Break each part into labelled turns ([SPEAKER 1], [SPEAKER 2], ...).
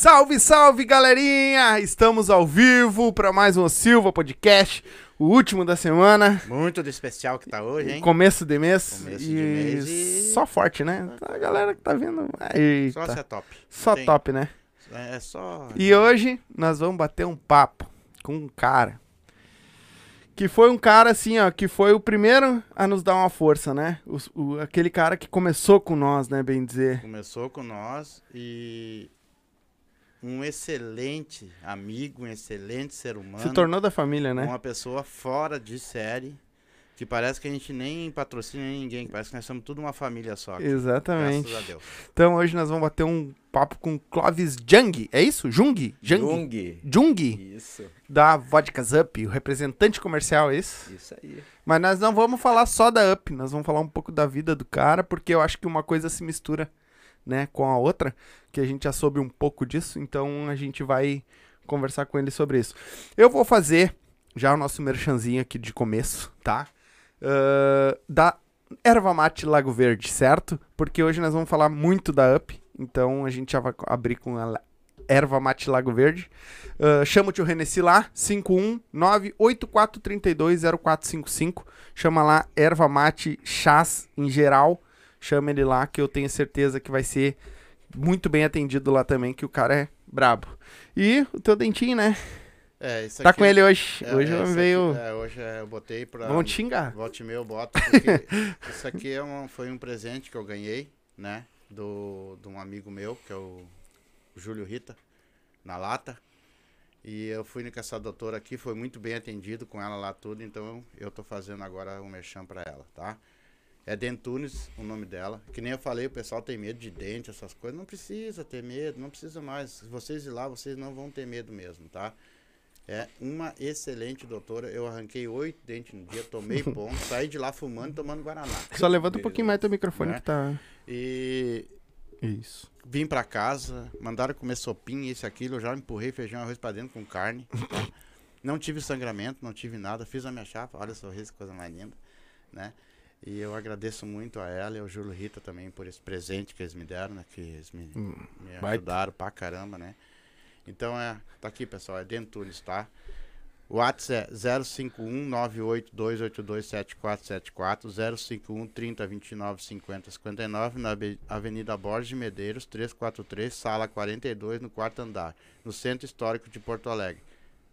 [SPEAKER 1] Salve, salve, galerinha! Estamos ao vivo para mais um Silva Podcast, o último da semana.
[SPEAKER 2] Muito do especial que tá hoje, hein?
[SPEAKER 1] Começo de mês.
[SPEAKER 2] Começo
[SPEAKER 1] e...
[SPEAKER 2] de mês e-
[SPEAKER 1] Só forte, né? A galera que tá vindo. Eita.
[SPEAKER 2] Só se é top.
[SPEAKER 1] Só
[SPEAKER 2] Tem-
[SPEAKER 1] top, né?
[SPEAKER 2] É é só.
[SPEAKER 1] E hoje nós vamos bater um papo com um cara. Que foi um cara assim, ó, que foi o primeiro a nos dar uma força, né? Os- o- aquele cara que começou com nós, né, bem dizer.
[SPEAKER 2] Começou com nós e. Um excelente amigo, um excelente ser humano.
[SPEAKER 1] Se tornou da família, né?
[SPEAKER 2] Uma pessoa fora de série. Que parece que a gente nem patrocina ninguém. que Parece que nós somos tudo uma família só. aqui,
[SPEAKER 1] Exatamente.
[SPEAKER 2] Graças a Deus.
[SPEAKER 1] Então hoje nós vamos bater um papo com Clóvis Jung, é isso? Jung? Jung?
[SPEAKER 3] Jung.
[SPEAKER 1] Jung,
[SPEAKER 3] Isso,
[SPEAKER 1] da Vodka Up, o representante comercial, é isso?
[SPEAKER 3] isso aí.
[SPEAKER 1] Mas nós não vamos falar só da Up, nós vamos falar um pouco da vida do cara, porque eu acho que uma coisa se mistura, né, com a outra, que a gente já soube um pouco disso, então a gente vai conversar com ele sobre isso. Eu vou fazer já o nosso merchanzinho aqui de começo, tá? Ahn, da Erva Mate Lago Verde, certo? Porque hoje nós vamos falar muito da Up, então a gente já vai abrir com a Erva Mate Lago Verde. Ah, chama o tio Renessi lá, 51984320455. Chama lá Erva Mate Chás em geral. Chama ele lá que eu tenho certeza que vai ser muito bem atendido lá também, que o cara é brabo. E o teu dentinho, né?
[SPEAKER 2] É, isso
[SPEAKER 1] Tá
[SPEAKER 2] aqui-
[SPEAKER 1] com ele hoje.
[SPEAKER 2] é,
[SPEAKER 1] hoje
[SPEAKER 2] é,
[SPEAKER 1] eu veio.
[SPEAKER 2] aqui- é, hoje é, eu botei pra.
[SPEAKER 1] Vão te xingar.
[SPEAKER 2] Volte e meia eu boto, isso aqui é um- foi um presente que eu ganhei, né? Do, de um amigo meu, que é o Júlio Rita, na lata. E eu fui com essa doutora aqui, foi muito bem atendido com ela lá tudo, então eu tô fazendo agora um merchan pra ela, tá? É Dentunes o nome dela. Que nem eu falei, o pessoal tem medo de dente, essas coisas. Não precisa ter medo, não precisa mais. Se vocês ir lá, vocês não vão ter medo mesmo, tá? É uma excelente doutora. Eu arranquei oito dentes no dia, tomei ponto, saí de lá fumando e tomando Guaraná.
[SPEAKER 1] Só levanta um pouquinho mais teu microfone
[SPEAKER 2] Né?
[SPEAKER 1] que tá.
[SPEAKER 2] E
[SPEAKER 1] Isso.
[SPEAKER 2] vim pra casa, mandaram comer sopinha, isso, aquilo. Eu já empurrei feijão arroz pra dentro com carne. tá? Não tive sangramento, não tive nada. Fiz a minha chapa, olha o sorriso, coisa mais linda, né? E eu agradeço muito a ela e ao Júlio Rita também por esse presente que eles me deram, né? Que eles me,
[SPEAKER 1] Hum,
[SPEAKER 2] me
[SPEAKER 1] baita.
[SPEAKER 2] ajudaram pra caramba, né? Então é, tá aqui, pessoal, é Dentunes, tá? O WhatsApp é 051-98282-7474, 051-3029-5059, na Ave- Avenida Borges de Medeiros, 343, sala 42, no quarto andar, no Centro Histórico de Porto Alegre.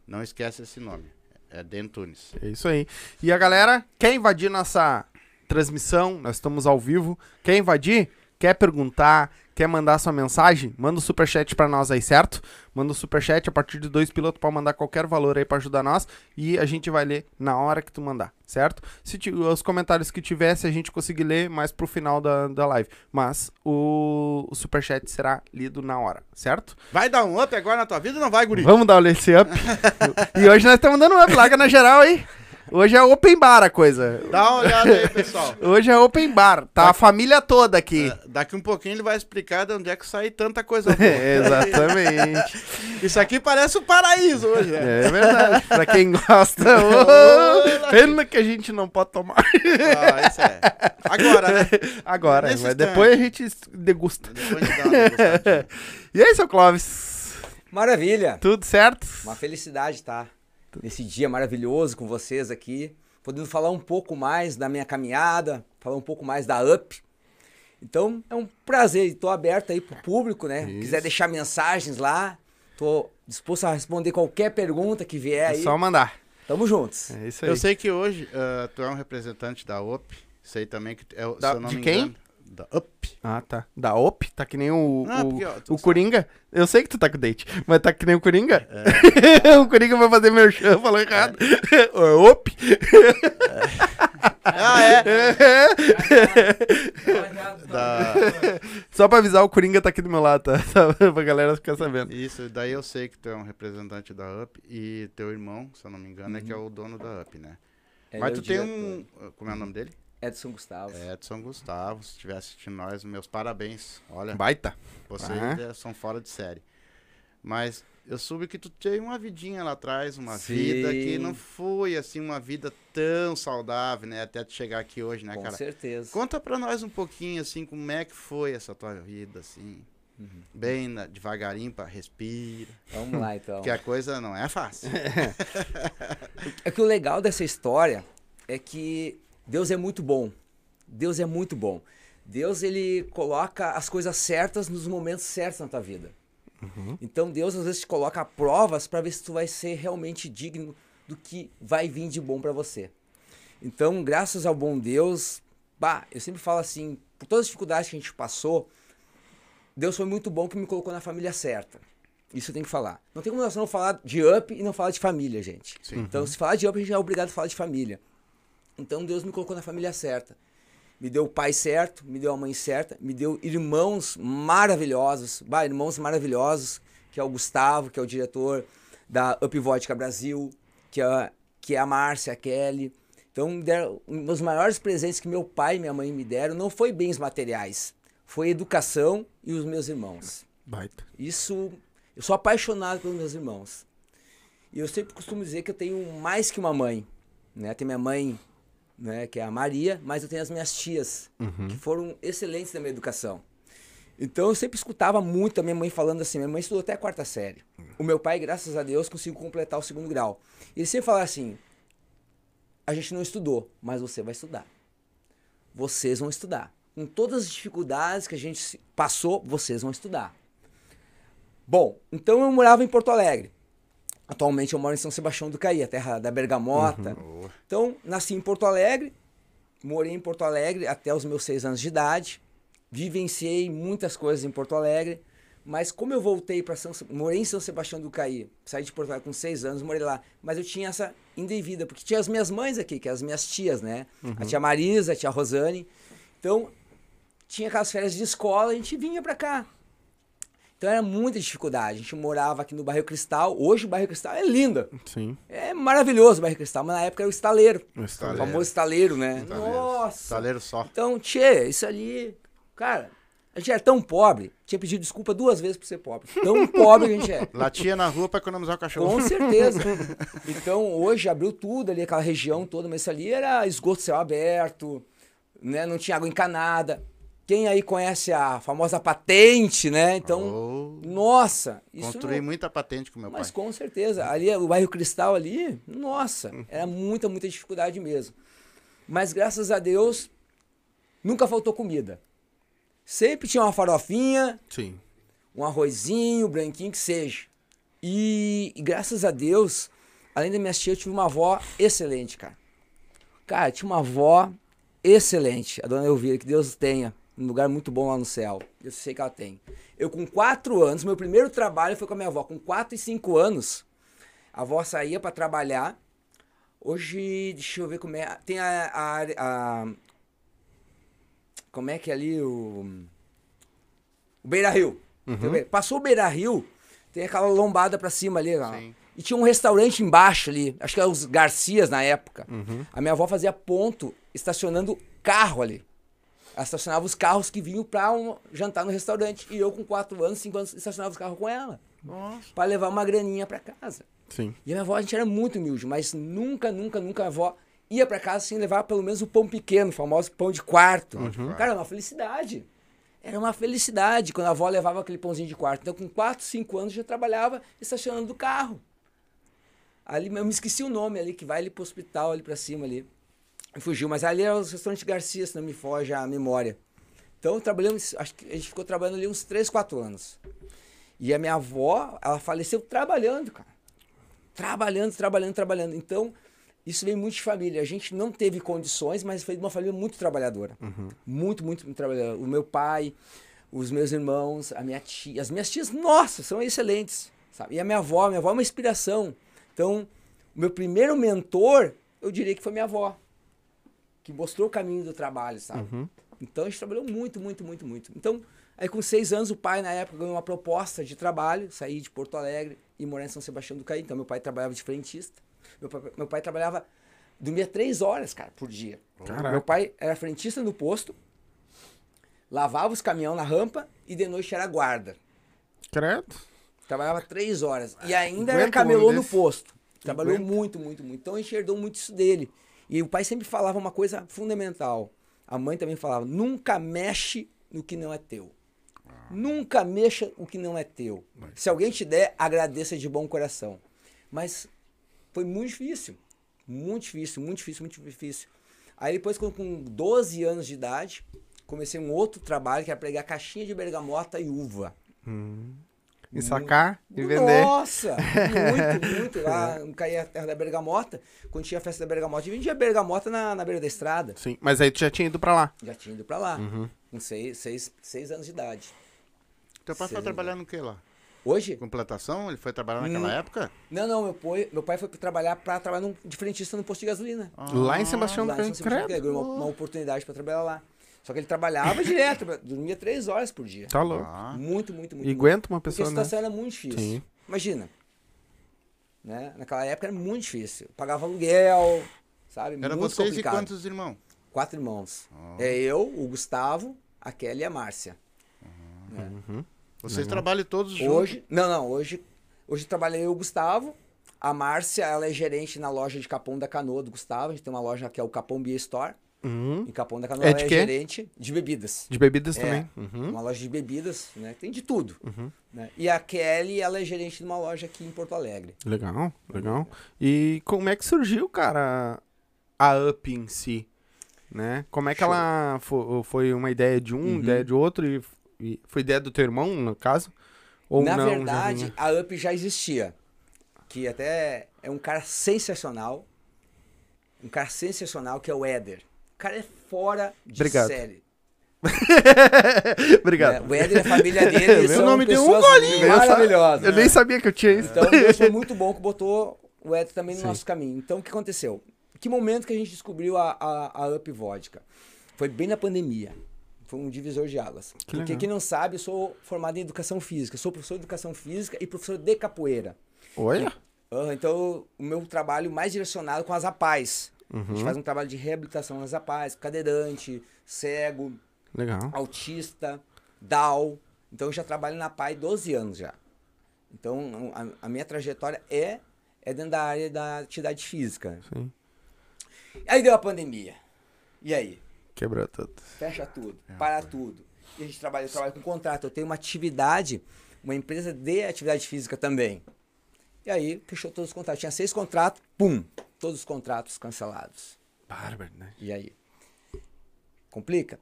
[SPEAKER 2] Não esquece esse nome, é Dentunes.
[SPEAKER 1] É isso aí. E a galera, quer invadir nossa transmissão? Nós estamos ao vivo. Quer invadir? Quer perguntar? Quer mandar sua mensagem? Manda o superchat pra nós aí, certo? Manda o superchat a partir de dois pilotos pra mandar qualquer valor aí pra ajudar nós. E a gente vai ler na hora que tu mandar, certo? Se os comentários que tivesse, a gente conseguir ler mais pro final da, da live. Mas o, o superchat será lido na hora, certo?
[SPEAKER 2] Vai dar um up agora na tua vida ou não vai, guri?
[SPEAKER 1] Vamos dar esse up. e hoje nós estamos dando um up. Larga na geral aí. Hoje é open bar a coisa.
[SPEAKER 2] Dá uma olhada aí, pessoal.
[SPEAKER 1] Hoje é open bar. Tá a família toda aqui.
[SPEAKER 2] É, Daqui um pouquinho ele vai explicar de onde é que sai tanta coisa boa.
[SPEAKER 1] Exatamente.
[SPEAKER 2] Isso aqui parece o paraíso hoje, né?
[SPEAKER 1] É verdade. Pra quem gosta, ô, pena que a gente não pode tomar
[SPEAKER 2] Ah, isso é. Agora, né?
[SPEAKER 1] agora.
[SPEAKER 2] Nesse
[SPEAKER 1] Mas
[SPEAKER 2] instante.
[SPEAKER 1] depois a gente degusta.
[SPEAKER 2] Depois de dar uma degustadinha.
[SPEAKER 1] E aí, seu Clóvis?
[SPEAKER 3] Maravilha.
[SPEAKER 1] Tudo certo?
[SPEAKER 3] Uma felicidade estar nesse dia maravilhoso com vocês aqui, podendo falar um pouco mais da minha caminhada, falar um pouco mais da UP. Então, é um prazer, estou aberto aí pro público, né?
[SPEAKER 1] Isso.
[SPEAKER 3] Quiser deixar mensagens lá, tô disposto a responder qualquer pergunta que vier
[SPEAKER 1] É
[SPEAKER 3] aí.
[SPEAKER 1] só mandar.
[SPEAKER 3] Tamo juntos.
[SPEAKER 1] É isso aí.
[SPEAKER 2] Eu sei que hoje ah, tu é um representante da OP. Sei também que é, o-
[SPEAKER 1] Da-
[SPEAKER 2] se eu não
[SPEAKER 1] de
[SPEAKER 2] me
[SPEAKER 1] quem?
[SPEAKER 2] engano, da OP.
[SPEAKER 1] Ah, tá. Da OP? Tá que nem o,
[SPEAKER 2] Não,
[SPEAKER 1] o,
[SPEAKER 2] porque, ó,
[SPEAKER 1] o. Coringa. Eu sei que tu tá com date, mas tá que nem o Coringa. o Coringa vai fazer merchan, falou errado. É. OP?
[SPEAKER 2] Ah, é? Da...
[SPEAKER 1] Só pra avisar, o Coringa tá aqui do meu lado, tá? Só pra galera ficar sabendo.
[SPEAKER 2] Isso, daí eu sei que tu é um representante da UP e teu irmão, se eu não me engano, é que é o dono da UP, né?
[SPEAKER 3] Ele
[SPEAKER 2] Mas
[SPEAKER 3] é
[SPEAKER 2] tu tem
[SPEAKER 3] diretor.
[SPEAKER 2] um. Como é o nome dele?
[SPEAKER 3] Edson Gustavo.
[SPEAKER 2] Edson Gustavo. Se estiver assistindo nós, meus parabéns. Olha,
[SPEAKER 1] Baita.
[SPEAKER 2] vocês é, são fora de série. Mas eu soube que tu tinha uma vidinha lá atrás, uma
[SPEAKER 3] Sim.
[SPEAKER 2] vida que não foi assim uma vida tão saudável, né? Até tu chegar aqui hoje, né,
[SPEAKER 3] Com
[SPEAKER 2] cara?
[SPEAKER 3] certeza.
[SPEAKER 2] Conta pra nós um pouquinho, assim, como é que foi essa tua vida, assim. Bem na- devagarinho para respira.
[SPEAKER 3] Vamos lá, então.
[SPEAKER 2] Que a coisa não é fácil.
[SPEAKER 3] É que o legal dessa história é que Deus é muito bom. Deus é muito bom. Deus, ele coloca as coisas certas nos momentos certos na tua vida. Então Deus às vezes te coloca provas para ver se tu vai ser realmente digno do que vai vir de bom para você. Então, graças ao bom Deus, bah, eu sempre falo assim, por todas as dificuldades que a gente passou, Deus foi muito bom que me colocou na família certa. Isso eu tenho que falar. Não tem como nós não falar de up e não falar de família, gente.
[SPEAKER 2] Sim.
[SPEAKER 3] Então, se falar de up, a gente é obrigado a falar de família. Então, Deus me colocou na família certa. Me deu o pai certo, me deu a mãe certa, me deu irmãos maravilhosos, bah, irmãos maravilhosos, que é o Gustavo, que é o diretor da Up Vodka Brasil, que é, que é a Márcia, a Kelly. Então, deram, um dos maiores presentes que meu pai e minha mãe me deram não foi bens materiais, foi educação e os meus irmãos.
[SPEAKER 1] Baita.
[SPEAKER 3] Isso, eu sou apaixonado pelos meus irmãos. E eu sempre costumo dizer que eu tenho mais que uma mãe, né? Tem minha mãe, né, que é a Maria, mas eu tenho as minhas tias, que foram excelentes na minha educação. Então eu sempre escutava muito a minha mãe falando assim, minha mãe estudou até a quarta série. O meu pai, graças a Deus, conseguiu completar o segundo grau. Ele sempre falava assim: a gente não estudou, mas você vai estudar. Vocês vão estudar. Com todas as dificuldades que a gente passou, vocês vão estudar. Bom, então eu morava em Porto Alegre. Atualmente eu moro em São Sebastião do Caí, a terra da bergamota.
[SPEAKER 2] Boa.
[SPEAKER 3] Então, nasci em Porto Alegre, morei em Porto Alegre até os meus seis anos de idade, vivenciei muitas coisas em Porto Alegre, mas como eu voltei para São, morei em São Sebastião do Caí, saí de Porto Alegre com seis anos, morei lá, mas eu tinha essa indevida, porque tinha as minhas mães aqui, que eram as minhas tias, né? A tia Marisa, a tia Rosane. Então, tinha aquelas férias de escola, a gente vinha para cá. Então era muita dificuldade. A gente morava aqui no bairro Cristal. Hoje o bairro Cristal é lindo.
[SPEAKER 1] Sim.
[SPEAKER 3] É maravilhoso o bairro Cristal, mas na época era o estaleiro.
[SPEAKER 1] O
[SPEAKER 3] O
[SPEAKER 1] estaleiro.
[SPEAKER 3] famoso estaleiro, né?
[SPEAKER 2] Estaleiro.
[SPEAKER 3] Nossa!
[SPEAKER 2] Estaleiro só.
[SPEAKER 3] Então, tchê, isso ali. Cara, a gente era tão pobre, tinha pedido desculpa duas vezes por ser pobre. Tão pobre que a gente é.
[SPEAKER 2] Latia na rua para economizar o cachorro.
[SPEAKER 3] Com certeza. Então, hoje abriu tudo ali, aquela região toda, mas isso ali era esgoto céu aberto, né? Não tinha água encanada. Quem aí conhece a famosa patente, né? Então,
[SPEAKER 2] Oh,
[SPEAKER 3] nossa,
[SPEAKER 2] construí muita patente com meu
[SPEAKER 3] mas
[SPEAKER 2] pai.
[SPEAKER 3] com certeza. Ali, o bairro Cristal ali, nossa, era muita, muita dificuldade mesmo. Mas graças a Deus, nunca faltou comida. Sempre tinha uma farofinha,
[SPEAKER 1] Sim.
[SPEAKER 3] um arrozinho, branquinho, que seja. E, e graças a Deus, além da minha tia, eu tive uma avó excelente, cara. Cara, tinha uma avó excelente, a dona Elvira, que Deus tenha. Um lugar muito bom lá no céu. Eu sei que ela tem. Eu, com quatro anos, meu primeiro trabalho foi com a minha avó. Com quatro e cinco anos, a avó saía para trabalhar. Hoje, deixa eu ver como é. Tem a. a, a- como é que é ali o. O Beira Rio. Passou o Beira Rio, tem aquela lombada pra cima ali. ó. E tinha um restaurante embaixo ali. Acho que era os Garcias na época. A minha avó fazia ponto estacionando carro ali. Ela estacionava os carros que vinham pra um- jantar no restaurante. E eu, com 4 anos, 5 anos, estacionava os carros com ela.
[SPEAKER 2] Nossa.
[SPEAKER 3] Pra levar uma graninha pra casa.
[SPEAKER 1] Sim.
[SPEAKER 3] E a minha avó, a gente era muito humilde, mas nunca, nunca, nunca a avó ia pra casa sem levar pelo menos o pão pequeno, o famoso pão de quarto.
[SPEAKER 2] quarto.
[SPEAKER 3] Cara, era uma felicidade. Era uma felicidade quando a avó levava aquele pãozinho de quarto. Então, com 4, 5 anos, já trabalhava estacionando o carro. Ali, eu me esqueci o nome ali, que vai ali pro hospital, ali pra cima ali. Fugiu, mas ali era o restaurante Garcia, se não me foge a memória. Então, trabalhamos, acho que a gente ficou trabalhando ali uns 3, 4 anos. E a minha avó, ela faleceu trabalhando, cara. Trabalhando, trabalhando, trabalhando. Então, isso vem muito de família. A gente não teve condições, mas foi de uma família muito trabalhadora. Muito, muito, muito trabalhadora. O meu pai, os meus irmãos, a minha tia. As minhas tias, nossa, são excelentes. Sabe? E a minha avó, minha avó é uma inspiração. Então, o meu primeiro mentor, eu diria que foi minha avó. Que mostrou o caminho do trabalho, sabe? Então a gente trabalhou muito, muito, muito, muito. Então, aí com seis anos, o pai, na época, ganhou uma proposta de trabalho, sair de Porto Alegre e morar em São Sebastião do Caí. Então, meu pai trabalhava de frentista. Meu pai, meu pai trabalhava, dormia três horas, cara, por dia.
[SPEAKER 1] Caraca.
[SPEAKER 3] Meu pai era frentista no posto, lavava os caminhão na rampa e de noite era guarda.
[SPEAKER 1] Credo.
[SPEAKER 3] Trabalhava três horas. E ainda era camelô no posto. Trabalhou muito, muito, muito. Então a gente herdou muito isso dele. E o pai sempre falava uma coisa fundamental. A mãe também falava: nunca mexe no que não é teu. Nunca mexa o que não é teu. Se alguém te der, agradeça de bom coração. Mas foi muito difícil. Muito difícil, muito difícil, muito difícil. Aí depois, com 12 anos de idade, comecei um outro trabalho que era pregar caixinha de bergamota e uva.
[SPEAKER 1] E sacar e vender.
[SPEAKER 3] Nossa! Muito, muito. Lá caía a terra da bergamota. Quando tinha a festa da bergamota, vendia bergamota na, na beira da estrada.
[SPEAKER 1] Sim, mas aí tu já tinha ido pra lá.
[SPEAKER 3] Já tinha ido pra lá.
[SPEAKER 1] Uhum.
[SPEAKER 3] Com seis, seis, seis anos de idade.
[SPEAKER 2] Teu pai foi trabalhar no que lá?
[SPEAKER 3] Hoje?
[SPEAKER 2] Completação? Ele foi trabalhar naquela
[SPEAKER 3] Hum.
[SPEAKER 2] época?
[SPEAKER 3] Não, não, meu pai, meu pai foi trabalhar pra trabalhar num, de frentista no posto de gasolina.
[SPEAKER 1] Lá em Sebastião do
[SPEAKER 3] em
[SPEAKER 1] Credo.
[SPEAKER 3] Ganhou uma, uma oportunidade pra trabalhar lá. Só que ele trabalhava direto, dormia três horas por dia.
[SPEAKER 1] Tá louco.
[SPEAKER 2] Ah,
[SPEAKER 3] Muito, muito, muito.
[SPEAKER 1] E
[SPEAKER 3] muito.
[SPEAKER 1] aguenta uma
[SPEAKER 3] Porque a
[SPEAKER 1] pessoa, né?
[SPEAKER 3] situação era muito difícil.
[SPEAKER 1] Sim.
[SPEAKER 3] Imagina. Né? Naquela época era muito difícil. Pagava aluguel, sabe?
[SPEAKER 2] Era
[SPEAKER 3] muito
[SPEAKER 2] vocês
[SPEAKER 3] complicado.
[SPEAKER 2] e quantos irmãos?
[SPEAKER 3] Quatro irmãos.
[SPEAKER 2] Ah.
[SPEAKER 3] É eu, o Gustavo, a Kelly e a Márcia. É.
[SPEAKER 2] Vocês trabalham todos juntos?
[SPEAKER 3] Hoje, não, não, hoje, hoje trabalhei eu o Gustavo. A Márcia, ela é gerente na loja de Capão da Canoa do Gustavo. A gente tem uma loja que é o Capão Beer Store.
[SPEAKER 1] Uhum.
[SPEAKER 3] Em Capão da Canoa,
[SPEAKER 1] É de
[SPEAKER 3] é gerente de bebidas.
[SPEAKER 1] De bebidas
[SPEAKER 3] É,
[SPEAKER 1] também. Uhum.
[SPEAKER 3] Uma loja de bebidas, né? Tem de tudo.
[SPEAKER 1] Uhum.
[SPEAKER 3] né? E a Kelly, ela é gerente de uma loja aqui em Porto Alegre.
[SPEAKER 1] Legal, legal. E como é que surgiu, cara, a Up em si? Né? Como é que
[SPEAKER 3] Show.
[SPEAKER 1] ela fo- foi, uma ideia de um,
[SPEAKER 3] Uhum.
[SPEAKER 1] ideia de outro e, e foi ideia do teu irmão, no caso? Ou
[SPEAKER 3] Na
[SPEAKER 1] não,
[SPEAKER 3] verdade, a UP já existia. Que até é um cara sensacional. Um cara sensacional que é o Éder. O cara é fora de
[SPEAKER 1] Obrigado.
[SPEAKER 3] série.
[SPEAKER 1] Obrigado.
[SPEAKER 3] né? O Éder e a família dele
[SPEAKER 1] Meu
[SPEAKER 3] são
[SPEAKER 2] nome deu um
[SPEAKER 3] pessoas
[SPEAKER 1] Eu sa-
[SPEAKER 3] maravilhosas.
[SPEAKER 1] Eu nem sabia que eu tinha isso.
[SPEAKER 3] Então Deus foi muito bom que botou o Éder também no
[SPEAKER 1] Sim.
[SPEAKER 3] nosso caminho. Então o que aconteceu? Que momento que a gente descobriu a, a, a Up Vodka? Foi bem na pandemia. Foi um divisor de águas.
[SPEAKER 1] Que
[SPEAKER 3] Porque
[SPEAKER 1] legal.
[SPEAKER 3] quem não sabe, eu sou formado em educação física. Sou professor de educação física e professor de capoeira.
[SPEAKER 1] Olha.
[SPEAKER 3] Então, o meu trabalho mais direcionado com as APAES. A
[SPEAKER 1] Uhum.
[SPEAKER 3] gente faz um trabalho de reabilitação nas APAES, cadeirante, cego,
[SPEAKER 1] Legal.
[SPEAKER 3] autista, DAO. Então, eu já trabalho na APAE 12 anos já. Então, a, a minha trajetória é, é dentro da área da atividade física.
[SPEAKER 1] Sim.
[SPEAKER 3] Aí deu a pandemia. E aí?
[SPEAKER 1] Quebrou tudo.
[SPEAKER 3] Fecha tudo, para tudo. E a gente trabalha, eu trabalho com contrato. Eu tenho uma atividade, uma empresa de atividade física também. E aí, fechou todos os contratos. Tinha seis contratos, pum, todos os contratos cancelados.
[SPEAKER 1] Bárbaro, né?
[SPEAKER 3] E aí? Complica?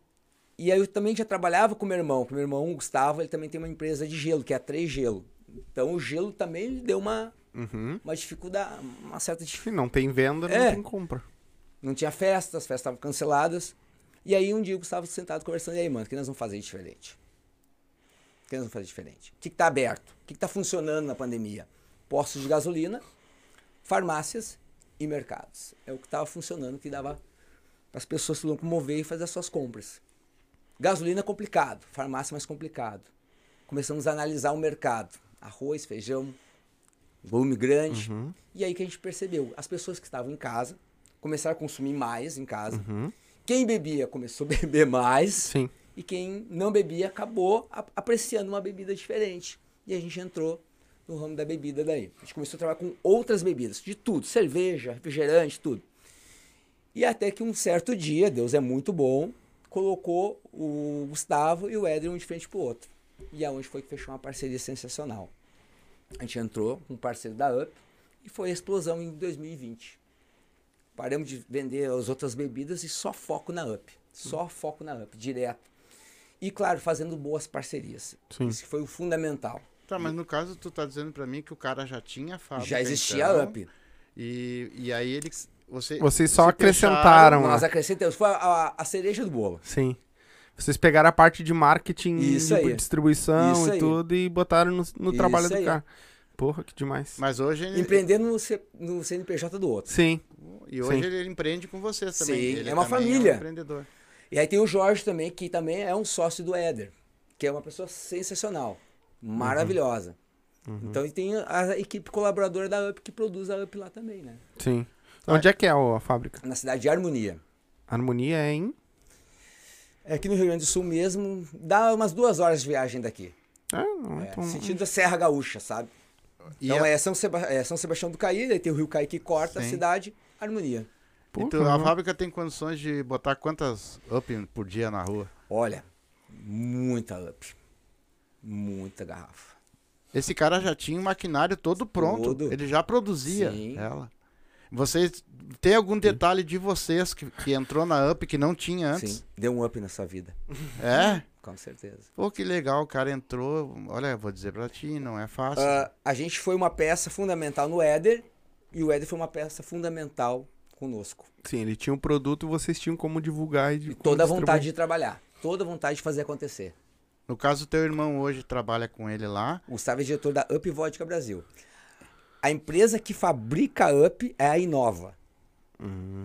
[SPEAKER 3] E aí eu também já trabalhava com meu irmão, que meu irmão, o Gustavo, ele também tem uma empresa de gelo, que é a 3 Gelo. Então o gelo também deu uma,
[SPEAKER 1] Uhum.
[SPEAKER 3] uma dificuldade, uma certa dificuldade.
[SPEAKER 1] Não tem venda, não
[SPEAKER 3] É.
[SPEAKER 1] tem compra.
[SPEAKER 3] Não tinha festas, as festas estavam canceladas. E aí um dia o Gustavo sentado conversando, e aí, mano, o que nós vamos fazer diferente? O que nós vamos fazer diferente? O que, que tá aberto? O que, que tá funcionando na pandemia? Postos de gasolina, farmácias e mercados. É o que estava funcionando, que dava para as pessoas se locomover e fazer as suas compras. Gasolina é complicado, farmácia mais complicado. Começamos a analisar o mercado. Arroz, feijão, volume grande.
[SPEAKER 1] Uhum.
[SPEAKER 3] E aí que a gente percebeu, as pessoas que estavam em casa começaram a consumir mais em casa.
[SPEAKER 1] Uhum.
[SPEAKER 3] Quem bebia começou a beber mais.
[SPEAKER 1] Sim.
[SPEAKER 3] E quem não bebia acabou apreciando uma bebida diferente. E a gente entrou no ramo da bebida daí. A gente começou a trabalhar com outras bebidas, de tudo, cerveja, refrigerante, tudo. E até que um certo dia, Deus é muito bom, colocou o Gustavo e o Éder um de frente pro outro. E aonde foi que fechou uma parceria sensacional. A gente entrou com um parceiro da UP e foi a explosão em 2020. Paramos de vender as outras bebidas e só foco na UP. Só foco na UP, direto. E, claro, fazendo boas parcerias.
[SPEAKER 1] Sim.
[SPEAKER 3] Isso foi o fundamental.
[SPEAKER 2] Tá, mas no caso, tu tá dizendo pra mim que o cara já tinha fábrica.
[SPEAKER 3] Já existia
[SPEAKER 2] então,
[SPEAKER 3] a UP.
[SPEAKER 2] E, e aí eles. Você,
[SPEAKER 1] Vocês só acrescentaram
[SPEAKER 2] fecharam,
[SPEAKER 1] lá.
[SPEAKER 3] Nós acrescentamos. Foi a, a- a cereja do bolo.
[SPEAKER 1] Sim. Vocês pegaram a parte de marketing,
[SPEAKER 3] Isso
[SPEAKER 1] de distribuição
[SPEAKER 3] Isso
[SPEAKER 1] e
[SPEAKER 3] aí.
[SPEAKER 1] tudo e botaram no, no
[SPEAKER 3] Isso
[SPEAKER 1] trabalho do
[SPEAKER 3] aí.
[SPEAKER 1] cara. Porra, que demais.
[SPEAKER 2] Mas hoje ele.
[SPEAKER 3] Empreender no, C- no CNPJ do outro.
[SPEAKER 1] Sim.
[SPEAKER 2] E hoje
[SPEAKER 1] Sim.
[SPEAKER 2] ele empreende com vocês também.
[SPEAKER 3] Sim,
[SPEAKER 2] Ele
[SPEAKER 3] é uma família.
[SPEAKER 2] um empreendedor.
[SPEAKER 3] E aí tem o Jorge também, que também é um sócio do Éder, que é uma pessoa sensacional, maravilhosa. Então e tem a equipe colaboradora da UP que produz a UP lá também, né?
[SPEAKER 1] Sim. Onde é que é a fábrica?
[SPEAKER 3] Na cidade de Harmonia.
[SPEAKER 1] Harmonia é em.
[SPEAKER 3] É aqui no Rio Grande do Sul mesmo, dá umas duas horas de viagem daqui.
[SPEAKER 1] É, não,
[SPEAKER 3] É,
[SPEAKER 1] então-
[SPEAKER 3] sentido da Serra Gaúcha, sabe?
[SPEAKER 2] E
[SPEAKER 3] Então
[SPEAKER 2] a-
[SPEAKER 3] é, São Seba- é São Sebastião do Caí, daí tem o Rio Caí que corta a
[SPEAKER 2] Sim.
[SPEAKER 3] cidade, Harmonia.
[SPEAKER 1] Porra,
[SPEAKER 2] Então, a fábrica tem condições de botar quantas up por dia na rua?
[SPEAKER 3] Olha, muita UP. Muita garrafa.
[SPEAKER 2] Esse cara já tinha o maquinário todo pronto.
[SPEAKER 3] Todo.
[SPEAKER 2] Ele já produzia
[SPEAKER 3] Sim.
[SPEAKER 2] ela. Vocês. Tem algum detalhe de vocês que, que entrou na UP que não tinha antes?
[SPEAKER 3] Sim, deu um up na sua vida.
[SPEAKER 2] É?
[SPEAKER 3] Com certeza.
[SPEAKER 2] Pô, que legal, o cara entrou. Olha, vou dizer pra ti, não é fácil.
[SPEAKER 3] Ah, a gente foi uma peça fundamental no Éder e o Éder foi uma peça fundamental conosco.
[SPEAKER 1] Sim, ele tinha um produto e vocês tinham como divulgar e,
[SPEAKER 3] E
[SPEAKER 1] como
[SPEAKER 3] toda a vontade de trabalhar. Toda a vontade de fazer acontecer.
[SPEAKER 2] No caso, teu irmão hoje trabalha com ele lá.
[SPEAKER 3] O Gustavo é diretor da Up Vodka Brasil. A empresa que fabrica a Up é a Inova.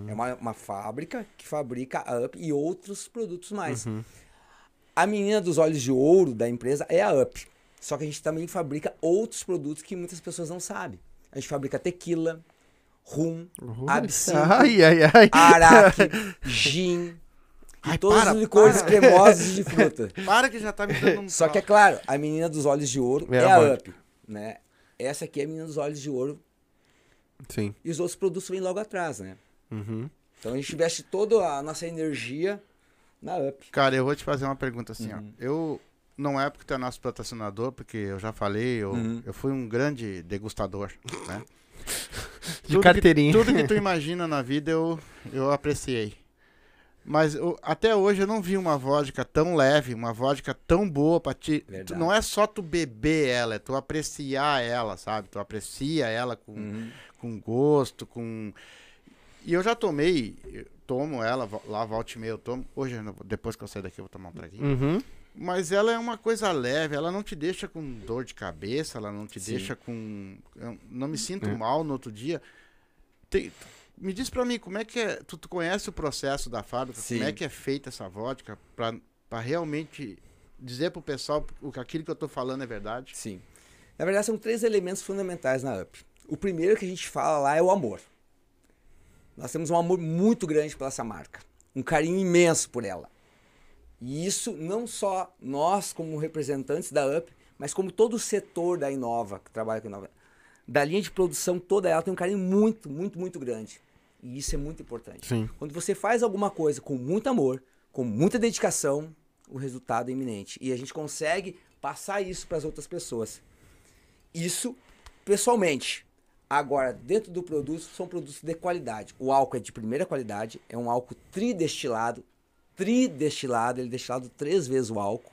[SPEAKER 3] É uma, uma fábrica que fabrica a Up e outros produtos mais. A menina dos olhos de ouro da empresa é a Up. Só que a gente também fabrica outros produtos que muitas pessoas não sabem. A gente fabrica tequila, rum, absinto,
[SPEAKER 1] Ai, ai, ai.
[SPEAKER 3] araque, gin
[SPEAKER 2] Ai,
[SPEAKER 3] todos
[SPEAKER 2] para,
[SPEAKER 3] os licores
[SPEAKER 2] para.
[SPEAKER 3] cremosos de fruta.
[SPEAKER 2] Para que já tá me dando um.
[SPEAKER 3] Só que é claro, a menina dos olhos de ouro
[SPEAKER 1] É
[SPEAKER 3] é,
[SPEAKER 1] a.
[SPEAKER 3] Up, né? Essa aqui é a menina dos olhos de ouro
[SPEAKER 1] Sim.
[SPEAKER 3] e os outros produtos vêm logo atrás, né?
[SPEAKER 1] Uhum.
[SPEAKER 3] Então a gente investe toda a nossa energia na Up.
[SPEAKER 2] Cara, eu vou te fazer uma pergunta assim,
[SPEAKER 3] Uhum.
[SPEAKER 2] ó. Eu. Não é porque tu é nosso patrocinador, porque eu já falei, eu,
[SPEAKER 3] Uhum.
[SPEAKER 2] eu fui um grande degustador, né?
[SPEAKER 1] De
[SPEAKER 2] Tudo
[SPEAKER 1] carteirinha.
[SPEAKER 2] Que, tudo que tu imagina na vida eu, eu apreciei. Mas eu- até hoje eu não vi uma vodka tão leve, uma vodka tão boa pra ti. tu- não é só tu beber ela, é tu apreciar ela, sabe? Tu aprecia ela com,
[SPEAKER 3] Uhum.
[SPEAKER 2] com gosto, com. E eu já tomei, eu tomo ela, lá volta e meia eu tomo. Hoje, depois que eu sair daqui, eu vou tomar um traguinho.
[SPEAKER 1] Uhum.
[SPEAKER 2] Mas ela é uma coisa leve, ela não te deixa com dor de cabeça, ela não te
[SPEAKER 3] Sim.
[SPEAKER 2] deixa com. Eu não me sinto
[SPEAKER 1] É.
[SPEAKER 2] mal no outro dia. Tem- me diz pra mim, como é que é. Tu, tu conhece o processo da fábrica?
[SPEAKER 3] Sim.
[SPEAKER 2] Como é que é feita essa vodka pra realmente dizer pro pessoal o que aquilo que eu tô falando é verdade?
[SPEAKER 3] Sim. Na verdade, são três elementos fundamentais na UP. O primeiro que a gente fala lá é o amor. Nós temos um amor muito grande pela essa marca. Um carinho imenso por ela. E isso não só nós, como representantes da UP, mas como todo o setor da Inova, que trabalha com a Inova. Da linha de produção toda ela tem um carinho muito, muito, muito grande. E isso é muito importante.
[SPEAKER 1] Sim.
[SPEAKER 3] Quando você faz alguma coisa com muito amor, com muita dedicação, o resultado é iminente. E a gente consegue passar isso para as outras pessoas. Isso pessoalmente. Agora, dentro do produto, são produtos de qualidade. O álcool é de primeira qualidade, é um álcool tridestilado. Tridestilado, ele é destilado três vezes o álcool.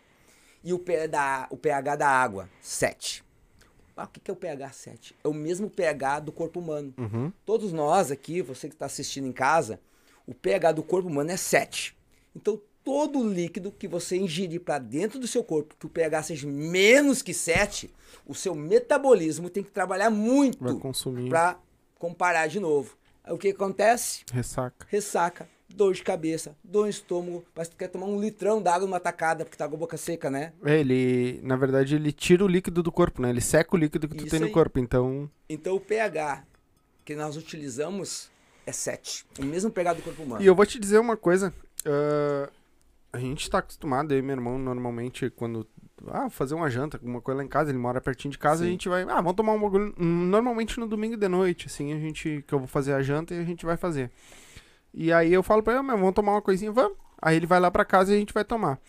[SPEAKER 3] E o, pH da, o pH da água, 7. Ah, o que é o pH 7? É o mesmo pH do corpo humano.
[SPEAKER 1] Uhum.
[SPEAKER 3] Todos nós aqui, você que está assistindo em casa, o pH do corpo humano é 7. Então, todo líquido que você ingerir para dentro do seu corpo, que o pH seja menos que 7, o seu metabolismo tem que trabalhar muito para comparar de novo. O que acontece?
[SPEAKER 1] Ressaca.
[SPEAKER 3] Ressaca, dor de cabeça, dor no estômago, parece que tu quer tomar um litrão d'água numa tacada, porque tá com a boca seca, né?
[SPEAKER 1] É, ele, na verdade, ele tira o líquido do corpo, né? Ele seca o líquido que tu
[SPEAKER 3] Isso
[SPEAKER 1] tem no
[SPEAKER 3] aí.
[SPEAKER 1] corpo. Então,
[SPEAKER 3] Então o pH que nós utilizamos é 7. O mesmo pH do corpo humano.
[SPEAKER 1] E eu vou te dizer uma coisa. ah, a gente tá acostumado, eu e meu irmão, normalmente, quando. Ah, fazer uma janta, alguma coisa lá em casa, ele mora pertinho de casa,
[SPEAKER 3] Sim.
[SPEAKER 1] a gente vai. Ah, vamos tomar um bagulho. Normalmente no domingo de noite, assim, a gente. Que eu vou fazer a janta e a gente vai fazer. E aí eu falo pra ele, "Ah, vamos tomar uma coisinha, vamos. Aí ele vai lá pra casa e a gente vai tomar.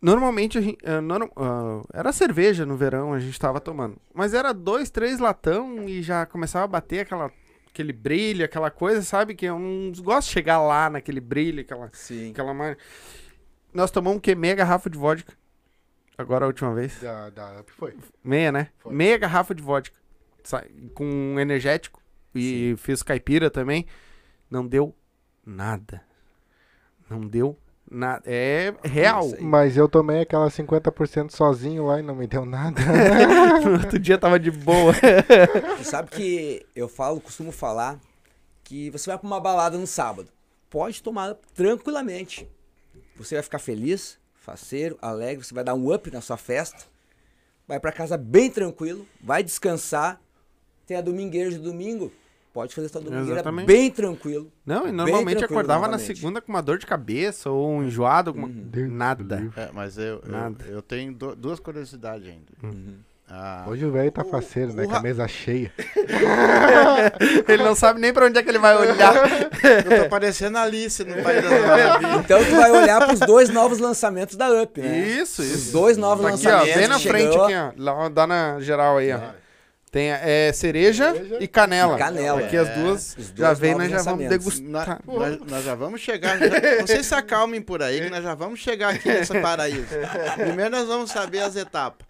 [SPEAKER 1] Normalmente a gente. ah, norm- ah, era cerveja no verão, a gente tava tomando. Mas era dois, três latão e já começava a bater aquela, aquele brilho, aquela coisa, sabe? Que eu não gosto de chegar lá naquele brilho, aquela.
[SPEAKER 3] Sim.
[SPEAKER 1] aquela mar... Nós tomamos o quê? Meia garrafa de vodka. Agora a última vez.
[SPEAKER 2] Da, da UP foi.
[SPEAKER 1] Meia, né?
[SPEAKER 2] Foi.
[SPEAKER 1] Meia garrafa de vodka. Com um energético. E fiz caipira também. Não deu nada. Não deu nada. É real.
[SPEAKER 4] Mas eu tomei aquela 50% sozinho lá e não me deu nada.
[SPEAKER 1] no outro dia tava de boa.
[SPEAKER 3] Tu sabe que eu falo, costumo falar que você vai pra uma balada no sábado. Pode tomar tranquilamente. Você vai ficar feliz, faceiro, alegre, você vai dar um up na sua festa. Vai pra casa bem tranquilo, vai descansar. Tem a domingueira de domingo. Pode fazer sua domingueira
[SPEAKER 1] Exatamente.
[SPEAKER 3] bem tranquilo.
[SPEAKER 1] Não, e normalmente acordava na
[SPEAKER 3] novamente.
[SPEAKER 1] segunda com uma dor de cabeça ou um enjoado. Alguma...
[SPEAKER 3] Uhum.
[SPEAKER 1] Nada.
[SPEAKER 2] É, mas eu, eu,
[SPEAKER 1] Nada.
[SPEAKER 2] eu tenho du- duas curiosidades ainda.
[SPEAKER 3] Uhum.
[SPEAKER 2] Ah,
[SPEAKER 4] Hoje o velho tá
[SPEAKER 2] O-
[SPEAKER 4] faceiro, né?
[SPEAKER 2] o
[SPEAKER 4] Com a mesa cheia.
[SPEAKER 1] Ele não sabe nem pra onde é que ele vai olhar.
[SPEAKER 2] eu tô parecendo Alice no País das.
[SPEAKER 3] Então tu vai olhar pros dois novos lançamentos da Up, né?
[SPEAKER 1] Isso,
[SPEAKER 3] Os
[SPEAKER 1] isso.
[SPEAKER 3] dois novos
[SPEAKER 1] Tá aqui, ó,
[SPEAKER 3] lançamentos.
[SPEAKER 1] bem na
[SPEAKER 3] que
[SPEAKER 1] frente
[SPEAKER 3] chegou.
[SPEAKER 1] aqui, ó. Dá na geral aí, ó. Tem é, cereja,
[SPEAKER 4] Cereja
[SPEAKER 1] e canela.
[SPEAKER 3] e canela.
[SPEAKER 1] Aqui as duas já vem, nós já vamos degustar.
[SPEAKER 2] Nós, nós- nós já vamos chegar. já- vocês se acalmem por aí, que nós já vamos chegar aqui nessa paraíso. Primeiro nós vamos saber as etapas.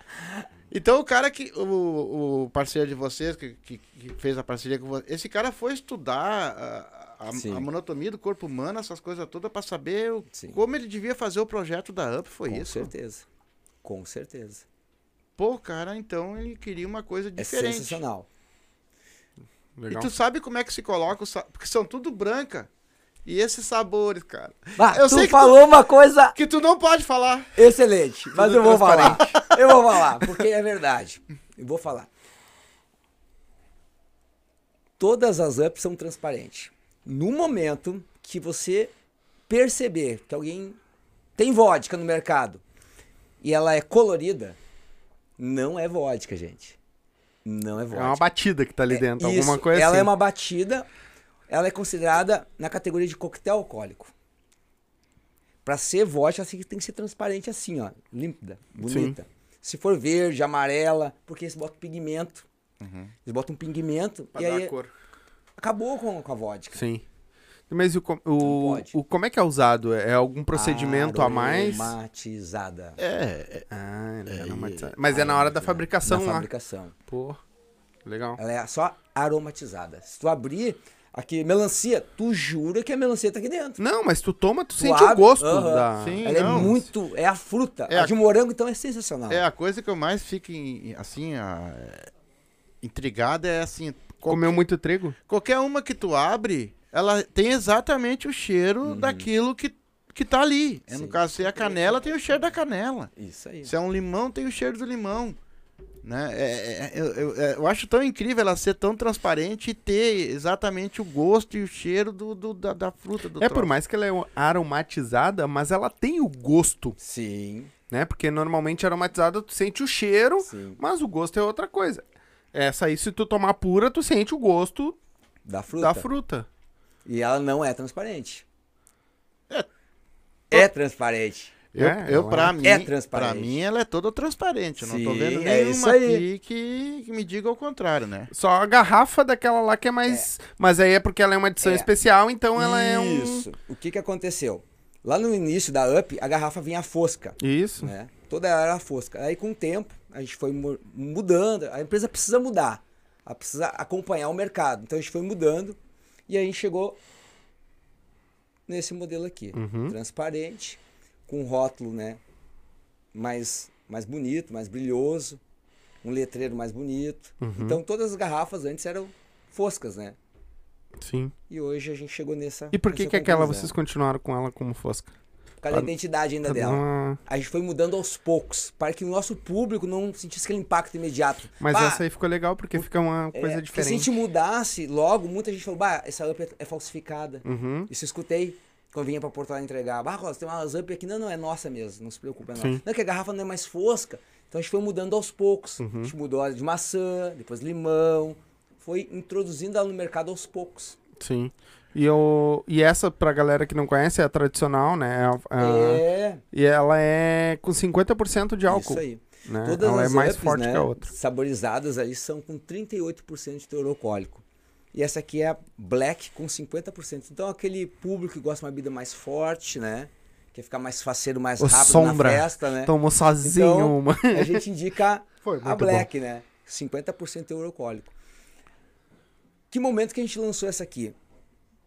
[SPEAKER 2] Então o cara que. O, o parceiro de vocês, que, que, que fez a parceria com vocês, esse cara foi estudar a, a, a monotonia do corpo humano, essas coisas todas, pra saber o-
[SPEAKER 3] Sim.
[SPEAKER 2] como ele devia fazer o projeto da UP, foi
[SPEAKER 3] Com
[SPEAKER 2] isso?
[SPEAKER 3] certeza. Com certeza.
[SPEAKER 2] Pô, cara, então ele queria uma coisa
[SPEAKER 3] É
[SPEAKER 2] diferente.
[SPEAKER 3] sensacional.
[SPEAKER 2] e
[SPEAKER 1] Legal.
[SPEAKER 2] tu sabe como é que se coloca, o sa- porque são tudo branca. E esses sabores, cara.
[SPEAKER 3] Ah,
[SPEAKER 2] Eu
[SPEAKER 3] tu
[SPEAKER 2] sei que tu-
[SPEAKER 3] falou uma coisa
[SPEAKER 2] Que tu não pode falar.
[SPEAKER 3] excelente, mas
[SPEAKER 2] Tudo
[SPEAKER 3] eu vou falar. Eu vou falar, porque é verdade. Eu vou falar. Todas as ups são transparentes. No momento que você perceber que alguém tem vodka no mercado e ela é colorida, não é vodka, gente. Não é
[SPEAKER 1] É
[SPEAKER 3] vodka.
[SPEAKER 1] uma batida que tá ali dentro,
[SPEAKER 3] Isso,
[SPEAKER 1] alguma coisa
[SPEAKER 3] ela
[SPEAKER 1] assim.
[SPEAKER 3] é uma batida, ela é considerada na categoria de coquetel alcoólico. Pra ser vodka, ela tem que ser transparente assim, ó, límpida, bonita. Se for verde, amarela, porque eles botam pigmento. Eles botam um pigmento
[SPEAKER 1] Pra
[SPEAKER 3] e
[SPEAKER 1] dar
[SPEAKER 3] aí
[SPEAKER 1] a cor.
[SPEAKER 3] acabou com, com a vodka.
[SPEAKER 1] Sim. Mas o, o, o- como é que é usado? É algum procedimento a mais?
[SPEAKER 3] Aromatizada.
[SPEAKER 2] É,
[SPEAKER 1] Ah, ele é
[SPEAKER 2] É,
[SPEAKER 1] aromatizado. Mas é na hora da fabricação
[SPEAKER 3] na
[SPEAKER 1] lá.
[SPEAKER 3] fabricação.
[SPEAKER 1] Pô, legal.
[SPEAKER 3] Ela é só aromatizada. Se tu abrir aqui, melancia, tu jura que a melancia tá aqui dentro.
[SPEAKER 1] Não, mas tu toma, tu,
[SPEAKER 3] Tu
[SPEAKER 1] sente o
[SPEAKER 3] abre,
[SPEAKER 1] gosto
[SPEAKER 3] aham.
[SPEAKER 1] da...
[SPEAKER 2] Sim.
[SPEAKER 3] Ela
[SPEAKER 2] não.
[SPEAKER 3] é muito. É a fruta.
[SPEAKER 2] É
[SPEAKER 3] a
[SPEAKER 2] a-
[SPEAKER 3] de morango, então, é sensacional.
[SPEAKER 2] é a coisa que eu mais fico em- assim, a- é, intrigado é assim, qual-
[SPEAKER 1] Comeu muito trigo?
[SPEAKER 2] qualquer uma que tu abre, ela tem exatamente o cheiro daquilo que, que tá ali. É, no caso, se é a canela, tem o cheiro da canela.
[SPEAKER 3] Isso aí.
[SPEAKER 2] Se é um limão, tem o cheiro do limão. Né? É, é, é, eu, eu- é, eu acho tão incrível ela ser tão transparente e ter exatamente o gosto e o cheiro do, do- da, da fruta do
[SPEAKER 1] É, por mais que ela é aromatizada, mas ela tem o gosto,
[SPEAKER 3] Sim,
[SPEAKER 1] né? Porque normalmente aromatizada tu sente o cheiro,
[SPEAKER 3] sim.
[SPEAKER 1] mas o gosto é outra coisa. Essa aí, se tu tomar pura, tu sente o gosto
[SPEAKER 3] Da fruta.
[SPEAKER 1] da fruta.
[SPEAKER 3] E ela não é transparente.
[SPEAKER 2] É.
[SPEAKER 3] É transparente.
[SPEAKER 2] Eu,
[SPEAKER 1] É,
[SPEAKER 2] eu pra
[SPEAKER 1] é-
[SPEAKER 2] mim,
[SPEAKER 3] é
[SPEAKER 2] pra
[SPEAKER 3] transparente.
[SPEAKER 2] mim ela é toda transparente. Eu não tô
[SPEAKER 3] Sim,
[SPEAKER 2] vendo
[SPEAKER 3] é isso
[SPEAKER 2] nenhuma
[SPEAKER 3] aí.
[SPEAKER 2] aqui que, que me diga o contrário, né?
[SPEAKER 1] Só a garrafa daquela lá que é mais. Mas aí é porque ela é uma edição
[SPEAKER 3] É.
[SPEAKER 1] especial, então ela é um.
[SPEAKER 3] Isso. O que que aconteceu? Lá no início da UP, a garrafa vinha fosca,
[SPEAKER 1] Isso.
[SPEAKER 3] né? Toda ela era fosca. Aí com o tempo, a gente foi mu- mudando. A empresa precisa mudar. Ela precisa acompanhar o mercado. Então a gente foi mudando e aí chegou nesse modelo aqui.
[SPEAKER 1] Uhum.
[SPEAKER 3] Transparente, com um rótulo, né? Mais, mais bonito, mais brilhoso. Um letreiro mais bonito.
[SPEAKER 1] Uhum.
[SPEAKER 3] Então todas as garrafas antes eram foscas, né?
[SPEAKER 1] Sim.
[SPEAKER 3] E hoje a gente chegou nessa.
[SPEAKER 1] E por que que aquela vocês continuaram com ela como fosca?
[SPEAKER 3] Causa da identidade ainda dela. A gente foi mudando aos poucos, para que o nosso público não sentisse aquele impacto imediato.
[SPEAKER 1] Mas
[SPEAKER 3] Bah,
[SPEAKER 1] essa aí ficou legal porque fica uma
[SPEAKER 3] é,
[SPEAKER 1] coisa
[SPEAKER 3] porque Se a
[SPEAKER 1] diferente.
[SPEAKER 3] gente mudasse logo, muita gente falou, bah, essa up é, é falsificada.
[SPEAKER 1] Uhum.
[SPEAKER 3] Isso eu escutei quando eu vinha pra Porto Alegre entregar. Bah, Rosa, tem umas up aqui. Não, não, é nossa mesmo, não se preocupe, é nossa.
[SPEAKER 1] Sim.
[SPEAKER 3] Não, que a garrafa não é mais fosca. Então a gente foi mudando aos poucos.
[SPEAKER 1] Uhum.
[SPEAKER 3] A gente mudou a de maçã, depois limão. Foi introduzindo ela no mercado aos poucos.
[SPEAKER 1] Sim. E, eu, e essa, pra galera que não conhece, é a tradicional, né? É a- a-
[SPEAKER 3] é,
[SPEAKER 1] E ela é com 50% de álcool.
[SPEAKER 3] isso aí.
[SPEAKER 1] Né?
[SPEAKER 3] Todas
[SPEAKER 1] ela é
[SPEAKER 3] as
[SPEAKER 1] mais
[SPEAKER 3] ups,
[SPEAKER 1] forte
[SPEAKER 3] né,
[SPEAKER 1] que a outra.
[SPEAKER 3] saborizadas ali são com 38% de teor alcoólico. E essa aqui é a black com 50%. Então aquele público que gosta de uma bebida mais forte, né? Quer ficar mais faceiro, mais rápido
[SPEAKER 1] sombra.
[SPEAKER 3] na festa, né?
[SPEAKER 1] Tomou sozinho
[SPEAKER 3] Então,
[SPEAKER 1] uma.
[SPEAKER 3] A gente indica a black, né? 50% teor alcoólico. Que momento que a gente lançou essa aqui?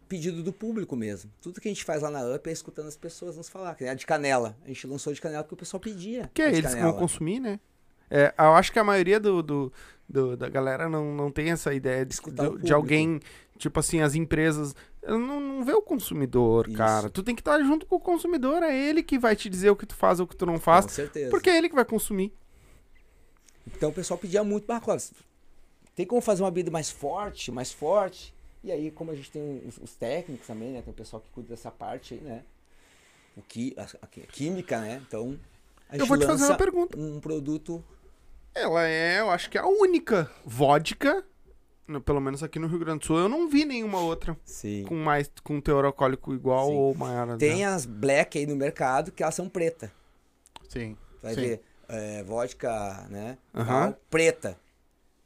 [SPEAKER 3] Pedido do público mesmo. Tudo que a gente faz lá na UP é escutando as pessoas nos falar. Que a de canela. A gente lançou de canela porque o pessoal pedia.
[SPEAKER 1] Que é eles que vão consumir, né? É, eu acho que a maioria do, do- do- da galera não, não tem essa ideia de,
[SPEAKER 3] Escutar
[SPEAKER 1] de- alguém, tipo assim, as empresas. Não, não vê o consumidor,
[SPEAKER 3] Isso.
[SPEAKER 1] cara. Tu tem que estar junto com o consumidor, é ele que vai te dizer o que tu faz ou o que tu não faz,
[SPEAKER 3] Com certeza.
[SPEAKER 1] porque é ele que vai consumir.
[SPEAKER 3] Então o pessoal pedia muito, Clóvis, tem como fazer uma bebida mais forte, mais forte? E aí, como a gente tem os, os técnicos também, né? Tem o pessoal que cuida dessa parte aí, né? O que, a, a- a química, né? Então, a
[SPEAKER 1] Eu
[SPEAKER 3] gente
[SPEAKER 1] vou te fazer uma pergunta.
[SPEAKER 3] um produto
[SPEAKER 1] Ela é, eu acho que é a única vodka, no- pelo menos aqui no Rio Grande do Sul, eu não vi nenhuma outra
[SPEAKER 3] Sim.
[SPEAKER 1] com mais com teor alcoólico igual
[SPEAKER 3] Sim.
[SPEAKER 1] ou maior.
[SPEAKER 3] Tem
[SPEAKER 1] né?
[SPEAKER 3] as black aí no mercado que elas são preta.
[SPEAKER 2] Sim.
[SPEAKER 3] Vai
[SPEAKER 2] Sim.
[SPEAKER 3] ver é, vodka, né? Tal, preta.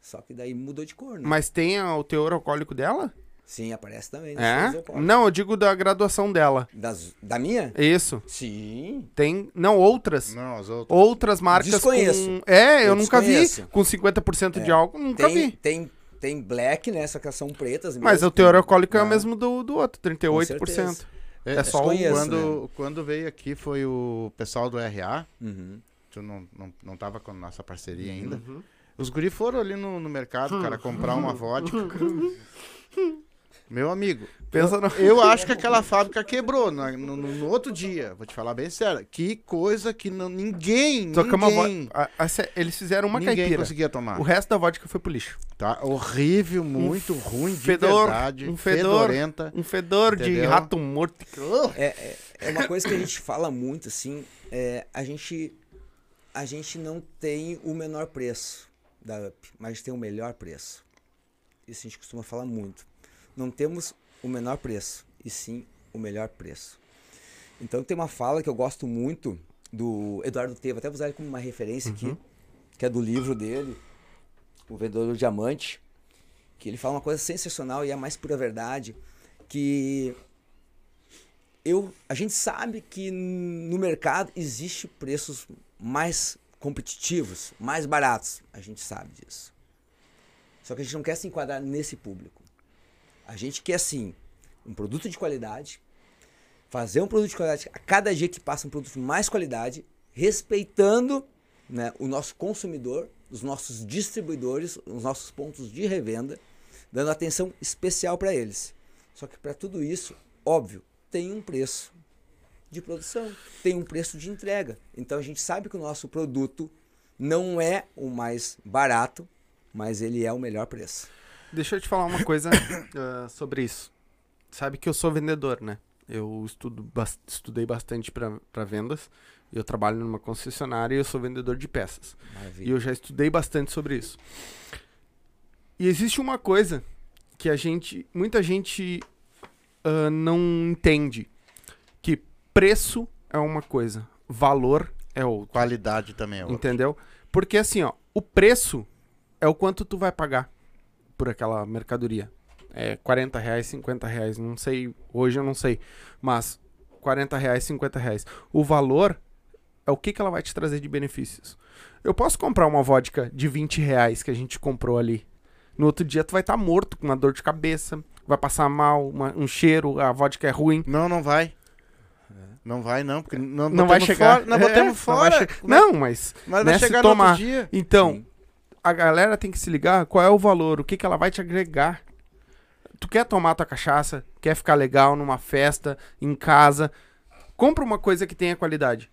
[SPEAKER 3] Só que daí mudou de cor, né?
[SPEAKER 1] Mas tem o teor alcoólico dela?
[SPEAKER 3] Sim, aparece também.
[SPEAKER 1] É? Não, eu digo da graduação dela.
[SPEAKER 3] Das, da minha?
[SPEAKER 1] Isso.
[SPEAKER 3] Sim.
[SPEAKER 1] Tem, não, outras.
[SPEAKER 2] Não, as outras.
[SPEAKER 1] Outras marcas
[SPEAKER 3] Desconheço.
[SPEAKER 1] com... É, eu,
[SPEAKER 3] Eu
[SPEAKER 1] nunca
[SPEAKER 3] desconheço.
[SPEAKER 1] vi. Com 50% de
[SPEAKER 3] É.
[SPEAKER 1] álcool, nunca
[SPEAKER 3] Tem,
[SPEAKER 1] vi.
[SPEAKER 3] tem, tem black, né? Só que são pretas
[SPEAKER 1] Mas
[SPEAKER 3] mesmo.
[SPEAKER 1] o teor alcoólico é o
[SPEAKER 3] Ah,
[SPEAKER 1] mesmo do, do outro, 38%.
[SPEAKER 3] certeza.
[SPEAKER 1] É só o-
[SPEAKER 3] Desconheço,
[SPEAKER 2] quando,
[SPEAKER 3] né?
[SPEAKER 2] quando veio aqui foi o pessoal do RA.
[SPEAKER 3] Uhum.
[SPEAKER 2] Tu não, não, não tava com a nossa parceria ainda.
[SPEAKER 1] Uhum.
[SPEAKER 2] Os guri foram ali no, no mercado, cara, comprar uma vodka. Meu amigo,
[SPEAKER 1] Pensa no...
[SPEAKER 2] eu acho que aquela fábrica quebrou na- no, no- no outro dia. Vou te falar bem sério. Que coisa que não, ninguém,
[SPEAKER 1] uma
[SPEAKER 2] ninguém,
[SPEAKER 1] vo- a- a- se- Eles fizeram uma
[SPEAKER 2] ninguém
[SPEAKER 1] caipira.
[SPEAKER 2] conseguia tomar.
[SPEAKER 1] O resto da vodka foi pro lixo.
[SPEAKER 2] Tá horrível, muito ruim, de
[SPEAKER 1] fedor,
[SPEAKER 2] verdade.
[SPEAKER 1] um fedor.
[SPEAKER 2] Fedorenta.
[SPEAKER 1] Um fedor de
[SPEAKER 2] Entendeu?
[SPEAKER 1] rato morto.
[SPEAKER 3] É, é, é uma coisa que a gente fala muito, assim, é, a gente a gente não tem o menor preço da UP, mas tem o melhor preço. Isso a gente costuma falar muito. Não temos o menor preço, e sim o melhor preço. Então tem uma fala que eu gosto muito do Eduardo Teva, até vou usar ele como uma referência aqui, que é do livro dele, O Vendedor do Diamante, que ele fala uma coisa sensacional e é a mais pura verdade, que eu, a gente sabe que no mercado existe preços mais competitivos, mais baratos. A gente sabe disso. Só que a gente não quer se enquadrar nesse público. A gente quer sim um produto de qualidade, fazer um produto de qualidade a cada dia que passa um produto de mais qualidade, respeitando né, o nosso consumidor, os nossos distribuidores, os nossos pontos de revenda, dando atenção especial para eles. Só que para tudo isso, óbvio, tem um preço de produção, tem um preço de entrega. Então a gente sabe que o nosso produto não é o mais barato, mas ele é o melhor preço.
[SPEAKER 1] Deixa eu te falar uma coisa ah, sobre isso. Sabe que eu sou vendedor, né? Eu estudo, estudei bastante para vendas. Eu trabalho numa concessionária e eu sou vendedor de peças. E
[SPEAKER 3] Maravilha.
[SPEAKER 1] eu já estudei bastante sobre isso. E existe uma coisa que a gente, muita gente ah, não entende, que preço é uma coisa, valor é outra.
[SPEAKER 2] Qualidade também é outra.
[SPEAKER 1] Entendeu? Porque assim, ó, o preço é o quanto tu vai pagar por aquela mercadoria. É 40 reais, 50 reais, não sei, hoje eu não sei, mas 40 reais, 50 reais. O valor é o que, que ela vai te trazer de benefícios. Eu posso comprar uma vodka de 20 reais que a gente comprou ali. No outro dia tu vai estar morto com uma dor de cabeça, vai passar mal, uma- um cheiro, a vodka é ruim.
[SPEAKER 2] Não, não vai. Não vai, não, porque não,
[SPEAKER 1] Não vai chegar.
[SPEAKER 2] Fora, nós
[SPEAKER 1] É,
[SPEAKER 2] botamos
[SPEAKER 1] não
[SPEAKER 2] fora.
[SPEAKER 1] vai che-
[SPEAKER 2] é-
[SPEAKER 1] Não, mas
[SPEAKER 2] mas
[SPEAKER 1] né,
[SPEAKER 2] vai chegar no
[SPEAKER 1] tomar-
[SPEAKER 2] outro dia.
[SPEAKER 1] Então,
[SPEAKER 3] Sim.
[SPEAKER 1] A galera tem que se ligar qual é o valor, o que, que ela vai te agregar. Tu quer tomar tua cachaça, quer ficar legal numa festa, em casa, compra uma coisa que tenha qualidade,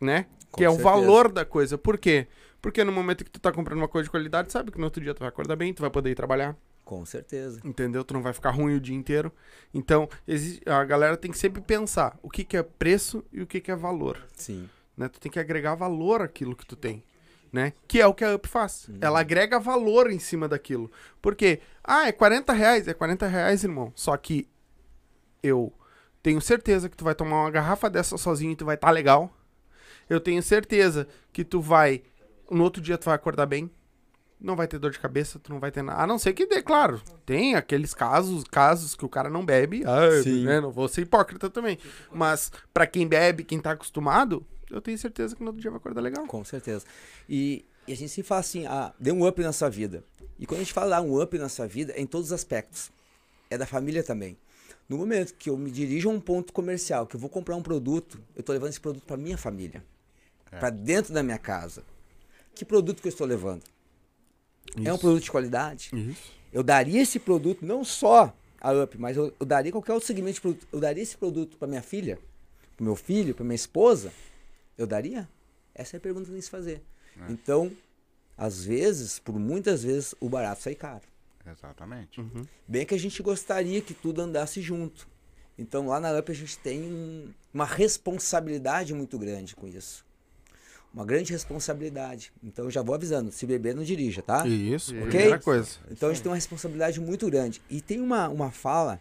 [SPEAKER 1] né?
[SPEAKER 3] Com
[SPEAKER 1] que é o valor da coisa. Por quê? Porque no momento que tu tá comprando uma coisa de qualidade, sabe que no outro dia tu vai acordar bem, tu vai poder ir trabalhar,
[SPEAKER 3] Com certeza.
[SPEAKER 1] entendeu? Tu não vai ficar ruim o dia inteiro. Então, a galera tem que sempre pensar o que, que é preço e o que, que é valor
[SPEAKER 3] Sim.
[SPEAKER 1] né? Tu tem que agregar valor àquilo que tu tem, né? Que é o que a Up faz. Ela agrega valor em cima daquilo. Por quê? Ah, é 40 reais. É 40 reais, irmão. Só que eu tenho certeza que tu vai tomar uma garrafa dessa sozinho e tu vai estar legal. Eu tenho certeza que tu vai... No outro dia tu vai acordar bem. Não vai ter dor de cabeça, tu não vai ter nada. A não ser que dê, claro. Tem aqueles casos, casos que o cara não bebe. Ah,
[SPEAKER 3] Sim.
[SPEAKER 1] né? Não vou ser hipócrita também. Mas pra quem bebe, quem tá acostumado, eu tenho certeza que no outro dia vai acordar legal.
[SPEAKER 3] Com certeza. E, e a gente sempre fala assim, ah, dê um up na sua vida. E quando a gente fala um up na sua vida, é em todos os aspectos. É da família também. No momento que eu me dirijo a um ponto comercial, que eu vou comprar um produto, eu estou levando esse produto para minha família. Para dentro da minha casa. Que produto que eu estou levando? É um produto de qualidade?
[SPEAKER 1] Isso.
[SPEAKER 3] Eu daria esse produto, não só a UP, mas eu, eu daria qualquer outro segmento de produto. Eu daria esse produto para minha filha, para meu filho, para minha esposa? Eu daria? Essa é a pergunta que tem que se fazer. Então, às vezes, por muitas vezes, o barato sai caro.
[SPEAKER 2] Exatamente.
[SPEAKER 3] Bem que a gente gostaria que tudo andasse junto. Então, lá na UP a gente tem um- uma responsabilidade muito grande com isso. uma grande responsabilidade. Então eu já vou avisando, se beber não dirija, tá?
[SPEAKER 1] Isso,
[SPEAKER 2] Ok?
[SPEAKER 1] primeira coisa.
[SPEAKER 3] Então a gente tem uma responsabilidade muito grande. E tem uma, uma fala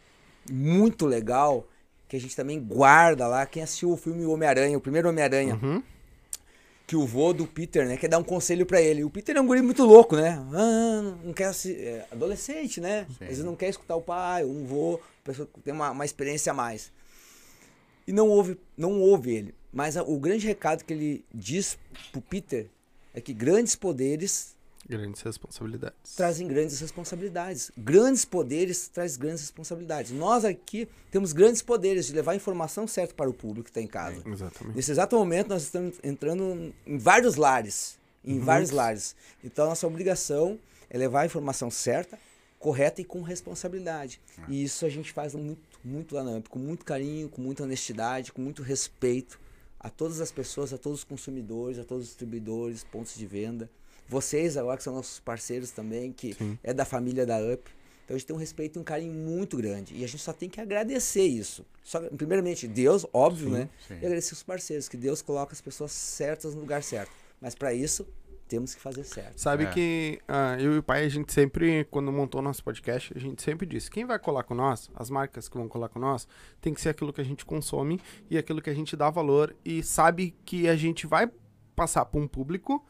[SPEAKER 3] muito legal que a gente também guarda lá. Quem assistiu o filme Homem-Aranha, o primeiro Homem-Aranha,
[SPEAKER 1] Uhum.
[SPEAKER 3] que o vô do Peter, né, quer dar um conselho pra ele. O Peter é um guri muito louco, né? Ah, não quer se, é, adolescente, né? Às vezes não quer escutar o pai, um vô, pessoa que tem uma, uma experiência a mais. E não ouve, não ouve ele. Mas a- o grande recado que ele diz pro Peter é que grandes poderes
[SPEAKER 1] Grandes responsabilidades.
[SPEAKER 3] trazem grandes responsabilidades. Grandes poderes trazem grandes responsabilidades. Nós aqui temos grandes poderes de levar a informação certa para o público que está em casa.
[SPEAKER 1] Exatamente.
[SPEAKER 3] Nesse exato momento, nós estamos entrando em vários lares. Em vários lares. Então, nossa obrigação é levar a informação certa, correta e com responsabilidade. E isso a gente faz muito, muito lá na AMP, com muito carinho, com muita honestidade, com muito respeito a todas as pessoas, a todos os consumidores, a todos os distribuidores, pontos de venda. Vocês agora que são nossos parceiros também, que
[SPEAKER 1] Sim.
[SPEAKER 3] é da família da UP. Então a gente tem um respeito e um carinho muito grande. E a gente só tem que agradecer isso. Só, primeiramente, Deus, óbvio, né?
[SPEAKER 2] sim.
[SPEAKER 3] E agradecer os parceiros, que Deus coloca as pessoas certas no lugar certo. Mas para isso, temos que fazer certo.
[SPEAKER 1] Sabe
[SPEAKER 2] É.
[SPEAKER 1] que ah, eu e o pai, a gente sempre, quando montou nosso podcast, a gente sempre disse: quem vai colar com nós, as marcas que vão colar com nós, tem que ser aquilo que a gente consome e aquilo que a gente dá valor e sabe que a gente vai passar para um público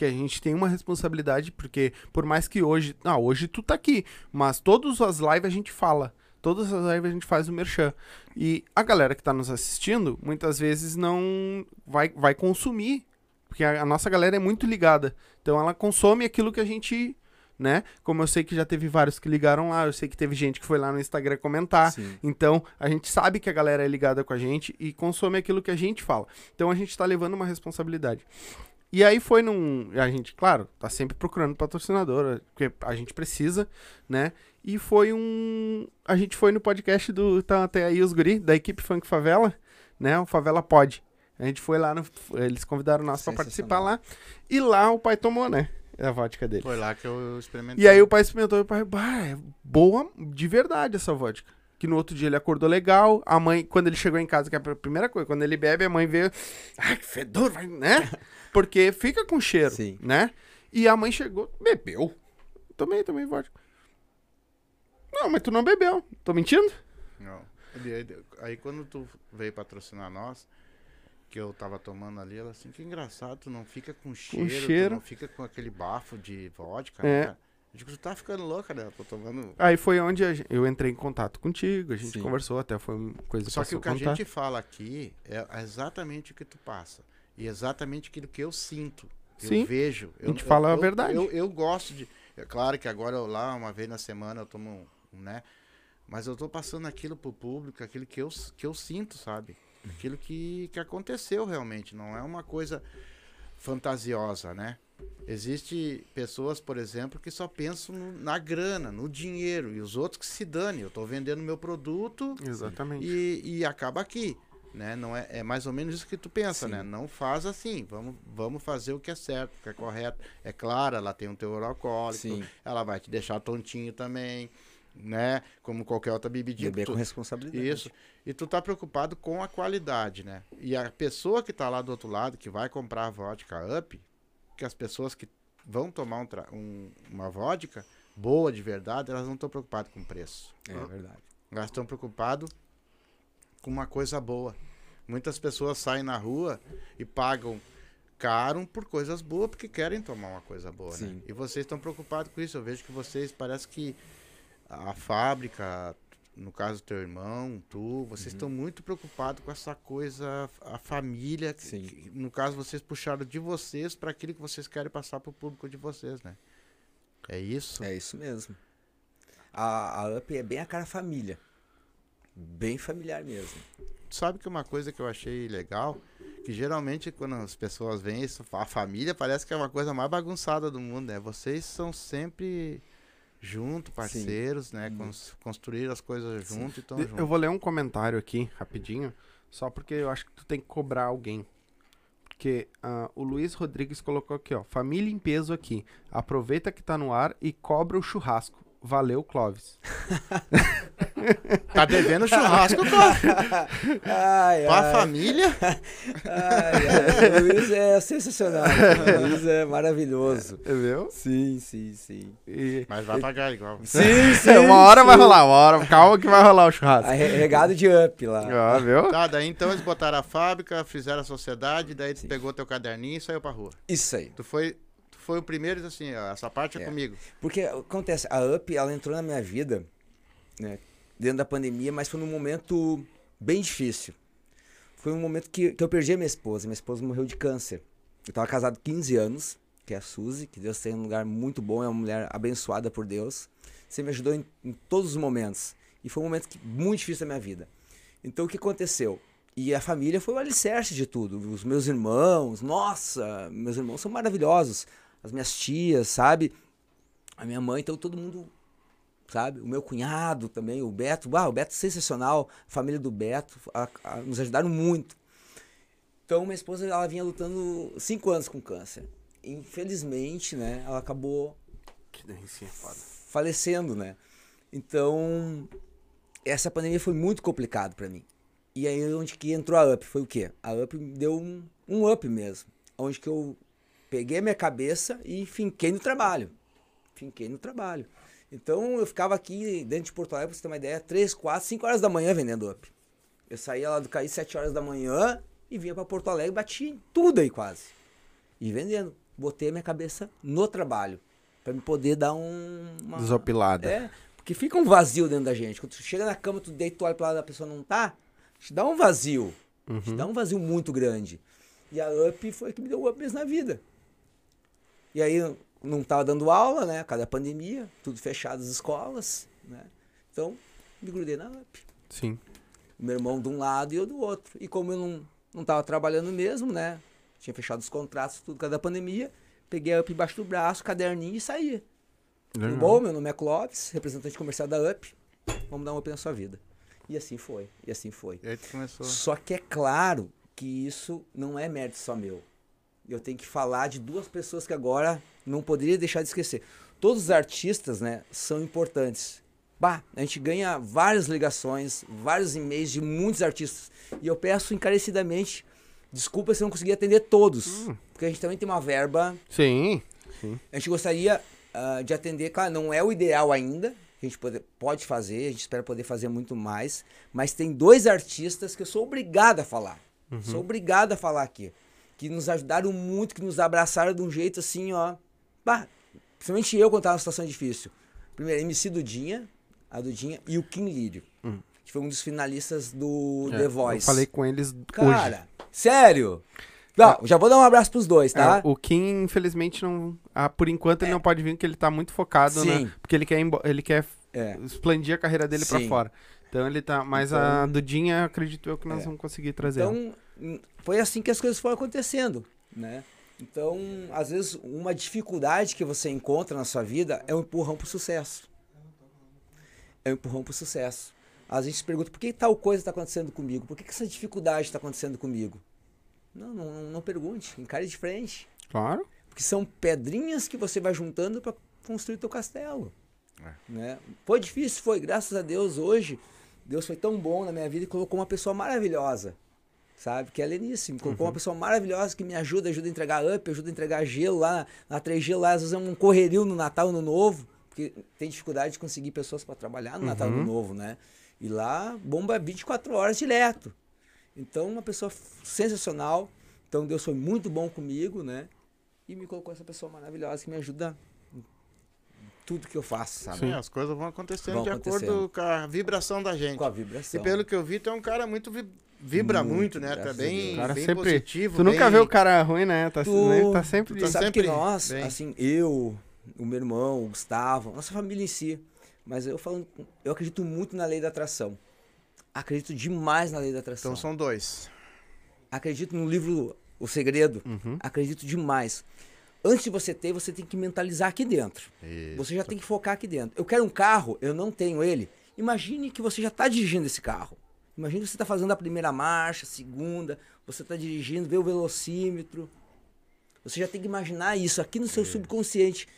[SPEAKER 1] que a gente tem uma responsabilidade, porque por mais que hoje, ah, hoje tu tá aqui, mas todas as lives a gente fala. Todas as lives a gente faz o merchan. E a galera que tá nos assistindo, muitas vezes não vai, vai consumir porque a, a nossa galera é muito ligada. Então ela consome aquilo que a gente, né? Como eu sei que já teve vários que ligaram lá, eu sei que teve gente que foi lá no Instagram comentar.
[SPEAKER 3] Sim.
[SPEAKER 1] Então a gente sabe que a galera é ligada com a gente e consome aquilo que a gente fala. Então a gente tá levando uma responsabilidade. E aí foi num. A gente, claro, tá sempre procurando patrocinador, porque a gente precisa, né? E foi um. A gente foi no podcast do. Tá até aí os guri, da equipe Funk Favela, né? O Favela Pod. A gente foi lá no. Eles convidaram nós pra participar lá. E lá o pai tomou, né? A vodka dele.
[SPEAKER 2] Foi lá que eu experimentei.
[SPEAKER 1] E aí o pai experimentou e o pai, bah, é boa de verdade essa vodka. Que no outro dia ele acordou legal. A mãe, quando ele chegou em casa, que é a primeira coisa, quando ele bebe, a mãe vê. Ai, que fedor, vai, né? Porque fica com cheiro,
[SPEAKER 3] Sim.
[SPEAKER 1] né? E a mãe chegou, bebeu. Tomei, tomei vodka. Não, mas tu não bebeu. Tô mentindo?
[SPEAKER 2] Não. Aí, aí quando tu veio patrocinar nós, que eu tava tomando ali, ela assim, que engraçado, tu não fica com cheiro,
[SPEAKER 1] cheiro.
[SPEAKER 2] tu não fica com aquele bafo de vodka,
[SPEAKER 1] É.
[SPEAKER 2] né, cara? Eu digo, tu tá ficando louca, né? Tô tomando.
[SPEAKER 1] Aí foi onde eu entrei em contato contigo, a gente
[SPEAKER 3] Sim.
[SPEAKER 1] conversou, até foi uma coisa
[SPEAKER 2] Só que o que a gente fala aqui é exatamente o que tu passa. E exatamente aquilo que eu sinto.
[SPEAKER 1] Sim.
[SPEAKER 2] Eu vejo.
[SPEAKER 1] A gente
[SPEAKER 2] eu,
[SPEAKER 1] fala
[SPEAKER 2] eu,
[SPEAKER 1] a verdade.
[SPEAKER 2] Eu, eu gosto de. É claro que agora eu lá, uma vez na semana, eu tomo, um, né? Mas eu tô passando aquilo pro público, aquilo que eu, que eu sinto, sabe? Aquilo que, que aconteceu realmente. Não é uma coisa fantasiosa, né? Existe pessoas, por exemplo, que só pensam no- na grana, no dinheiro, e os outros que se dane. Eu tô vendendo meu produto,
[SPEAKER 1] Exatamente.
[SPEAKER 2] e, e acaba aqui. Né? Não é, é mais ou menos isso que tu pensa,
[SPEAKER 3] Sim.
[SPEAKER 2] né? Não faz assim, vamos, vamos fazer o que é certo, o que é correto. É claro, ela tem um teor alcoólico,
[SPEAKER 3] Sim.
[SPEAKER 2] ela vai te deixar tontinho também, né? Como qualquer outra bebidinha.
[SPEAKER 3] Beber
[SPEAKER 2] tu-
[SPEAKER 3] com responsabilidade.
[SPEAKER 2] isso. E tu tá preocupado com a qualidade, né? E a pessoa que tá lá do outro lado, que vai comprar a vodka up, que as pessoas que vão tomar um um- uma vodka boa de verdade, elas não estão preocupadas com o preço.
[SPEAKER 3] É verdade.
[SPEAKER 2] Elas estão preocupadas com uma coisa boa. Muitas pessoas saem na rua e pagam caro por coisas boas porque querem tomar uma coisa boa, né?
[SPEAKER 3] Sim.
[SPEAKER 2] E vocês estão preocupados com isso. Eu vejo que vocês parece que a fábrica, no caso do teu irmão, tu, vocês
[SPEAKER 3] Uhum.
[SPEAKER 2] estão muito preocupados com essa coisa, a família. que-
[SPEAKER 3] Sim.
[SPEAKER 2] que, no caso, vocês puxaram de vocês para aquilo que vocês querem passar para o público de vocês, né? É isso?
[SPEAKER 3] É isso mesmo. A, a UP é bem a cara família. Bem familiar mesmo.
[SPEAKER 2] sabe que uma coisa que eu achei legal, que geralmente quando as pessoas veem isso, a família parece que é uma coisa mais bagunçada do mundo, né? Vocês são sempre junto, parceiros, né? Cons construir as coisas junto e tão junto.
[SPEAKER 1] Eu vou ler um comentário aqui, rapidinho, só porque eu acho que tu tem que cobrar alguém. Porque ah, o Luiz Rodrigues colocou aqui, ó. Família em peso aqui. Aproveita que tá no ar e cobra o churrasco. Valeu, Clóvis.
[SPEAKER 2] Tá devendo churrasco, cara.
[SPEAKER 3] Ai,
[SPEAKER 2] Pra
[SPEAKER 3] ai,
[SPEAKER 2] família.
[SPEAKER 3] ai, ai. O Luiz é sensacional. O Luiz é maravilhoso.
[SPEAKER 1] Viu?
[SPEAKER 3] Sim, sim, sim.
[SPEAKER 1] E...
[SPEAKER 2] Mas vai pagar igual.
[SPEAKER 3] Sim, sim.
[SPEAKER 1] uma hora vai
[SPEAKER 3] sim.
[SPEAKER 1] rolar, uma hora. Calma que vai rolar o churrasco.
[SPEAKER 3] Regado de up lá.
[SPEAKER 1] Ó, viu?
[SPEAKER 2] Tá, daí então eles botaram a fábrica, fizeram a sociedade, daí tu pegou teu caderninho e saiu pra rua.
[SPEAKER 3] Isso aí.
[SPEAKER 2] Tu foi, foi o primeiro e disse assim, ó, essa parte é,
[SPEAKER 3] É.
[SPEAKER 2] comigo.
[SPEAKER 3] Porque acontece, a UP, ela entrou na minha vida, né, dentro da pandemia, mas foi num momento bem difícil. Foi um momento que, que eu perdi a minha esposa. Minha esposa morreu de câncer. Eu tava casado 15 anos, que é a Suzy, que Deus tem um lugar muito bom, é uma mulher abençoada por Deus. Você me ajudou em, em todos os momentos. E foi um momento que, muito difícil da minha vida. Então o que aconteceu? E a família foi o alicerce de tudo. Os meus irmãos, nossa, meus irmãos são maravilhosos. As minhas tias, sabe? A minha mãe, então todo mundo, sabe? O meu cunhado também, o Beto. Ah, o Beto é sensacional. A família do Beto a- a- nos ajudaram muito. Então minha esposa, ela vinha lutando cinco anos com câncer. Infelizmente, né? Ela acabou
[SPEAKER 1] Que delícia foda.
[SPEAKER 3] falecendo, né? Então, essa pandemia foi muito complicado pra mim. E aí onde que entrou a UP? Foi o quê? A UP deu um, um up mesmo. Onde que eu peguei a minha cabeça e finquei no trabalho. Finquei no trabalho. Então eu ficava aqui dentro de Porto Alegre, pra você ter uma ideia, 3, 4, 5 horas da manhã vendendo up. Eu saía lá do Caí 7 horas da manhã e vinha pra Porto Alegre, batia em tudo aí quase. E vendendo. Botei a minha cabeça no trabalho. Pra me poder dar um. uma-
[SPEAKER 1] Desopilada.
[SPEAKER 3] é, porque fica um vazio dentro da gente. Quando tu chega na cama, tu deita, tu olha pro lado da pessoa não tá, te dá um vazio. Te dá um vazio muito grande. E a UP foi que me deu o up mesmo na vida. E aí não tava dando aula, né? Por causa da pandemia, tudo fechado as escolas, né? Então, me grudei na UP.
[SPEAKER 1] Sim.
[SPEAKER 3] Meu irmão de um lado e eu do outro. E como eu não, não tava trabalhando mesmo, né? Tinha fechado os contratos, tudo por causa da pandemia, peguei a UP embaixo do braço, caderninho e saía. Tudo bom? Meu nome é Clóvis, representante comercial da UP. Vamos dar um up na sua vida. E assim foi, e assim foi.
[SPEAKER 2] E aí tu começou.
[SPEAKER 3] Só que é claro que isso não é mérito só meu. Eu tenho que falar de duas pessoas que agora não poderia deixar de esquecer. Todos os artistas, né, são importantes. Bah, a gente ganha várias ligações, vários e-mails de muitos artistas. E eu peço encarecidamente, desculpa se eu não conseguir atender todos. Porque a gente também tem uma verba
[SPEAKER 1] Sim.
[SPEAKER 3] a gente gostaria ah, de atender, claro, não é o ideal ainda, a gente pode, pode fazer, a gente espera poder fazer muito mais, mas tem dois artistas que eu sou obrigado a falar. Sou obrigado a falar aqui. Que nos ajudaram muito, que nos abraçaram de um jeito assim, ó. Bah, principalmente eu quando tava numa situação difícil. Primeiro, MC Dudinha, a Dudinha e o Kim Lírio, que foi um dos finalistas do
[SPEAKER 1] É,
[SPEAKER 3] The
[SPEAKER 1] Eu
[SPEAKER 3] Voice.
[SPEAKER 1] falei com eles hoje.
[SPEAKER 3] Cara, sério? Não, já vou dar um abraço pros dois, tá?
[SPEAKER 1] É, o Kim, infelizmente, não. Ah, por enquanto ele não pode vir, porque ele tá muito focado,
[SPEAKER 3] Sim.
[SPEAKER 1] né? Porque ele quer, ele quer
[SPEAKER 3] É.
[SPEAKER 1] expandir a carreira dele pra
[SPEAKER 3] Sim.
[SPEAKER 1] fora. Então ele tá. Mas a Dudinha, acredito eu que nós
[SPEAKER 3] É.
[SPEAKER 1] vamos conseguir trazer.
[SPEAKER 3] Então, hum, foi assim que as coisas foram acontecendo, né? Então, às vezes, uma dificuldade que você encontra na sua vida é um empurrão pro sucesso. É um empurrão pro sucesso. Às vezes a gente se pergunta, por que tal coisa está acontecendo comigo? Por que, que essa dificuldade está acontecendo comigo? Não, não, não, não pergunte, encare de frente.
[SPEAKER 1] Claro.
[SPEAKER 3] Porque são pedrinhas que você vai juntando para construir teu castelo.
[SPEAKER 2] É.
[SPEAKER 3] Né? Foi difícil, foi. Graças a Deus, hoje, Deus foi tão bom na minha vida e colocou uma pessoa maravilhosa. Sabe? Que é. Me colocou uma pessoa maravilhosa que me ajuda, ajuda a entregar up, ajuda a entregar gelo lá. Na 3G lá, às vezes é um correrio no Natal, no Novo. Porque tem dificuldade de conseguir pessoas para trabalhar no Natal e no Novo, né? E lá, bomba 24 horas direto. Então, uma pessoa sensacional. Então, Deus foi muito bom comigo, né? E me colocou essa pessoa maravilhosa que me ajuda em tudo que eu faço, sabe?
[SPEAKER 2] Sim, as coisas vão acontecendo
[SPEAKER 3] Vão
[SPEAKER 2] de
[SPEAKER 3] acontecendo.
[SPEAKER 2] acordo com a vibração da gente.
[SPEAKER 3] Com a
[SPEAKER 2] E
[SPEAKER 3] vibração.
[SPEAKER 2] pelo que eu vi, tu é um cara muito. Vi- Vibra
[SPEAKER 3] Muito,
[SPEAKER 2] muito, né?
[SPEAKER 3] A
[SPEAKER 2] bem.
[SPEAKER 1] O cara
[SPEAKER 2] bem
[SPEAKER 1] sempre.
[SPEAKER 2] positivo.
[SPEAKER 1] tu nunca
[SPEAKER 2] bem-
[SPEAKER 1] vê o cara ruim, né? Tá,
[SPEAKER 3] Tu-
[SPEAKER 1] né? tá sempre.
[SPEAKER 2] tu tá
[SPEAKER 3] Sabe
[SPEAKER 2] sempre
[SPEAKER 3] que nós,
[SPEAKER 2] bem.
[SPEAKER 3] assim, eu, o meu irmão, o Gustavo, nossa família em si, mas eu falando, eu acredito muito na lei da atração. Acredito demais na lei da atração.
[SPEAKER 2] Então são dois.
[SPEAKER 3] Acredito no livro O Segredo.
[SPEAKER 1] Uhum.
[SPEAKER 3] Acredito demais. Antes de você ter, você tem que mentalizar aqui dentro.
[SPEAKER 2] Isso.
[SPEAKER 3] Você já tem que focar aqui dentro. Eu quero um carro, eu não tenho ele. Imagine que você já está dirigindo esse carro. Imagine que você está fazendo a primeira marcha, a segunda, você está dirigindo, vê o velocímetro. Você já tem que imaginar isso aqui no seu subconsciente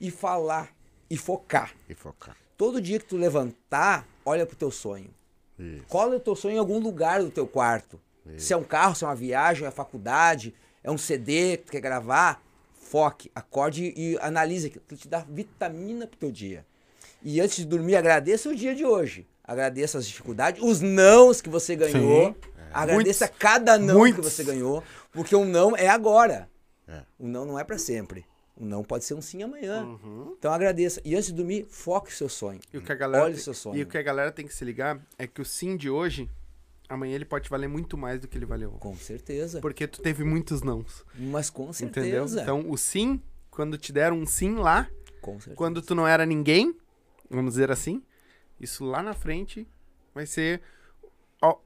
[SPEAKER 3] e falar e focar.
[SPEAKER 2] E focar.
[SPEAKER 3] Todo dia que tu levantar, olha pro teu sonho.
[SPEAKER 2] Isso.
[SPEAKER 3] Cola o teu sonho em algum lugar do teu quarto. Se é um carro, se é uma viagem, é faculdade, é um CD que tu quer gravar, foque, acorde e analise. Aquilo te dá vitamina pro teu dia. E antes de dormir, agradeça o dia de hoje. Agradeça as dificuldades, os nãos que você ganhou.
[SPEAKER 1] Sim.
[SPEAKER 3] Agradeça
[SPEAKER 1] Muitos.
[SPEAKER 3] cada não
[SPEAKER 1] Muitos.
[SPEAKER 3] que você ganhou. Porque um não é agora.
[SPEAKER 2] É.
[SPEAKER 3] O não não é pra sempre. O não pode ser um sim amanhã.
[SPEAKER 1] Uhum.
[SPEAKER 3] Então agradeça. E antes de dormir, foque o seu sonho.
[SPEAKER 1] E o que a galera
[SPEAKER 3] Olha o seu sonho.
[SPEAKER 1] E o que a galera tem que se ligar é que o sim de hoje, amanhã ele pode valer muito mais do que ele valeu.
[SPEAKER 3] Com certeza.
[SPEAKER 1] Porque tu teve muitos nãos.
[SPEAKER 3] Mas com
[SPEAKER 1] Entendeu?
[SPEAKER 3] certeza.
[SPEAKER 1] Então, o sim, quando te deram um sim lá,
[SPEAKER 3] com certeza.
[SPEAKER 1] quando tu não era ninguém, vamos dizer assim, isso lá na frente vai ser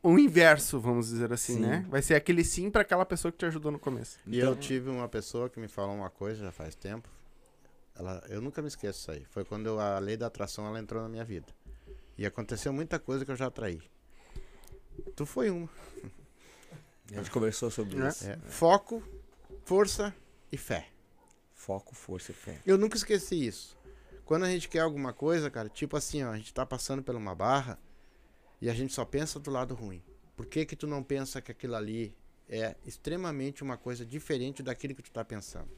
[SPEAKER 1] o inverso, vamos dizer assim,
[SPEAKER 3] Sim.
[SPEAKER 1] né? Vai ser aquele sim pra aquela pessoa que te ajudou no começo.
[SPEAKER 2] E
[SPEAKER 3] Então-
[SPEAKER 2] eu tive uma pessoa que me falou uma coisa já faz tempo. Ela, eu nunca me esqueço disso aí. Foi quando eu- a lei da atração ela entrou na minha vida. E aconteceu muita coisa que eu já atraí. Tu foi uma.
[SPEAKER 3] A gente conversou sobre
[SPEAKER 1] É.
[SPEAKER 3] isso.
[SPEAKER 2] É, foco, força e fé.
[SPEAKER 3] Foco, força e fé.
[SPEAKER 2] Eu nunca esqueci isso. Quando a gente quer alguma coisa, cara, tipo assim, ó, a gente tá passando por uma barra e a gente só pensa do lado ruim. Por que que tu não pensa que aquilo ali é extremamente uma coisa diferente daquilo que tu tá pensando?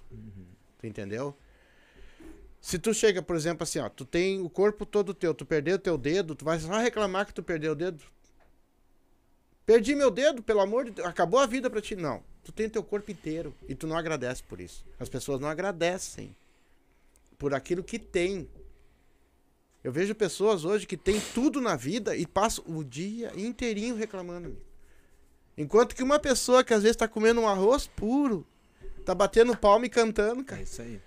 [SPEAKER 2] Tu entendeu? Se tu chega, por exemplo, assim, ó, tu tem o corpo todo teu, tu perdeu teu dedo, tu vai só reclamar que tu perdeu o dedo? Perdi meu dedo, pelo amor de Deus, acabou a vida pra ti. Não, tu tem teu corpo inteiro e tu não agradece por isso. As pessoas não agradecem por aquilo que tem. Eu vejo pessoas hoje que têm tudo na vida e passam o dia inteirinho reclamando. amigo. Enquanto que uma pessoa que às vezes tá comendo um arroz puro, tá batendo palma e cantando,
[SPEAKER 3] É
[SPEAKER 2] cara.
[SPEAKER 3] isso aí.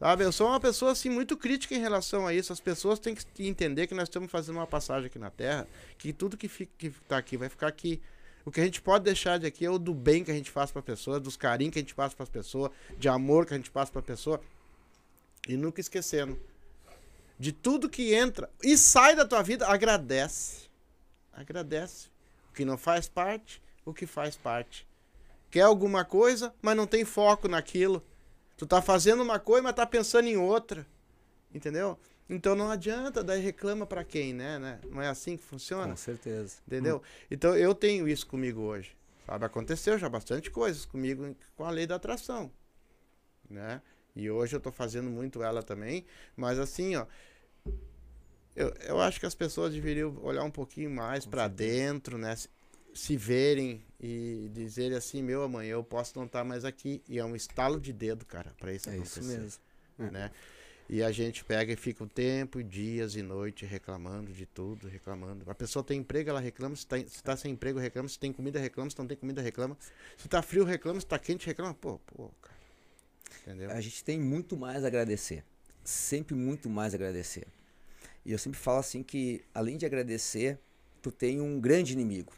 [SPEAKER 2] Sabe? Eu sou uma pessoa assim muito crítica em relação a isso. As pessoas têm que entender que nós estamos fazendo uma passagem aqui na Terra, que tudo que fica que tá aqui vai ficar aqui. O que a gente pode deixar de aqui é o do bem que a gente faz para pessoa, dos carinhos que a gente passa para as pessoas, de amor que a gente passa para pessoa. E nunca esquecendo de tudo que entra e sai da tua vida, agradece. Agradece. O que não faz parte, o que faz parte. Quer alguma coisa, mas não tem foco naquilo. Tu tá fazendo uma coisa, mas tá pensando em outra. Entendeu? Então não adianta, daí reclama pra quem, né, né? Não é assim que funciona,
[SPEAKER 3] Com certeza.
[SPEAKER 2] entendeu? Então eu tenho isso comigo hoje. Sabe, aconteceu já bastante coisas comigo com a lei da atração, né? E hoje eu tô fazendo muito ela também, mas assim, ó, eu, eu acho que as pessoas deveriam olhar um pouquinho mais
[SPEAKER 3] certeza.
[SPEAKER 2] dentro, né? Se, se verem e dizerem assim, meu, amanhã eu posso não estar mais aqui. E é um estalo de dedo, cara, pra isso
[SPEAKER 3] É isso
[SPEAKER 2] acontecer
[SPEAKER 3] mesmo.
[SPEAKER 2] né? E a gente pega e fica o tempo, dias e noites reclamando de tudo, reclamando. A pessoa tem emprego, ela reclama. Se tá, se tá sem emprego, reclama. Se tem comida, reclama. Se não tem comida, reclama. Se tá frio, reclama. Se tá quente, reclama. Pô, pô, cara. Entendeu?
[SPEAKER 3] A gente tem muito mais a agradecer. Sempre muito mais a agradecer. E eu sempre falo assim que, além de agradecer, tu tem um grande inimigo,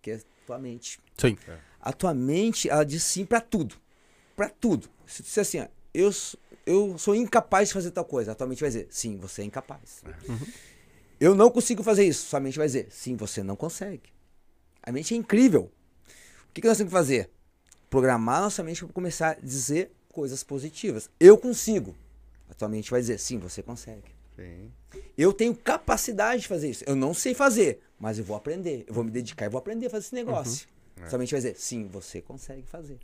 [SPEAKER 3] que é tua mente.
[SPEAKER 1] Sim.
[SPEAKER 3] A tua mente, ela diz sim pra tudo. Pra tudo. Se tu disser assim, ó, eu, eu sou incapaz de fazer tal coisa, a tua mente vai dizer, sim, você é incapaz. Eu não consigo fazer isso, sua mente vai dizer, sim, você não consegue. A mente é incrível. O que, que nós temos que fazer? Programar nossa mente para começar a dizer coisas positivas. Eu consigo. A tua mente vai dizer, sim, você consegue.
[SPEAKER 2] Sim.
[SPEAKER 3] Eu tenho capacidade de fazer isso. Eu não sei fazer, mas eu vou aprender. Eu vou me dedicar e vou aprender a fazer esse negócio.
[SPEAKER 2] É.
[SPEAKER 3] Sua mente vai dizer, sim, você consegue fazer.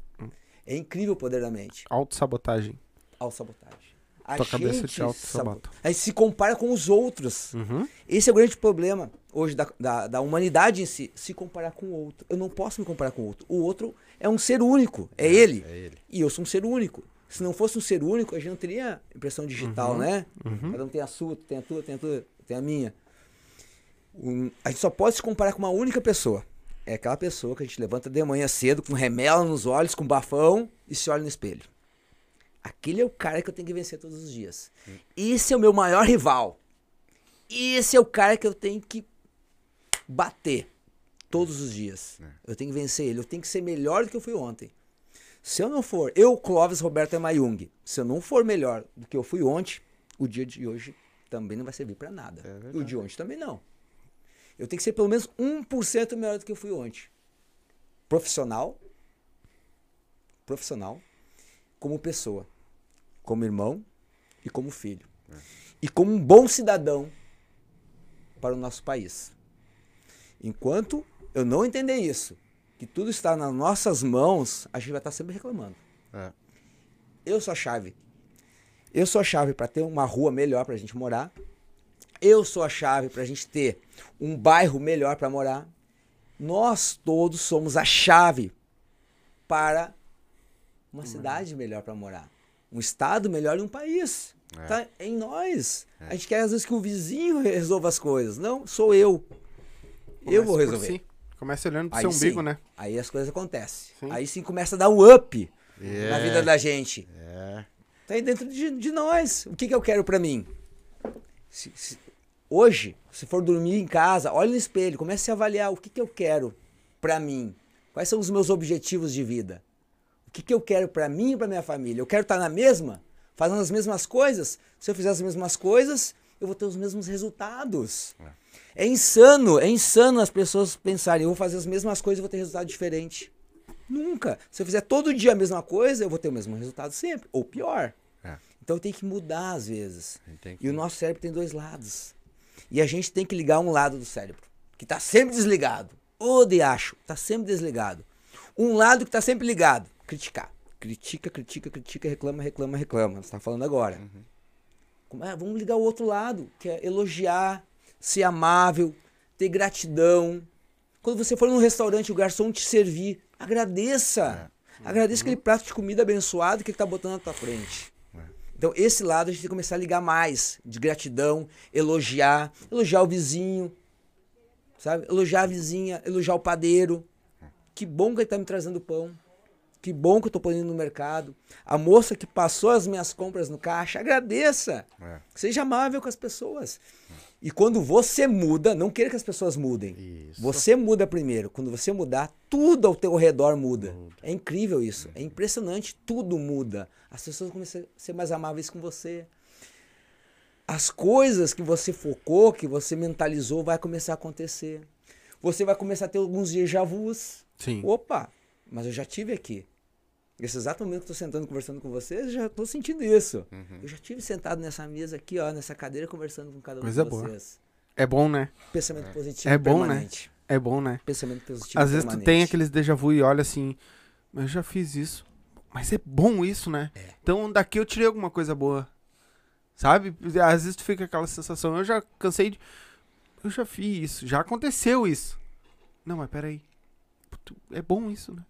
[SPEAKER 3] É incrível o poder da mente.
[SPEAKER 1] Autossabotagem.
[SPEAKER 3] Autossabotagem. A
[SPEAKER 1] Tua cabeça
[SPEAKER 3] gente
[SPEAKER 1] te autossabota.
[SPEAKER 3] sabo- A gente se compara com os outros.
[SPEAKER 1] Uhum.
[SPEAKER 3] Esse é o grande problema hoje da, da, da humanidade em si. Se comparar com o outro. Eu não posso me comparar com o outro. O outro é um ser único. É, ele.
[SPEAKER 2] É ele.
[SPEAKER 3] E eu sou um ser único. Se não fosse um ser único, a gente não teria impressão digital, né? Cada um tem a sua, tem a tua, tem a tua, tem a minha. Um, a gente só pode se comparar com uma única pessoa. É aquela pessoa que a gente levanta de manhã cedo, com remela nos olhos, com bafão e se olha no espelho. Aquele é o cara que eu tenho que vencer todos os dias. Esse é o meu maior rival. Esse é o cara que eu tenho que bater todos os dias. Eu tenho que vencer ele. Eu tenho que ser melhor do que eu fui ontem. Se eu não for, eu, Clóvis Roberto Emayung, se eu não for melhor do que eu fui ontem, o dia de hoje também não vai servir pra nada.
[SPEAKER 2] É
[SPEAKER 3] o de ontem também não. Eu tenho que ser pelo menos 1% melhor do que eu fui ontem. Profissional, profissional, como pessoa, como irmão e como filho. e como um bom cidadão para o nosso país. Enquanto eu não entender isso, que tudo está nas nossas mãos, a gente vai estar sempre reclamando.
[SPEAKER 2] É.
[SPEAKER 3] Eu sou a chave. Eu sou a chave para ter uma rua melhor para a gente morar. Eu sou a chave para a gente ter um bairro melhor para morar. Nós todos somos a chave para uma cidade melhor para morar, um estado melhor e um país.
[SPEAKER 2] É.
[SPEAKER 3] Tá em nós. A gente quer às vezes que o vizinho resolva as coisas. Não, sou eu. eu vou
[SPEAKER 1] Comece
[SPEAKER 3] resolver.
[SPEAKER 1] si. Comece olhando pro
[SPEAKER 3] Aí
[SPEAKER 1] seu umbigo,
[SPEAKER 3] sim,
[SPEAKER 1] né?
[SPEAKER 3] Aí as coisas acontecem.
[SPEAKER 1] Sim.
[SPEAKER 3] Aí sim começa a dar o up na
[SPEAKER 2] É.
[SPEAKER 3] vida da gente.
[SPEAKER 2] É.
[SPEAKER 3] Tá aí dentro de, de nós. O que, que eu quero pra mim? Se- se- hoje, se for dormir em casa, olhe no espelho, comece a avaliar o que, que eu quero pra mim. Quais são os meus objetivos de vida? O que, que eu quero pra mim e pra minha família? Eu quero estar na mesma? Fazendo as mesmas coisas? Se eu fizer as mesmas coisas, eu vou ter os mesmos resultados. É insano, é insano as pessoas pensarem, eu vou fazer as mesmas coisas e vou ter resultado diferente. Nunca. Se eu fizer todo dia a mesma coisa, eu vou ter o mesmo resultado sempre, ou pior.
[SPEAKER 2] É.
[SPEAKER 3] Então tem que mudar às vezes.
[SPEAKER 2] Que-
[SPEAKER 3] E o nosso cérebro tem dois lados. E a gente tem que ligar um lado do cérebro, que está sempre desligado. Ô diacho, está sempre desligado. Um lado que está sempre ligado, criticar. Critica, critica, critica, reclama, reclama, reclama. Você está falando agora. Como é? Vamos ligar o outro lado, que é elogiar, ser amável, ter gratidão. Quando você for num restaurante e o garçom te servir, agradeça. Agradeça aquele prato de comida abençoado que ele está botando na tua frente. Então, esse lado a gente tem que começar a ligar mais, de gratidão, elogiar, elogiar o vizinho, sabe? Elogiar a vizinha, elogiar o padeiro. Que bom que ele tá me trazendo pão. Que bom que eu tô pondo no mercado. A moça que passou as minhas compras no caixa, agradeça.
[SPEAKER 2] É.
[SPEAKER 3] Seja amável com as pessoas. E quando você muda, não queira que as pessoas mudem.
[SPEAKER 2] Isso.
[SPEAKER 3] Você muda primeiro. Quando você mudar, tudo ao teu redor muda. É incrível isso. É impressionante. Tudo muda. As pessoas começam a ser mais amáveis com você. As coisas que você focou, que você mentalizou, vai começar a acontecer. Você vai começar a ter alguns déjà vus.
[SPEAKER 1] Sim.
[SPEAKER 3] Opa, mas eu já tive aqui. Nesse exato momento que eu tô sentando conversando com vocês, eu já tô sentindo isso.
[SPEAKER 1] Uhum.
[SPEAKER 3] Eu já tive sentado nessa mesa aqui, ó, nessa cadeira, conversando com cada um
[SPEAKER 1] Coisa
[SPEAKER 3] de
[SPEAKER 1] boa.
[SPEAKER 3] vocês.
[SPEAKER 1] É bom, né?
[SPEAKER 3] Pensamento positivo
[SPEAKER 1] É bom, né?
[SPEAKER 3] permanente.
[SPEAKER 1] É bom, né?
[SPEAKER 3] Pensamento positivo
[SPEAKER 1] Às vezes tu
[SPEAKER 3] permanente.
[SPEAKER 1] tem aqueles déjà vu e olha assim, mas eu já fiz isso. Mas é bom isso, né?
[SPEAKER 3] É.
[SPEAKER 1] Então daqui eu tirei alguma coisa boa. Sabe? Às vezes tu fica aquela sensação, eu já cansei de. Eu já fiz isso, já aconteceu isso. Não, mas peraí. É bom isso, né?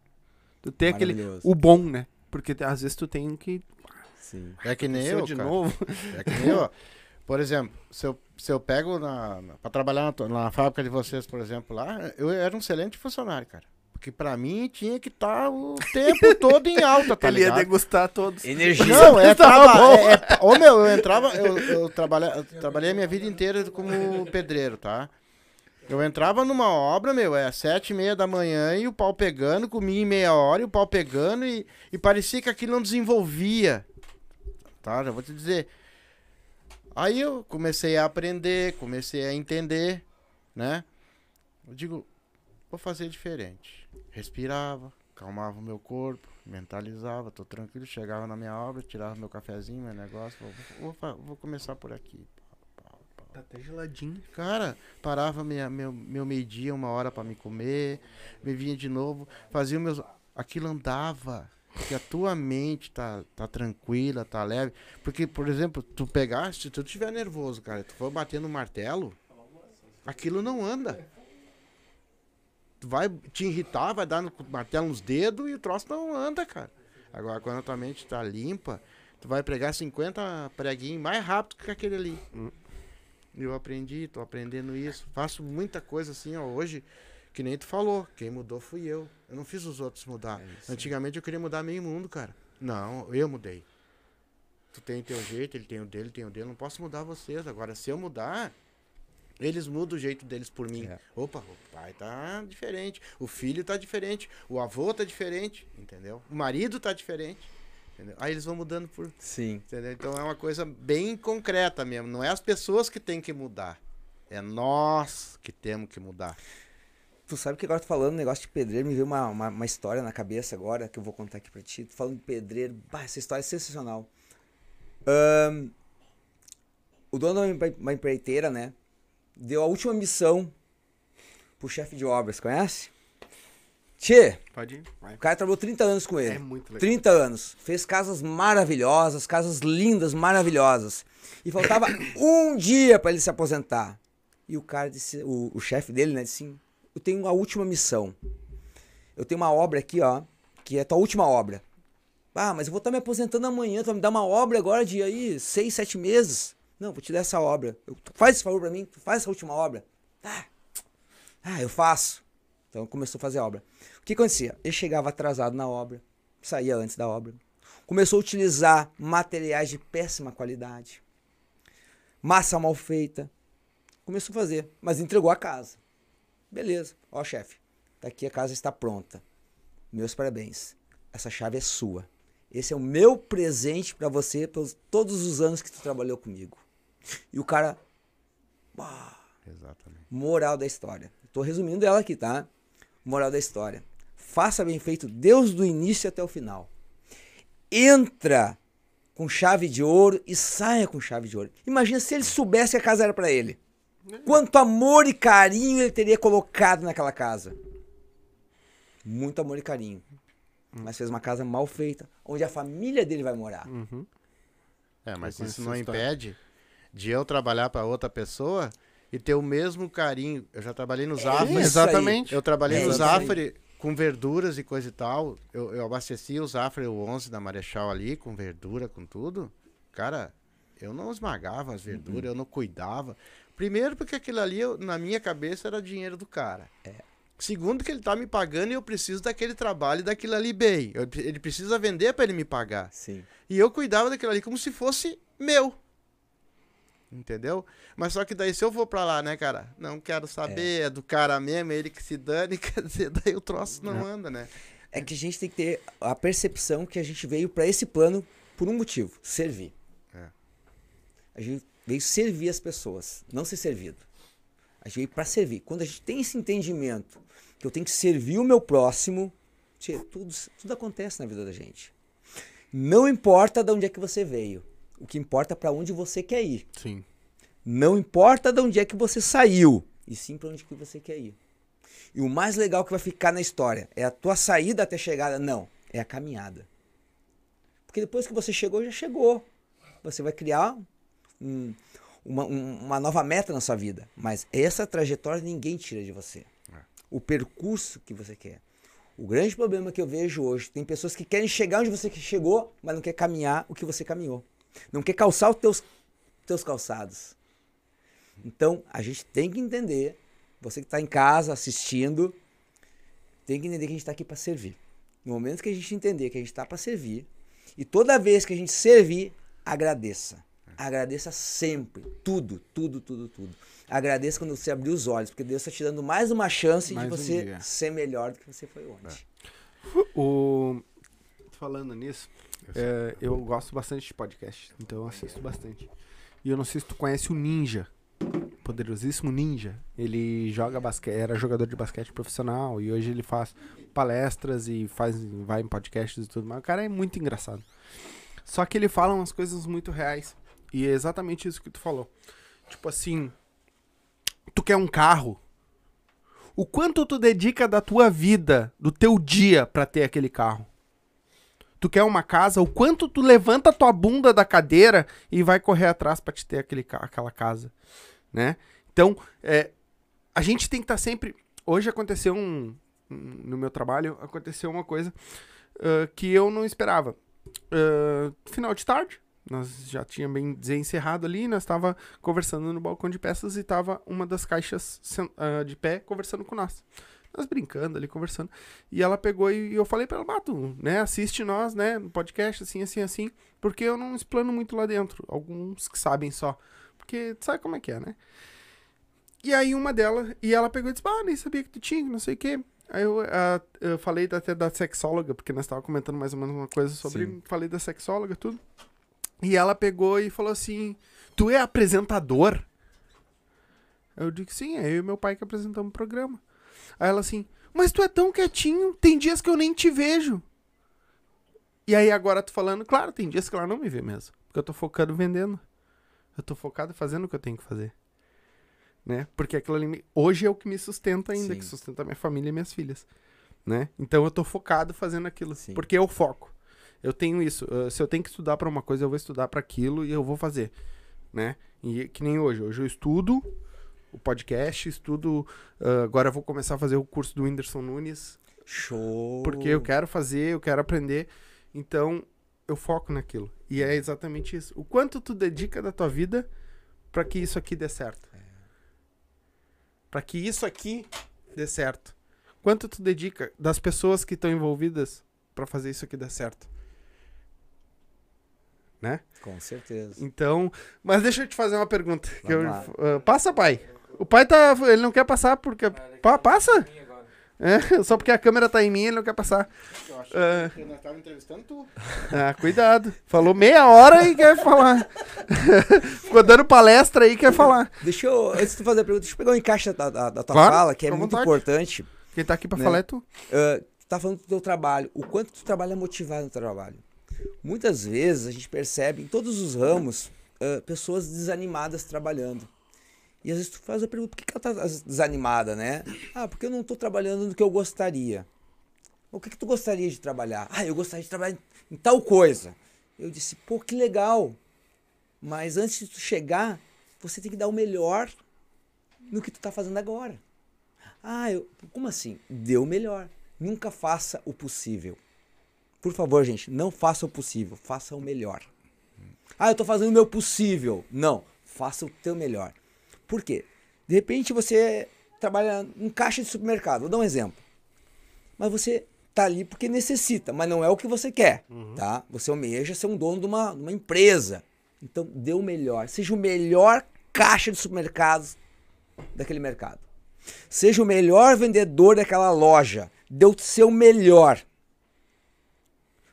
[SPEAKER 1] Tu tem aquele. O bom, né? Porque às vezes tu tem que.
[SPEAKER 3] Sim.
[SPEAKER 2] É que nem eu,
[SPEAKER 1] de
[SPEAKER 2] cara.
[SPEAKER 1] novo.
[SPEAKER 2] É que nem eu. ó. Por exemplo, se eu, se eu pego na, na, pra trabalhar na, na fábrica de vocês, por exemplo, lá, eu era um excelente funcionário, cara. Porque pra mim tinha que estar o tempo todo em alta, tá
[SPEAKER 1] Ele ia degustar todos.
[SPEAKER 3] Energia.
[SPEAKER 2] Não, é
[SPEAKER 1] Tava
[SPEAKER 2] traba...
[SPEAKER 1] bom.
[SPEAKER 2] é, é- Ô, meu, eu entrava, eu, eu, trabalha, eu trabalhei a minha vida inteira como pedreiro, tá? Eu entrava numa obra, meu, é sete e meia da manhã e o pau pegando, comia em meia hora e o pau pegando e, e parecia que aquilo não desenvolvia. Tá, já vou te dizer. Aí eu comecei a aprender, comecei a entender, né? Eu digo, vou fazer diferente. Respirava, calmava o meu corpo, mentalizava, tô tranquilo, chegava na minha obra, tirava meu cafezinho, meu negócio, vou, vou, fa- vou começar por aqui.
[SPEAKER 1] Tá até geladinho.
[SPEAKER 2] Cara, parava minha, meu, meu meio-dia, uma hora pra me comer, me vinha de novo, fazia meus. Aquilo andava. Porque a tua mente tá, tá tranquila, tá leve. Porque, por exemplo, tu pegaste, se tu estiver nervoso, cara, tu for bater no martelo, aquilo não anda. Tu vai te irritar, vai dar no martelo nos dedos e o troço não anda, cara. Agora, quando a tua mente tá limpa, tu vai pregar 50 preguinhos mais rápido que aquele ali. Eu aprendi, tô aprendendo isso. Faço muita coisa assim, ó, hoje, que nem tu falou. Quem mudou fui eu. Eu não fiz os outros mudar. Antigamente eu queria mudar meio mundo, cara. Não, eu mudei. Tu tem o teu jeito, ele tem o dele, tem o dele. Não posso mudar vocês. Agora, se eu mudar, eles mudam o jeito deles por mim.
[SPEAKER 3] É.
[SPEAKER 2] Opa, o pai tá diferente. O filho tá diferente. O avô tá diferente. Entendeu? O marido tá diferente. Entendeu? Aí eles vão mudando por,
[SPEAKER 3] Sim.
[SPEAKER 2] Entendeu? Então é uma coisa bem concreta mesmo. Não é as pessoas que têm que mudar. É nós que temos que mudar.
[SPEAKER 3] Tu sabe que agora tu falando negócio de pedreiro, me veio uma, uma, uma história na cabeça agora que eu vou contar aqui pra ti. Tu falando de pedreiro, bah, essa história é sensacional. Ahn, o dono da uma uma empreiteira, né? Deu a última missão pro chefe de obras, conhece? Tchê,
[SPEAKER 1] Pode ir. Vai.
[SPEAKER 3] o cara trabalhou 30 anos com ele.
[SPEAKER 1] É muito legal.
[SPEAKER 3] 30 anos. Fez casas maravilhosas, casas lindas, maravilhosas. E faltava um dia pra ele se aposentar. E o cara disse, o, o chefe dele, né, disse assim, eu tenho uma última missão. Eu tenho uma obra aqui, ó, que é a tua última obra. Ah, mas eu vou estar me aposentando amanhã, tu vai me dar uma obra agora de aí, seis, sete meses. Não, vou te dar essa obra. Eu, faz esse favor pra mim, faz essa última obra. Ah, ah, eu faço. Então começou a fazer a obra. O que acontecia? Ele chegava atrasado na obra, saía antes da obra. Começou a utilizar materiais de péssima qualidade. Massa mal feita. Começou a fazer, mas entregou a casa. Beleza. Ó, chefe, tá aqui a casa está pronta. Meus parabéns. Essa chave é sua. Esse é o meu presente pra você pelos todos os anos que tu trabalhou comigo. E o cara,
[SPEAKER 2] Exatamente.
[SPEAKER 3] moral da história. Tô resumindo ela aqui, tá? Moral da história. Faça bem feito Deus do início até o final. Entra com chave de ouro e saia com chave de ouro. Imagina se ele soubesse que a casa era pra ele. Quanto amor e carinho ele teria colocado naquela casa. Muito amor e carinho. Mas fez uma casa mal feita, onde a família dele vai morar.
[SPEAKER 2] É, mas isso não impede de eu trabalhar para outra pessoa e ter o mesmo carinho. Eu já trabalhei no Zafari.
[SPEAKER 3] isso aí.
[SPEAKER 1] Exatamente.
[SPEAKER 2] Eu trabalhei
[SPEAKER 3] É
[SPEAKER 2] no. Zafari com verduras e coisa e tal. Eu, eu abasteci o Zafari, o 11 da Marechal ali, com verdura, com tudo. Cara, eu não esmagava as verduras,
[SPEAKER 3] Uhum.
[SPEAKER 2] eu não cuidava. Primeiro porque aquilo ali, eu- na minha cabeça, era dinheiro do cara.
[SPEAKER 3] É.
[SPEAKER 2] Segundo que ele tá me pagando e eu preciso daquele trabalho e daquilo ali bem. Eu- ele precisa vender para ele me pagar.
[SPEAKER 3] Sim.
[SPEAKER 2] E eu cuidava daquilo ali como se fosse meu. Entendeu? Mas só que daí se eu vou pra lá, né, cara? Não quero saber, é, do cara mesmo, é ele que se dane, quer dizer, daí o troço não anda, né?
[SPEAKER 3] É que a gente tem que ter a percepção que a gente veio pra esse plano por um motivo: servir.
[SPEAKER 2] É.
[SPEAKER 3] A gente veio servir as pessoas, não ser servido. A gente veio pra servir. Quando a gente tem esse entendimento que eu tenho que servir o meu próximo, tudo, tudo acontece na vida da gente. Não importa de onde é que você veio. O que importa é pra onde você quer ir.
[SPEAKER 1] Sim.
[SPEAKER 3] Não importa de onde é que você saiu, e sim para onde que você quer ir. E o mais legal que vai ficar na história é a tua saída até a chegada? Não, é a caminhada. Porque depois que você chegou, já chegou. Você vai criar um- uma, um- uma nova meta na sua vida. Mas essa trajetória ninguém tira de você. O percurso que você quer. O grande problema que eu vejo hoje, tem pessoas que querem chegar onde você chegou, mas não quer caminhar o que você caminhou. Não quer calçar os teus, teus calçados. Então, a gente tem que entender, você que está em casa assistindo, tem que entender que a gente está aqui para servir. No momento que a gente entender que a gente está para servir, e toda vez que a gente servir, agradeça. Agradeça sempre. Tudo, tudo, tudo, tudo. Agradeça quando você abrir os olhos, porque Deus está te dando mais uma chance
[SPEAKER 1] Mais
[SPEAKER 3] de
[SPEAKER 1] um
[SPEAKER 3] você
[SPEAKER 1] dia.
[SPEAKER 3] ser melhor do que você foi ontem.
[SPEAKER 1] O... Falando nisso, é, eu gosto bastante de podcast, então eu assisto bastante. E eu não sei se tu conhece o Ninja, poderosíssimo Ninja. Ele joga basquete, era jogador de basquete profissional e hoje ele faz palestras e faz, vai em podcasts e tudo mais. O cara é muito engraçado. Só que ele fala umas coisas muito reais. E é exatamente isso que tu falou. Tipo assim, tu quer um carro, o quanto tu dedica da tua vida, do teu dia pra ter aquele carro. Tu quer uma casa, o quanto tu levanta tua bunda da cadeira e vai correr atrás pra te ter aquele, aquela casa, né? Então, é, a gente tem que estar sempre... Hoje aconteceu um... No meu trabalho, aconteceu uma coisa ah, que eu não esperava. Ah, final de tarde, nós já tinha bem dizer encerrado ali, nós estava conversando no balcão de peças e tava uma das caixas ah, de pé conversando com nós. Nós brincando ali, conversando. E ela pegou e eu falei pra ela, Bato, né, assiste nós, né, no podcast, assim, assim, assim, porque eu não explano muito lá dentro. Alguns que sabem só. Porque tu sabe como é que é, né? E aí uma delas, e ela pegou e disse, ah, nem sabia que tu tinha, não sei o quê. Aí eu, ah, eu falei até da sexóloga, porque nós tava comentando mais ou menos uma coisa sobre.
[SPEAKER 3] Sim.
[SPEAKER 1] Falei da sexóloga, tudo. E ela pegou e falou assim: Tu é apresentador? Eu digo sim, é eu e meu pai que apresentamos o programa. Aí ela assim, mas tu é tão quietinho, tem dias que eu nem te vejo. E aí agora tu falando, claro, tem dias que ela não me vê mesmo. Porque eu tô focando vendendo. Eu tô focado fazendo o que eu tenho que fazer. Né? Porque aquilo ali hoje é o que me sustenta ainda,
[SPEAKER 3] Sim.
[SPEAKER 1] que sustenta minha família e minhas filhas. Né? Então eu tô focado fazendo aquilo.
[SPEAKER 3] Sim.
[SPEAKER 1] Porque eu foco. Eu tenho isso. uh, se eu tenho que estudar pra uma coisa, eu vou estudar pra aquilo e eu vou fazer. Né? E que nem hoje. Hoje eu estudo o podcast, estudo. uh, agora eu vou começar a fazer o curso do Whindersson Nunes.
[SPEAKER 3] Show.
[SPEAKER 1] Porque eu quero fazer, eu quero aprender. Então, eu foco naquilo. E é exatamente isso. O quanto tu dedica da tua vida pra que isso aqui dê certo. Pra que isso aqui dê certo. Quanto tu dedica das pessoas que estão envolvidas pra fazer isso aqui dar certo. Né?
[SPEAKER 3] Com certeza.
[SPEAKER 1] Então, mas deixa eu te fazer uma pergunta. eu- ah, passa, pai. O pai tá, ele não quer passar porque Pa- passa? É, só porque a câmera tá em mim, ele não quer passar.
[SPEAKER 2] Eu acho
[SPEAKER 1] Ah.
[SPEAKER 2] que nós estávamos entrevistando tu.
[SPEAKER 1] Ah, cuidado. Falou meia hora e quer falar. Ficou dando palestra aí e quer falar.
[SPEAKER 3] Deixa eu, antes de tu fazer a pergunta, deixa eu pegar um encaixe da, da, da tua
[SPEAKER 1] Claro,
[SPEAKER 3] fala, que é muito
[SPEAKER 1] vontade.
[SPEAKER 3] importante.
[SPEAKER 1] Quem tá aqui pra
[SPEAKER 3] Né?
[SPEAKER 1] falar é tu.
[SPEAKER 3] Ah, tu tá falando do teu trabalho, o quanto tu trabalha motivado no trabalho. Muitas vezes a gente percebe em todos os ramos ah, pessoas desanimadas trabalhando. E às vezes tu faz a pergunta, por que, que ela tá desanimada, né? Ah, porque eu não tô trabalhando no que eu gostaria. O que, que tu gostaria de trabalhar? Ah, eu gostaria de trabalhar em- tal coisa. Eu disse, pô, que legal. Mas antes de tu chegar, você tem que dar o melhor no que tu tá fazendo agora. Ah, eu, como assim? Dê o melhor. Nunca faça o possível. Por favor, gente, não faça o possível, faça o melhor. Ah, eu tô fazendo o meu possível. Não, faça o teu melhor. Por quê? De repente você trabalha em caixa de supermercado, vou dar um exemplo. Mas você tá ali porque necessita, mas não é o que você quer, tá? Você almeja ser um dono de uma, de uma empresa. Então, dê o melhor. Seja o melhor caixa de supermercados daquele mercado. Seja o melhor vendedor daquela loja. Dê o seu melhor.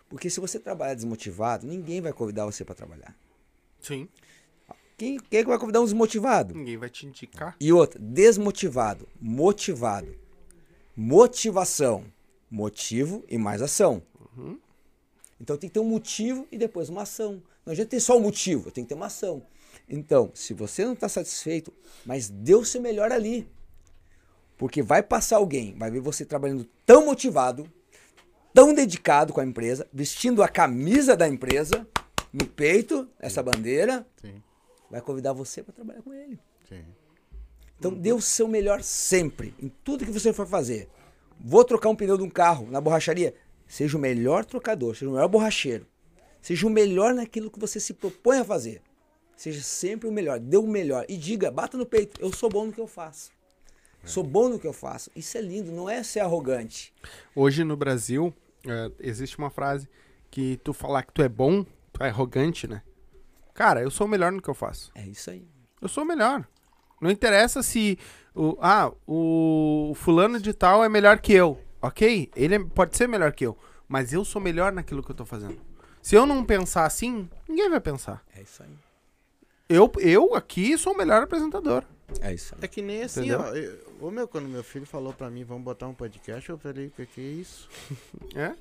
[SPEAKER 3] Porque se você trabalhar desmotivado, ninguém vai convidar você para trabalhar.
[SPEAKER 1] Sim.
[SPEAKER 3] Quem, quem é que vai convidar um desmotivado?
[SPEAKER 1] Ninguém vai te indicar.
[SPEAKER 3] E outra, desmotivado, motivado. Motivação, motivo e mais ação. Então tem que ter um motivo e depois uma ação. Não adianta ter só um motivo, tem que ter uma ação. Então, se você não está satisfeito, mas dê o seu melhor ali. Porque vai passar alguém, vai ver você trabalhando tão motivado, tão dedicado com a empresa, vestindo a camisa da empresa, no peito, essa bandeira,
[SPEAKER 2] Sim,
[SPEAKER 3] vai convidar você para trabalhar com ele.
[SPEAKER 2] sim.
[SPEAKER 3] Então dê o seu melhor sempre, em tudo que você for fazer. Vou trocar um pneu de um carro na borracharia? Seja o melhor trocador, seja o melhor borracheiro. Seja o melhor naquilo que você se propõe a fazer. Seja sempre o melhor, dê o melhor. E diga, bata no peito, eu sou bom no que eu faço. Sou bom no que eu faço. Isso é lindo, não é ser arrogante.
[SPEAKER 1] Hoje no Brasil, é, existe uma frase que tu falar que tu é bom, tu é arrogante, né? Cara, eu sou o melhor no que eu faço.
[SPEAKER 3] É isso aí.
[SPEAKER 1] Eu sou o melhor. Não interessa se o ah, o fulano de tal é melhor que eu. OK? Ele é- pode ser melhor que eu, mas eu sou melhor naquilo que eu tô fazendo. Se eu não pensar assim, ninguém vai pensar.
[SPEAKER 3] É isso aí.
[SPEAKER 1] Eu, eu aqui sou o melhor apresentador.
[SPEAKER 3] É isso aí.
[SPEAKER 2] É que nem assim,
[SPEAKER 1] Entendeu?
[SPEAKER 2] ó. eu- Ô meu, quando meu filho falou pra mim, vamos botar um podcast, eu falei, o que que é isso?
[SPEAKER 1] É?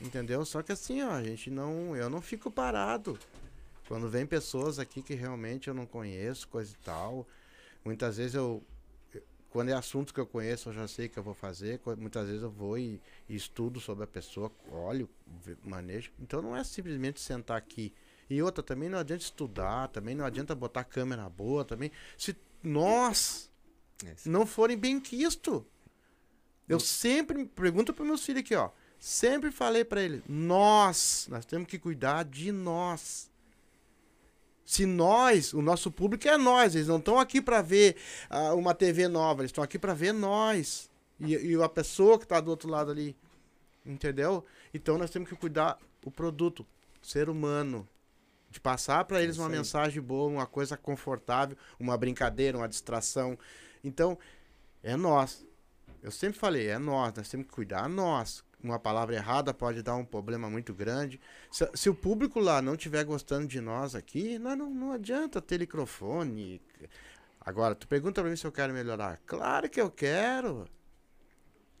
[SPEAKER 2] Entendeu? Só que assim, ó, a gente não. Eu não fico parado. Quando vem pessoas aqui que realmente eu não conheço, coisa e tal. Muitas vezes eu. Quando é assunto que eu conheço, eu já sei que eu vou fazer. Muitas vezes eu vou e, e estudo sobre a pessoa, olho, manejo. Então não é simplesmente sentar aqui. E outra, também não adianta estudar, também não adianta botar câmera boa, também. Se nós
[SPEAKER 3] É
[SPEAKER 2] não forem bem quisto. Eu sempre pergunto para meus filhos aqui, ó. Sempre falei para eles, nós, nós temos que cuidar de nós. Se nós, o nosso público é nós, eles não estão aqui para ver ah, uma TV nova, eles estão aqui para ver nós. E, e a pessoa que está do outro lado ali. Entendeu? Então nós temos que cuidar o produto, ser humano. De passar para eles
[SPEAKER 3] isso
[SPEAKER 2] uma mensagem boa, uma coisa confortável, uma brincadeira, uma distração. Então, é nós. Eu sempre falei, é nós, nós temos que cuidar nós. Uma palavra errada pode dar um problema muito grande. Se, se o público lá não estiver gostando de nós aqui, não, não adianta ter microfone. Agora, tu pergunta pra mim se eu quero melhorar. Claro que eu quero.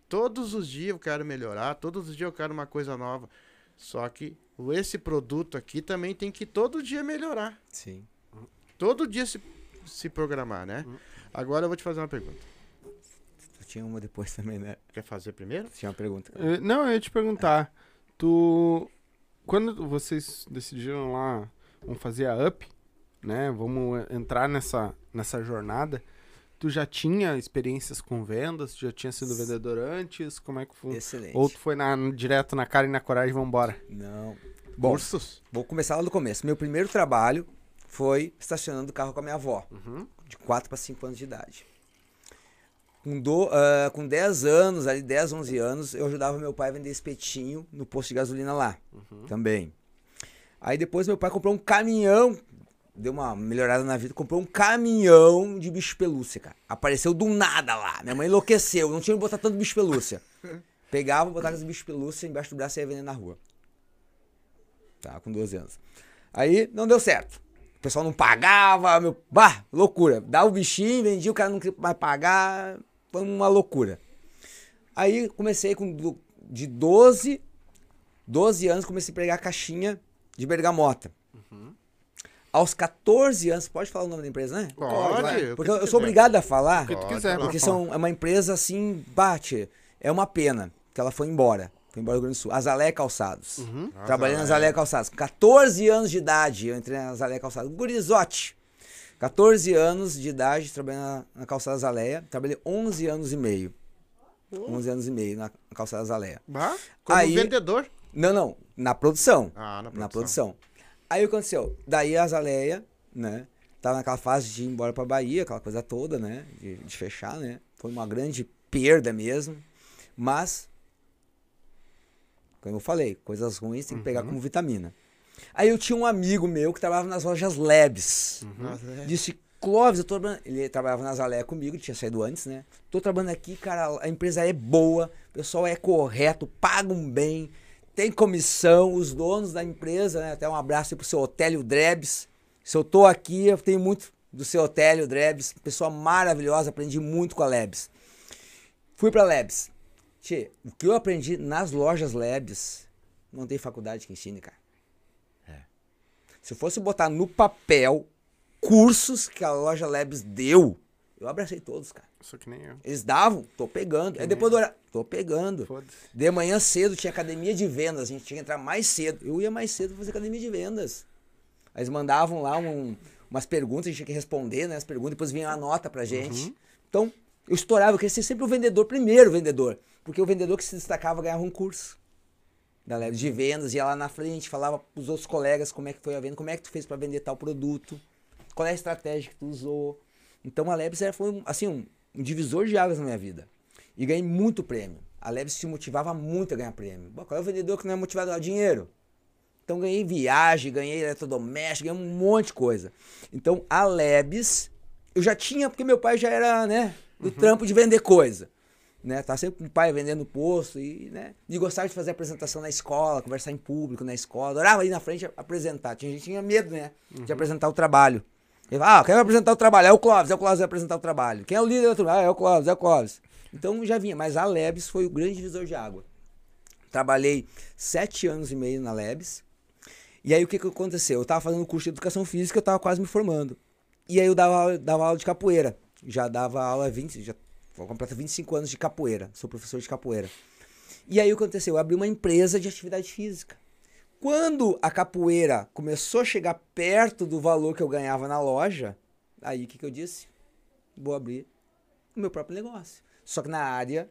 [SPEAKER 2] Todos os dias eu quero melhorar, todos os dias eu quero uma coisa nova. Só que esse produto aqui também tem que todo dia melhorar.
[SPEAKER 3] Sim.
[SPEAKER 2] todo dia se, se programar, né? Agora eu vou te fazer uma pergunta.
[SPEAKER 3] Tinha uma depois também, né?
[SPEAKER 2] Quer fazer primeiro?
[SPEAKER 3] Tinha uma pergunta.
[SPEAKER 1] Eh, Não, eu ia te perguntar. Tu. Quando vocês decidiram lá, vamos fazer a up, né? Vamos entrar nessa, nessa jornada. Tu já tinha experiências com vendas? Tu já tinha sido vendedor antes? Como é que foi?
[SPEAKER 3] Excelente.
[SPEAKER 1] Ou tu foi na, direto na cara e na coragem e vambora?
[SPEAKER 3] Não. Bom,
[SPEAKER 2] Cursos?
[SPEAKER 3] vou começar lá do começo. Meu primeiro trabalho foi estacionando o carro com a minha avó,
[SPEAKER 1] Uhum.
[SPEAKER 3] de 4 para 5 anos de idade. Com, do, ah, com 10 anos, ali 10, 11 anos, eu ajudava meu pai a vender espetinho no posto de gasolina lá, também. Aí depois meu pai comprou um caminhão, deu uma melhorada na vida, comprou um caminhão de bicho pelúcia, cara. Apareceu do nada lá. Minha mãe enlouqueceu, não tinha onde botar tanto bicho pelúcia. Pegava, botava esse bicho pelúcia embaixo do braço e ia vender na rua. Tá, com 12 anos. Aí não deu certo. O pessoal não pagava, meu. Bah, loucura. Dava o bichinho, vendia, o cara não queria mais pagar. Foi uma loucura. Aí comecei com de 12, 12 anos, comecei a pregar caixinha de bergamota. Aos 14 anos, pode falar o nome da empresa, né?
[SPEAKER 2] Pode. que
[SPEAKER 3] Porque eu, eu sou obrigado a falar.
[SPEAKER 1] O que tu
[SPEAKER 2] Pode
[SPEAKER 1] quiser.
[SPEAKER 3] Porque
[SPEAKER 1] pode falar.
[SPEAKER 3] são, é uma empresa assim, bate. É uma pena que ela foi embora. Foi embora do Rio Grande do Sul. Azalé Calçados.
[SPEAKER 1] Uhum.
[SPEAKER 3] Trabalhei na
[SPEAKER 2] Azalé.
[SPEAKER 3] Azalé Calçados. Com 14 anos de idade, eu entrei na Azalé Calçados. Gurizote. 14 anos de idade, trabalhei na, na Calçada Azaleia. Trabalhei 11 anos e meio. 11 anos e meio na Calçada Azaleia.
[SPEAKER 2] Bah, como
[SPEAKER 3] Aí-
[SPEAKER 2] vendedor.
[SPEAKER 3] Não, não. Na produção.
[SPEAKER 2] Ah, na produção.
[SPEAKER 3] Na produção. Aí o que aconteceu? Daí a Azaleia, né? Tava naquela fase de ir embora pra Bahia, aquela coisa toda, né? De, de fechar, né? Foi uma grande perda mesmo. Mas, como eu falei, coisas ruins tem que pegar como vitamina. Aí eu tinha um amigo meu que trabalhava nas lojas Labs.
[SPEAKER 2] Nossa, é.
[SPEAKER 3] Disse, Clóvis, eu tô trabalhando. Ele trabalhava na Zaleia comigo, ele tinha saído antes, né? Tô trabalhando aqui, cara, a empresa é boa, o pessoal é correto, pagam bem, tem comissão, os donos da empresa, né? Até um abraço aí pro seu Otélio Drebs. Se eu tô aqui, eu tenho muito do seu Otélio Drebs, pessoa maravilhosa, aprendi muito com a Labs. Fui pra Labs. Tchê, o que eu aprendi nas lojas Labs, não tem faculdade que ensine, cara. Se eu fosse botar no papel cursos que a loja Labs deu, eu abracei todos, cara.
[SPEAKER 1] Só que nem eu.
[SPEAKER 3] Eles davam, tô pegando. Aí depois do horário, tô pegando. De manhã cedo tinha academia de vendas, a gente tinha que entrar mais cedo. Eu ia mais cedo fazer academia de vendas. Aí eles mandavam lá um- umas perguntas, a gente tinha que responder, né? As perguntas, depois vinha uma nota pra gente. Então, eu estourava, eu queria ser sempre o vendedor, primeiro vendedor. Porque o vendedor que se destacava ganhava um curso. Leves de vendas, ia lá na frente, falava pros outros colegas como é que foi a venda, como é que tu fez pra vender tal produto, qual é a estratégia que tu usou. Então a Lebs foi um, assim, um, divisor de águas na minha vida. E ganhei muito prêmio. A Lebs se motivava muito a ganhar prêmio. Bom, qual é o vendedor que não é motivado a dar dinheiro? Então ganhei viagem, ganhei eletrodoméstico, ganhei um monte de coisa. Então a Lebs, eu já tinha, porque meu pai já era, né, do trampo de vender coisa. Né, tá sempre com o pai vendendo posto e, né, de gostar de fazer apresentação na escola, conversar em público na escola, adorava ir na frente apresentar. Tinha gente tinha medo, né, de apresentar o trabalho. Ele fala, ah, quem vai apresentar o trabalho? É o Clóvis, é o Clóvis vai apresentar o trabalho. Quem é o líder do trabalho? Ah, é o Clóvis, é o Clóvis. Então já vinha, mas a Lebs foi o grande divisor de água. Trabalhei sete anos e meio na Lebs. E aí o que, que aconteceu? Eu tava fazendo curso de educação física, eu tava quase me formando. E aí eu dava, dava aula de capoeira. Já dava aula 20, já vou completar 25 anos de capoeira. Sou professor de capoeira. E aí o que aconteceu? Eu abri uma empresa de atividade física. Quando a capoeira começou a chegar perto do valor que eu ganhava na loja, aí o que, que eu disse? Vou abrir o meu próprio negócio. Só que na área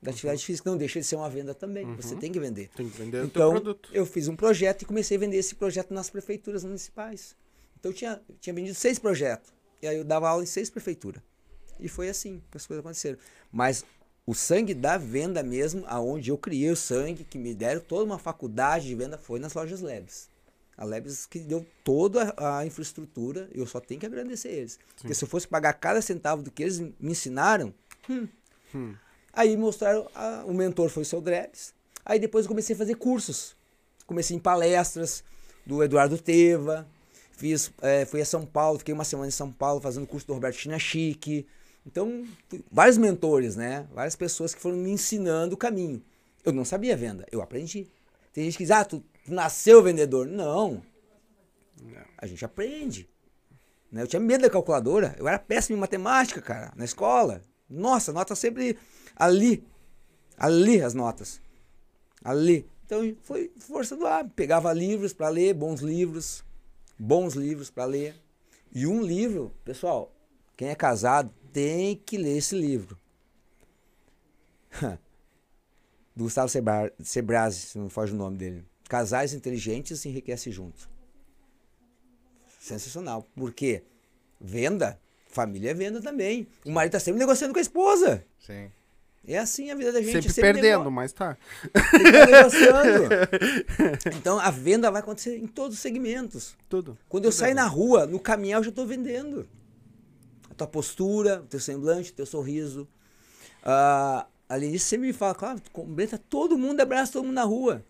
[SPEAKER 3] da atividade física não deixa de ser uma venda também. Você tem que vender.
[SPEAKER 1] Tem que vender o teu
[SPEAKER 3] Então,
[SPEAKER 1] produto.
[SPEAKER 3] eu fiz um projeto e comecei a vender esse projeto nas prefeituras municipais. Então, eu tinha, eu tinha vendido seis projetos. E aí eu dava aula em seis prefeituras. E foi assim que as coisas aconteceram. Mas o sangue da venda mesmo, aonde eu criei o sangue, que me deram toda uma faculdade de venda, foi nas lojas Lebs. A Lebs que deu toda a infraestrutura, eu só tenho que agradecer eles. Porque se eu fosse pagar cada centavo do que eles me ensinaram, hum, Aí mostraram, a- o mentor foi o seu Drebs. Aí depois eu comecei a fazer cursos. Comecei em palestras do Eduardo Teva. Fiz, eh, fui a São Paulo, fiquei uma semana em São Paulo fazendo curso do Roberto Chinachique. Então, vários mentores, né? Várias pessoas que foram me ensinando o caminho. Eu não sabia venda, eu aprendi. Tem gente que diz, ah, tu, tu nasceu vendedor. Não. A gente aprende. Né? Eu tinha medo da calculadora. Eu era péssimo em matemática, cara, na escola. Nossa, nota sempre ali. Ali as notas. Ali. Então foi força do hábito. Pegava livros para ler, bons livros. Bons livros para ler. E um livro, pessoal, quem é casado tem que ler esse livro. Do Gustavo Sebra- Sebrazzi, se não foge o nome dele. Casais inteligentes se enriquecem juntos. Sensacional. Por quê? Venda. Família é venda também. O marido tá sempre negociando com a esposa.
[SPEAKER 2] Sim.
[SPEAKER 3] É assim a vida da gente.
[SPEAKER 1] Sempre,
[SPEAKER 3] nego-
[SPEAKER 1] perdendo, mas tá.
[SPEAKER 3] que estar negociando. Então a venda vai acontecer em todos os segmentos.
[SPEAKER 1] Tudo.
[SPEAKER 3] Quando eu
[SPEAKER 1] Tudo
[SPEAKER 3] saio
[SPEAKER 1] é
[SPEAKER 3] na rua, no caminhão, eu já estou vendendo. A tua postura, o teu semblante, o teu sorriso. Ah, além disso, você me fala, claro, cumprimenta todo mundo, abraça todo mundo na rua.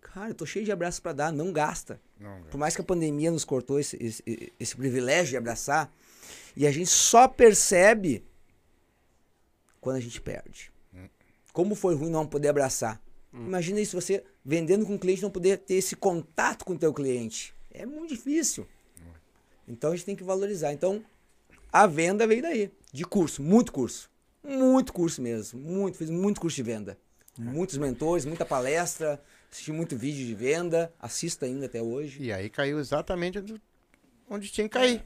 [SPEAKER 3] Cara, eu tô cheio de abraços para dar, não gasta.
[SPEAKER 2] Não,
[SPEAKER 3] Por mais que a pandemia nos cortou esse, esse, esse privilégio de abraçar, e a gente só percebe quando a gente perde. Como foi ruim não poder abraçar. Imagina isso, você vendendo com o cliente não poder ter esse contato com o teu cliente. É muito difícil. Então a gente tem que valorizar. Então a venda veio daí, de curso, muito curso. Muito curso mesmo, muito, fiz muito curso de venda. Muitos mentores, muita palestra, assisti muito vídeo de venda, assisto ainda até hoje.
[SPEAKER 2] E aí caiu exatamente onde, onde tinha que cair.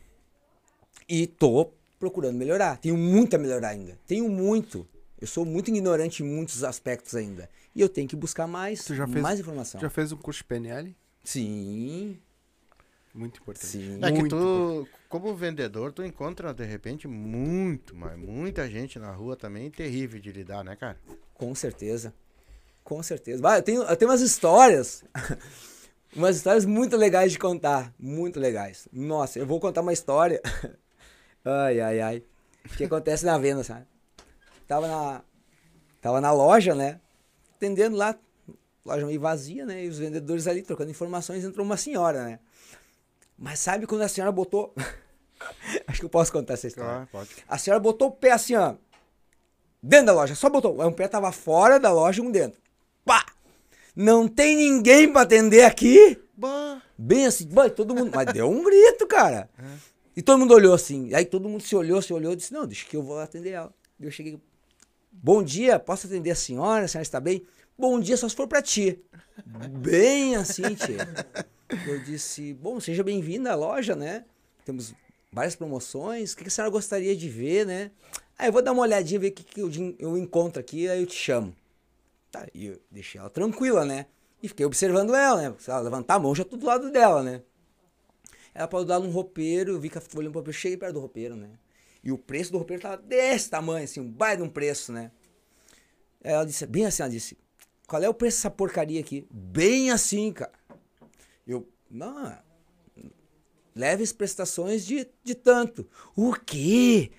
[SPEAKER 3] E tô procurando melhorar. Tenho muito a melhorar ainda. Tenho muito. Eu sou muito ignorante em muitos aspectos ainda. E eu tenho que buscar mais,
[SPEAKER 1] Tu já fez-
[SPEAKER 3] mais informação.
[SPEAKER 1] Já fez um curso de PNL?
[SPEAKER 3] Sim,
[SPEAKER 1] Muito importante.
[SPEAKER 3] sim.
[SPEAKER 2] É que tu, como vendedor, tu encontra de repente muito, mas muita gente na rua também terrível de lidar, né, cara?
[SPEAKER 3] Com certeza. Com certeza. Vai, eu, tenho, eu tenho umas histórias. umas histórias muito legais de contar. Muito legais. Nossa, eu vou contar uma história. ai, ai, ai. Que acontece na venda, sabe? Tava na, tava na loja, né? Atendendo lá. Loja meio vazia, né? E os vendedores ali trocando informações. Entrou uma senhora, né? Mas sabe quando a senhora botou. Acho que eu posso contar essa história.
[SPEAKER 2] Pode.
[SPEAKER 3] A senhora botou o pé assim, ó. Dentro da loja, só botou. Um pé tava fora da loja e um dentro. Pá! Não tem ninguém pra atender aqui?
[SPEAKER 2] Bah.
[SPEAKER 3] Bem assim, bah, todo mundo. Mas deu um grito, cara. E todo mundo olhou assim. Aí todo mundo se olhou, se olhou e disse: Não, deixa que eu vou lá atender ela. Eu cheguei. Bom dia, posso atender a senhora? A senhora está bem? Bom dia, só se for pra ti. Bem assim, tia. Eu disse: Bom, seja bem-vinda à loja, né? Temos várias promoções. O que a senhora gostaria de ver, né? Aí eu vou dar uma olhadinha, ver o que, que eu, eu encontro aqui, aí eu te chamo. Tá, e eu deixei ela tranquila, né? E fiquei observando ela, né? Se ela levantar a mão, já tô do lado dela, né? Ela pode dar num roupeiro, eu vi que ela ficou olhando pro roupeiro, cheguei perto do roupeiro, né? E o preço do roupeiro tava desse tamanho, assim, um baita um preço, né? Aí ela disse, bem assim, ela disse, qual é o preço dessa porcaria aqui? Bem assim, cara. Eu, não, leves prestações de, de tanto. O quê?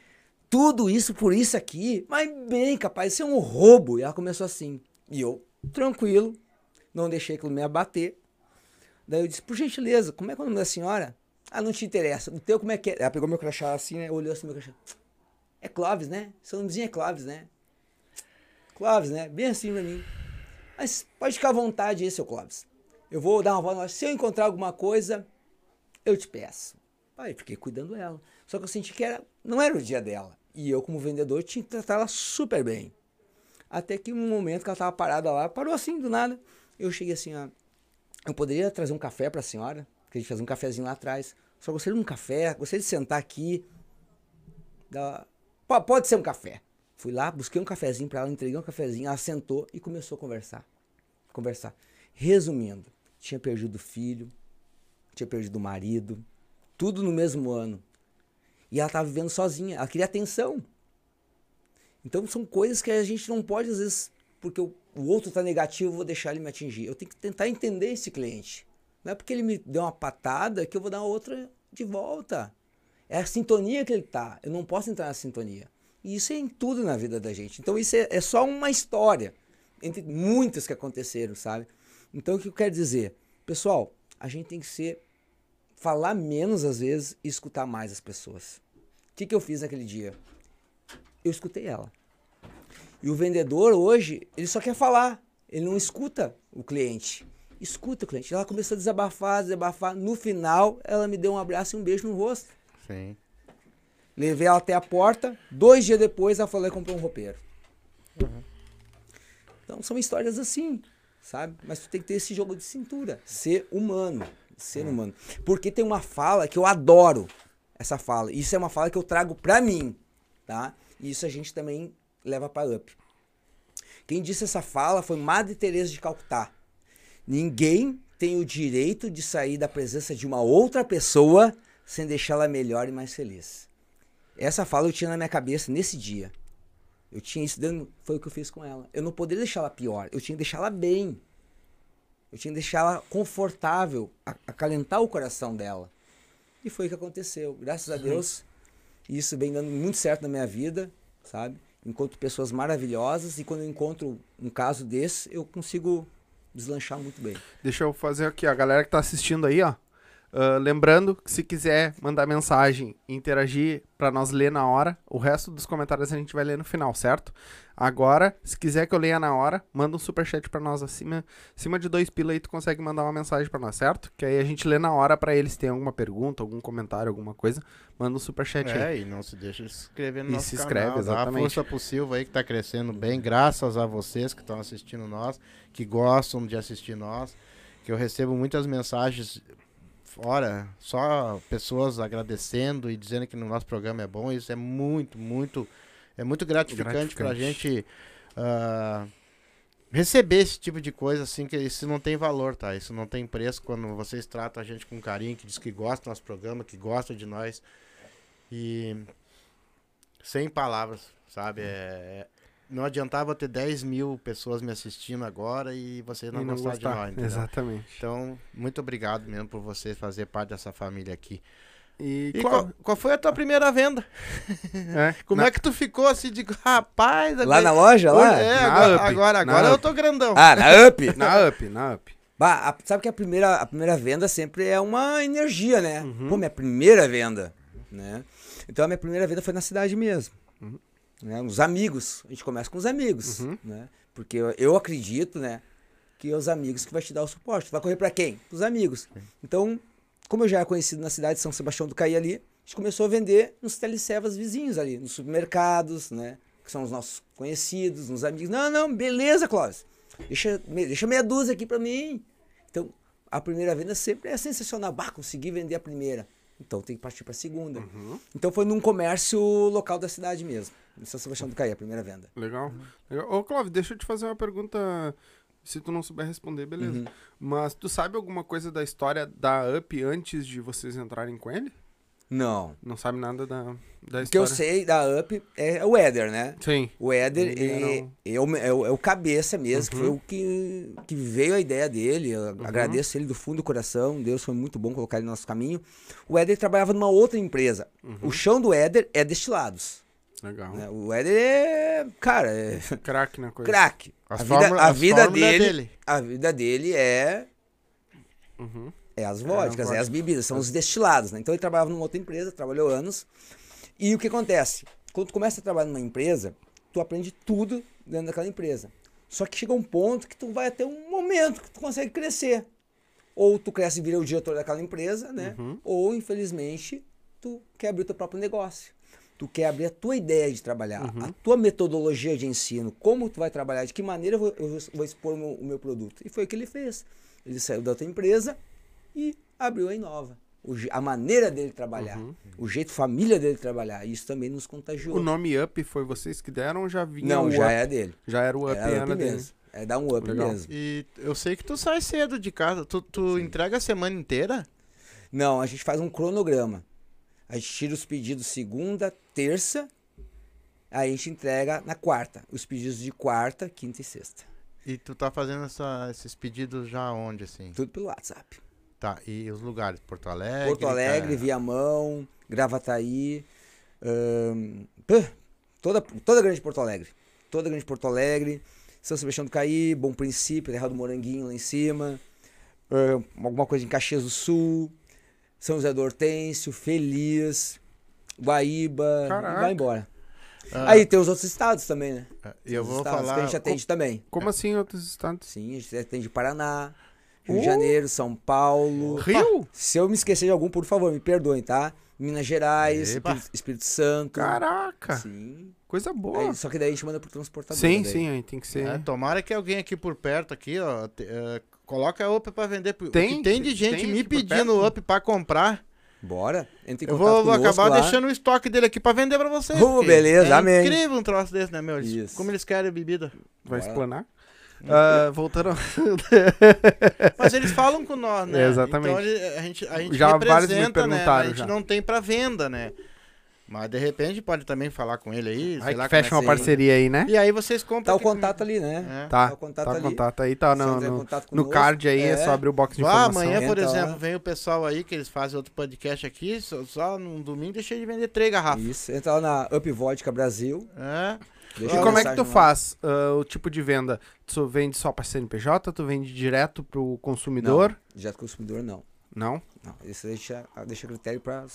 [SPEAKER 3] Tudo isso por isso aqui? Mas bem, capaz, isso é um roubo. E ela começou assim. E eu, tranquilo, não deixei aquilo me abater. Daí eu disse, por gentileza, como é que é o nome da senhora? Ah, não te interessa. O teu como é que é? Ela pegou meu crachá assim, né? Olhou assim meu crachá. É Clóvis, né? Seu nomezinho é Clóvis, né? Clóvis, né? Bem assim pra mim. Mas pode ficar à vontade aí, seu Clóvis. Eu vou dar uma volta. Se eu encontrar alguma coisa, eu te peço. Aí fiquei cuidando dela. Só que eu senti que era, não era o dia dela. E eu, como vendedor, tinha que tratar ela super bem. Até que um momento que ela tava parada lá, parou assim do nada. Eu cheguei assim, ó. Eu poderia trazer um café pra senhora? Porque a gente fazia um cafezinho lá atrás. Só gostaria de um café, gostaria de sentar aqui. Da... "Pô, Pode ser um café. Fui lá, busquei um cafezinho pra ela, entreguei um cafezinho, ela sentou e começou a conversar. Conversar. Resumindo, tinha perdido o filho, tinha perdido o marido, tudo no mesmo ano. E ela estava vivendo sozinha, ela queria atenção. Então são coisas que a gente não pode, às vezes, porque o, outro está negativo, eu vou deixar ele me atingir. Eu tenho que tentar entender esse cliente. Não é porque ele me deu uma patada que eu vou dar outra de volta. É a sintonia que ele tá. Eu não posso entrar na sintonia. E isso é em tudo na vida da gente. Então isso é, é só uma história entre muitas que aconteceram, sabe? Então o que eu quero dizer? Pessoal, a gente tem que ser falar menos às vezes e escutar mais as pessoas. O que, que eu fiz naquele dia? Eu escutei ela. E o vendedor hoje, ele só quer falar, ele não escuta o cliente. Escuta o cliente. Ela começou a desabafar, desabafar. No final, ela me deu um abraço e um beijo no rosto.
[SPEAKER 2] Sim.
[SPEAKER 3] Levei ela até a porta. Dois dias depois, ela falou e comprou um roupeiro. Então são histórias assim, sabe? Mas tu tem que ter esse jogo de cintura. Ser humano. Ser humano. Porque tem uma fala que eu adoro. Essa fala. Isso é uma fala que eu trago pra mim. Tá? E isso a gente também leva pra up. Quem disse essa fala foi Madre Teresa de Calcutá. Ninguém tem o direito de sair da presença de uma outra pessoa sem deixá-la melhor e mais feliz. Essa fala eu tinha na minha cabeça nesse dia. Eu tinha isso dentro, foi o que eu fiz com ela. Eu não poderia deixá-la pior, eu tinha que deixá-la bem. Eu tinha que deixá-la confortável, a- acalentar o coração dela. E foi o que aconteceu. Graças a Deus, isso vem dando muito certo na minha vida, sabe? Encontro pessoas maravilhosas e quando eu encontro um caso desse, eu consigo deslanchar muito bem.
[SPEAKER 1] Deixa eu fazer aqui, a galera que tá assistindo aí, ó. Ah, lembrando que se quiser mandar mensagem interagir pra nós ler na hora, o resto dos comentários a gente vai ler no final, certo? Agora, se quiser que eu leia na hora, manda um superchat pra nós acima, acima de dois pila aí, tu consegue mandar uma mensagem pra nós, certo? Que aí a gente lê na hora pra eles, se tem alguma pergunta, algum comentário, alguma coisa, manda um superchat aí.
[SPEAKER 2] É, e não se deixa de se inscrever no
[SPEAKER 1] E
[SPEAKER 2] nosso
[SPEAKER 1] se inscreve,
[SPEAKER 2] canal. Dá
[SPEAKER 1] exatamente.
[SPEAKER 2] uma força pro Silva aí que tá crescendo bem, graças a vocês que estão assistindo nós, que gostam de assistir nós, que eu recebo muitas mensagens fora, só pessoas agradecendo e dizendo que no nosso programa é bom, isso é muito, muito, é muito gratificante, pra
[SPEAKER 1] Gratificante.
[SPEAKER 2] gente ah, receber esse tipo de coisa, assim, que isso não tem valor, tá? Isso não tem preço quando vocês tratam a gente com carinho, que diz que gosta do nosso programa, que gosta de nós. E sem palavras, sabe? É, não adiantava ter 10 mil pessoas me assistindo agora e você não,
[SPEAKER 1] E
[SPEAKER 2] gostar, de nós, entendeu?
[SPEAKER 1] Exatamente.
[SPEAKER 2] Então, muito obrigado mesmo por você fazer parte dessa família aqui.
[SPEAKER 1] E,
[SPEAKER 2] E
[SPEAKER 1] qual-
[SPEAKER 2] qual, qual foi a tua primeira venda?
[SPEAKER 1] é,
[SPEAKER 2] Como
[SPEAKER 1] na-
[SPEAKER 2] é que tu ficou assim de rapaz?
[SPEAKER 3] Lá na loja, lá?
[SPEAKER 2] É,
[SPEAKER 1] Na
[SPEAKER 2] agora,
[SPEAKER 1] Up,
[SPEAKER 2] agora,
[SPEAKER 1] na
[SPEAKER 2] agora eu
[SPEAKER 1] Up.
[SPEAKER 2] tô grandão.
[SPEAKER 3] Ah, na Up.
[SPEAKER 1] Na up, na up.
[SPEAKER 3] Bah, a- sabe que a primeira, a primeira venda sempre é uma energia, né?
[SPEAKER 1] Uhum.
[SPEAKER 3] Pô, minha primeira venda, né? Então a minha primeira venda foi na cidade mesmo.
[SPEAKER 1] Uhum.
[SPEAKER 3] Né? Os amigos. A gente começa com os amigos,
[SPEAKER 1] Uhum.
[SPEAKER 3] né? Porque eu, eu acredito, né? Que é os amigos que vai te dar o suporte. Vai correr pra quem? Os amigos. Então, como eu já era conhecido na cidade de São Sebastião do Caí ali, a gente começou a vender nos teleservas vizinhos ali, nos supermercados, né? Que são os nossos conhecidos, nos amigos. Não, não, beleza, Clóvis. Deixa, deixa meia dúzia aqui pra mim. Então, a primeira venda sempre é sensacional. Bah, consegui vender a primeira. Então tem que partir pra segunda.
[SPEAKER 1] Uhum.
[SPEAKER 3] Então foi num comércio local da cidade mesmo. Em São Sebastião do Caí, a primeira venda.
[SPEAKER 1] Legal. Legal. Ô, Clóvis, deixa eu te fazer uma pergunta. Se tu não souber responder, beleza.
[SPEAKER 3] Uhum.
[SPEAKER 1] Mas tu sabe alguma coisa da história da Up antes de vocês entrarem com ele?
[SPEAKER 3] Não.
[SPEAKER 1] Não sabe nada da, da
[SPEAKER 3] O que eu
[SPEAKER 1] história?
[SPEAKER 3] sei da UP é o Éder, né?
[SPEAKER 1] Sim.
[SPEAKER 3] O Éder é, é, o, é o- é o cabeça mesmo, que
[SPEAKER 1] Uhum.
[SPEAKER 3] foi o que, que veio a ideia dele. Eu agradeço ele do fundo do coração. Deus foi muito bom colocar ele no nosso caminho. O Éder trabalhava numa outra empresa.
[SPEAKER 1] Uhum.
[SPEAKER 3] O chão do Éder é destilados.
[SPEAKER 1] Legal.
[SPEAKER 3] né? O Éder é. Cara, é
[SPEAKER 1] Craque na coisa.
[SPEAKER 3] craque.
[SPEAKER 2] As
[SPEAKER 3] A vida,
[SPEAKER 2] fórmula-
[SPEAKER 3] a
[SPEAKER 2] as
[SPEAKER 3] vida
[SPEAKER 2] é
[SPEAKER 3] dele,
[SPEAKER 2] dele.
[SPEAKER 3] A vida dele é.
[SPEAKER 1] Uhum.
[SPEAKER 3] É as vodkas, é,
[SPEAKER 1] vodka.
[SPEAKER 3] as bebidas, são os destilados, né? Então ele trabalhava numa outra empresa, trabalhou anos. E o que acontece? Quando tu começa a trabalhar numa empresa, tu aprende tudo dentro daquela empresa. Só que chega um ponto que tu vai até um momento que tu consegue crescer. Ou tu cresce e vira o diretor daquela empresa, né? Ou, infelizmente, tu quer abrir o teu próprio negócio. Tu quer abrir a tua ideia de trabalhar, a tua metodologia de ensino, como tu vai trabalhar, de que maneira eu vou, eu vou expor o meu, o meu produto. E foi o que ele fez. Ele saiu da outra empresa e abriu a Inova. O a maneira dele trabalhar, o jeito família dele trabalhar, isso também nos contagiou.
[SPEAKER 1] O nome Up foi vocês que deram ou já vinha
[SPEAKER 3] Não,
[SPEAKER 1] o
[SPEAKER 3] já
[SPEAKER 1] Up?
[SPEAKER 3] é dele.
[SPEAKER 1] Já era o Up,
[SPEAKER 3] É up
[SPEAKER 1] Ana dele.
[SPEAKER 3] mesmo. É dar um up
[SPEAKER 1] Legal.
[SPEAKER 3] mesmo.
[SPEAKER 2] E eu sei que tu sai cedo de casa. Tu, tu entrega a semana inteira?
[SPEAKER 3] Não, a gente faz um cronograma. A gente tira os pedidos segunda, terça, aí a gente entrega na quarta. Os pedidos de quarta, quinta e sexta.
[SPEAKER 2] E tu tá fazendo essa- esses pedidos já onde, assim?
[SPEAKER 3] Tudo pelo WhatsApp.
[SPEAKER 2] Tá, e os lugares? Porto Alegre?
[SPEAKER 3] Porto Alegre,
[SPEAKER 2] Ca-
[SPEAKER 3] Viamão, Gravataí, pã, toda, toda grande Porto Alegre. Toda grande Porto Alegre, São Sebastião do Caí, Bom Princípio, Terra do Moranguinho lá em cima, ahn, alguma coisa em Caxias do Sul, São José do Hortêncio, Feliz, Guaíba,
[SPEAKER 1] Caraca.
[SPEAKER 3] vai embora.
[SPEAKER 2] Ah,
[SPEAKER 3] Aí tem os outros estados também, né?
[SPEAKER 2] E eu
[SPEAKER 3] Os
[SPEAKER 2] vou
[SPEAKER 3] estados
[SPEAKER 2] falar.
[SPEAKER 3] que a gente atende também.
[SPEAKER 1] Como assim outros estados?
[SPEAKER 3] Sim, a gente atende Paraná, Rio de. Janeiro, São Paulo.
[SPEAKER 1] Rio?
[SPEAKER 3] Se eu me esquecer de algum, por favor, me perdoem, tá? Minas Gerais,
[SPEAKER 2] Epa.
[SPEAKER 3] Espírito, Espírito Santo.
[SPEAKER 1] Caraca,
[SPEAKER 3] Sim.
[SPEAKER 1] coisa boa.
[SPEAKER 3] Aí, só que daí a gente manda pro transportador.
[SPEAKER 1] Sim,
[SPEAKER 3] daí.
[SPEAKER 1] sim, aí tem que ser.
[SPEAKER 2] É, tomara que alguém aqui por perto, aqui, ó, te- é, coloca a UP pra vender.
[SPEAKER 1] Tem?
[SPEAKER 2] tem de gente
[SPEAKER 1] Tem
[SPEAKER 2] me pedindo? UP pra comprar.
[SPEAKER 3] Bora. Entre
[SPEAKER 2] Eu vou, vou acabar
[SPEAKER 3] lá.
[SPEAKER 2] deixando o estoque dele aqui pra vender pra vocês.
[SPEAKER 3] Oh, beleza,
[SPEAKER 2] é
[SPEAKER 3] amém.
[SPEAKER 2] incrível um troço desse, né, meu? Eles-
[SPEAKER 3] Isso.
[SPEAKER 2] Como eles querem bebida.
[SPEAKER 1] Vai
[SPEAKER 3] Bora.
[SPEAKER 1] explanar? Ah, voltando.
[SPEAKER 2] Mas eles falam com nós, né?
[SPEAKER 1] É, exatamente.
[SPEAKER 2] Então a gente, a gente
[SPEAKER 1] Já vários me
[SPEAKER 2] representa, né?
[SPEAKER 1] perguntaram
[SPEAKER 2] A gente
[SPEAKER 1] já.
[SPEAKER 2] não tem pra venda, né? Mas de repente pode também falar com ele aí.
[SPEAKER 1] Aí
[SPEAKER 2] lá,
[SPEAKER 1] fecha uma
[SPEAKER 2] é que-
[SPEAKER 1] parceria aí, né?
[SPEAKER 2] E aí vocês compram.
[SPEAKER 3] Tá o contato ali, né?
[SPEAKER 2] É.
[SPEAKER 1] Tá,
[SPEAKER 3] Tá o contato
[SPEAKER 1] tá o
[SPEAKER 3] ali.
[SPEAKER 1] contato aí, tá
[SPEAKER 3] Se
[SPEAKER 1] no, no, no card aí, é.
[SPEAKER 3] é.
[SPEAKER 1] só abrir o box de
[SPEAKER 2] Ah,
[SPEAKER 1] informação.
[SPEAKER 2] amanhã, por
[SPEAKER 3] Entra
[SPEAKER 2] exemplo, vem o pessoal aí que eles fazem outro podcast aqui, só, só num domingo deixei de vender três garrafas.
[SPEAKER 3] Isso. Entra lá na Up Vodka Brasil.
[SPEAKER 2] É.
[SPEAKER 3] deixa
[SPEAKER 1] E como é que tu faz ah, o tipo de venda? Tu vende só pra CNPJ? Tu vende direto pro consumidor?
[SPEAKER 3] Direto com o consumidor, não.
[SPEAKER 1] Não?
[SPEAKER 3] Não, isso deixa, deixa critério para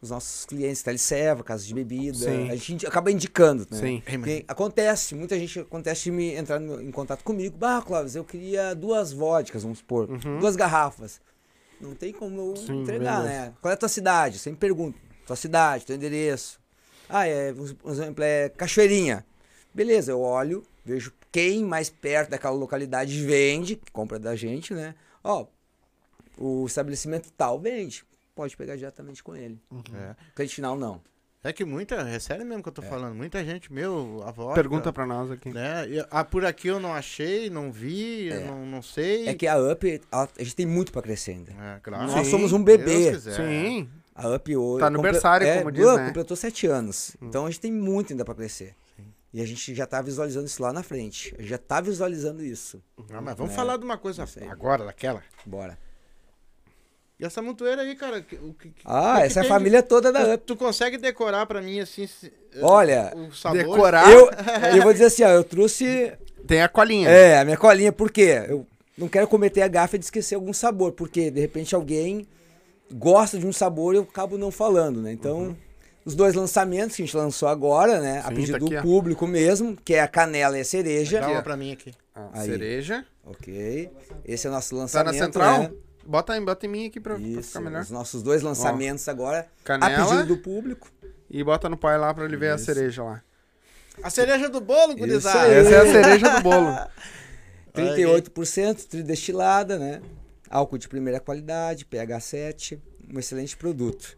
[SPEAKER 3] os nossos clientes, Teleceva, casa de bebida.
[SPEAKER 1] Sim.
[SPEAKER 3] A gente acaba indicando, né?
[SPEAKER 1] Sim.
[SPEAKER 3] Porque acontece, muita gente acontece de me entrar no- em contato comigo. Bah, Clóvis, eu queria duas vodkas, vamos supor,
[SPEAKER 1] Uhum.
[SPEAKER 3] duas garrafas. Não tem como eu
[SPEAKER 1] Sim,
[SPEAKER 3] entregar,
[SPEAKER 1] beleza.
[SPEAKER 3] né? Qual é a tua cidade? Sempre pergunto. Tua cidade, teu endereço. Ah, é, por exemplo, é Cachoeirinha. Beleza, eu olho, vejo quem mais perto daquela localidade vende, que compra da gente, né? Ó, o estabelecimento tal vende. Pode pegar diretamente com ele.
[SPEAKER 2] É.
[SPEAKER 3] Cliente final, não.
[SPEAKER 2] É que muita, é sério mesmo que eu tô falando, muita gente, meu, a voz.
[SPEAKER 1] Pergunta pra nós aqui.
[SPEAKER 2] Né? E, ah, por aqui eu não achei, não vi,
[SPEAKER 3] É.
[SPEAKER 2] não, não sei.
[SPEAKER 3] É que a Up, ela- a gente tem muito pra crescer ainda.
[SPEAKER 2] É, claro.
[SPEAKER 3] Nós
[SPEAKER 1] Sim,
[SPEAKER 3] somos um bebê.
[SPEAKER 1] Sim.
[SPEAKER 3] A Up hoje.
[SPEAKER 1] Tá no
[SPEAKER 3] comple- é,
[SPEAKER 1] como diz,
[SPEAKER 3] boa,
[SPEAKER 1] né?
[SPEAKER 3] completou sete anos. Então a gente tem muito ainda pra crescer. E a gente já tá visualizando isso lá na frente. A gente já tá visualizando isso.
[SPEAKER 2] Ah, mas vamos
[SPEAKER 3] É.
[SPEAKER 2] falar de uma coisa agora, daquela.
[SPEAKER 3] Bora.
[SPEAKER 2] E essa montoeira aí, cara? que- o que-
[SPEAKER 3] Ah,
[SPEAKER 2] que
[SPEAKER 3] essa é a
[SPEAKER 2] tem de-
[SPEAKER 3] família toda da Up.
[SPEAKER 2] tu consegue decorar pra mim, assim, se-
[SPEAKER 3] Olha,
[SPEAKER 2] o sabor?
[SPEAKER 1] Decorar.
[SPEAKER 3] Eu, eu vou dizer assim, ó, eu trouxe.
[SPEAKER 1] Tem a colinha.
[SPEAKER 3] É, a minha colinha, por quê? Eu não quero cometer a gafa de esquecer algum sabor, porque de repente alguém gosta de um sabor e eu acabo não falando, né? Então, os dois lançamentos que a gente lançou agora, né? a
[SPEAKER 1] Sim,
[SPEAKER 3] pedido
[SPEAKER 1] tá aqui,
[SPEAKER 3] do
[SPEAKER 1] ó.
[SPEAKER 3] público mesmo, que é a canela e a cereja.
[SPEAKER 2] Dá uma pra mim aqui.
[SPEAKER 1] Ah,
[SPEAKER 3] Aí.
[SPEAKER 1] cereja.
[SPEAKER 3] Ok. Esse é o nosso
[SPEAKER 1] Tá
[SPEAKER 3] lançamento.
[SPEAKER 1] na central?
[SPEAKER 3] Né?
[SPEAKER 1] Bota, aí, bota em mim aqui pra, pra
[SPEAKER 3] Isso,
[SPEAKER 1] ficar melhor.
[SPEAKER 3] os nossos dois lançamentos agora, a
[SPEAKER 1] Canela
[SPEAKER 3] pedido do público.
[SPEAKER 1] e bota no pai lá pra ele ver a
[SPEAKER 3] Isso.
[SPEAKER 1] cereja lá.
[SPEAKER 2] A cereja do bolo,
[SPEAKER 3] Isso
[SPEAKER 2] gurizada.
[SPEAKER 1] Essa é a cereja do bolo.
[SPEAKER 3] 38% tridestilada, né? Álcool de primeira qualidade, pH 7, um excelente produto.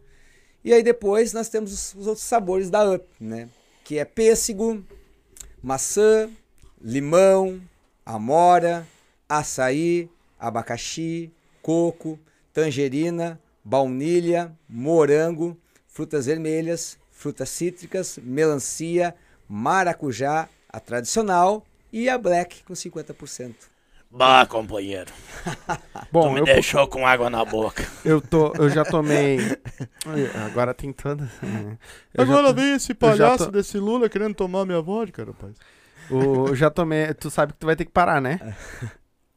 [SPEAKER 3] E aí depois nós temos os, os outros sabores da UP, né? Que é pêssego, maçã, limão, amora, açaí, abacaxi, coco, tangerina, baunilha, morango, frutas vermelhas, frutas cítricas, melancia, maracujá, a tradicional e a black com 50%.
[SPEAKER 5] Bah, companheiro.
[SPEAKER 1] Bom,
[SPEAKER 5] tu me
[SPEAKER 1] eu,
[SPEAKER 5] deixou com água na boca.
[SPEAKER 1] eu, tô, eu já tomei. Agora tem todas. Eu já,
[SPEAKER 2] Agora
[SPEAKER 1] to-
[SPEAKER 2] vem esse
[SPEAKER 1] eu
[SPEAKER 2] palhaço
[SPEAKER 1] tô-
[SPEAKER 2] desse Lula querendo tomar minha vodka, rapaz.
[SPEAKER 1] o- eu já tomei. Tu sabe que tu vai ter que parar, né?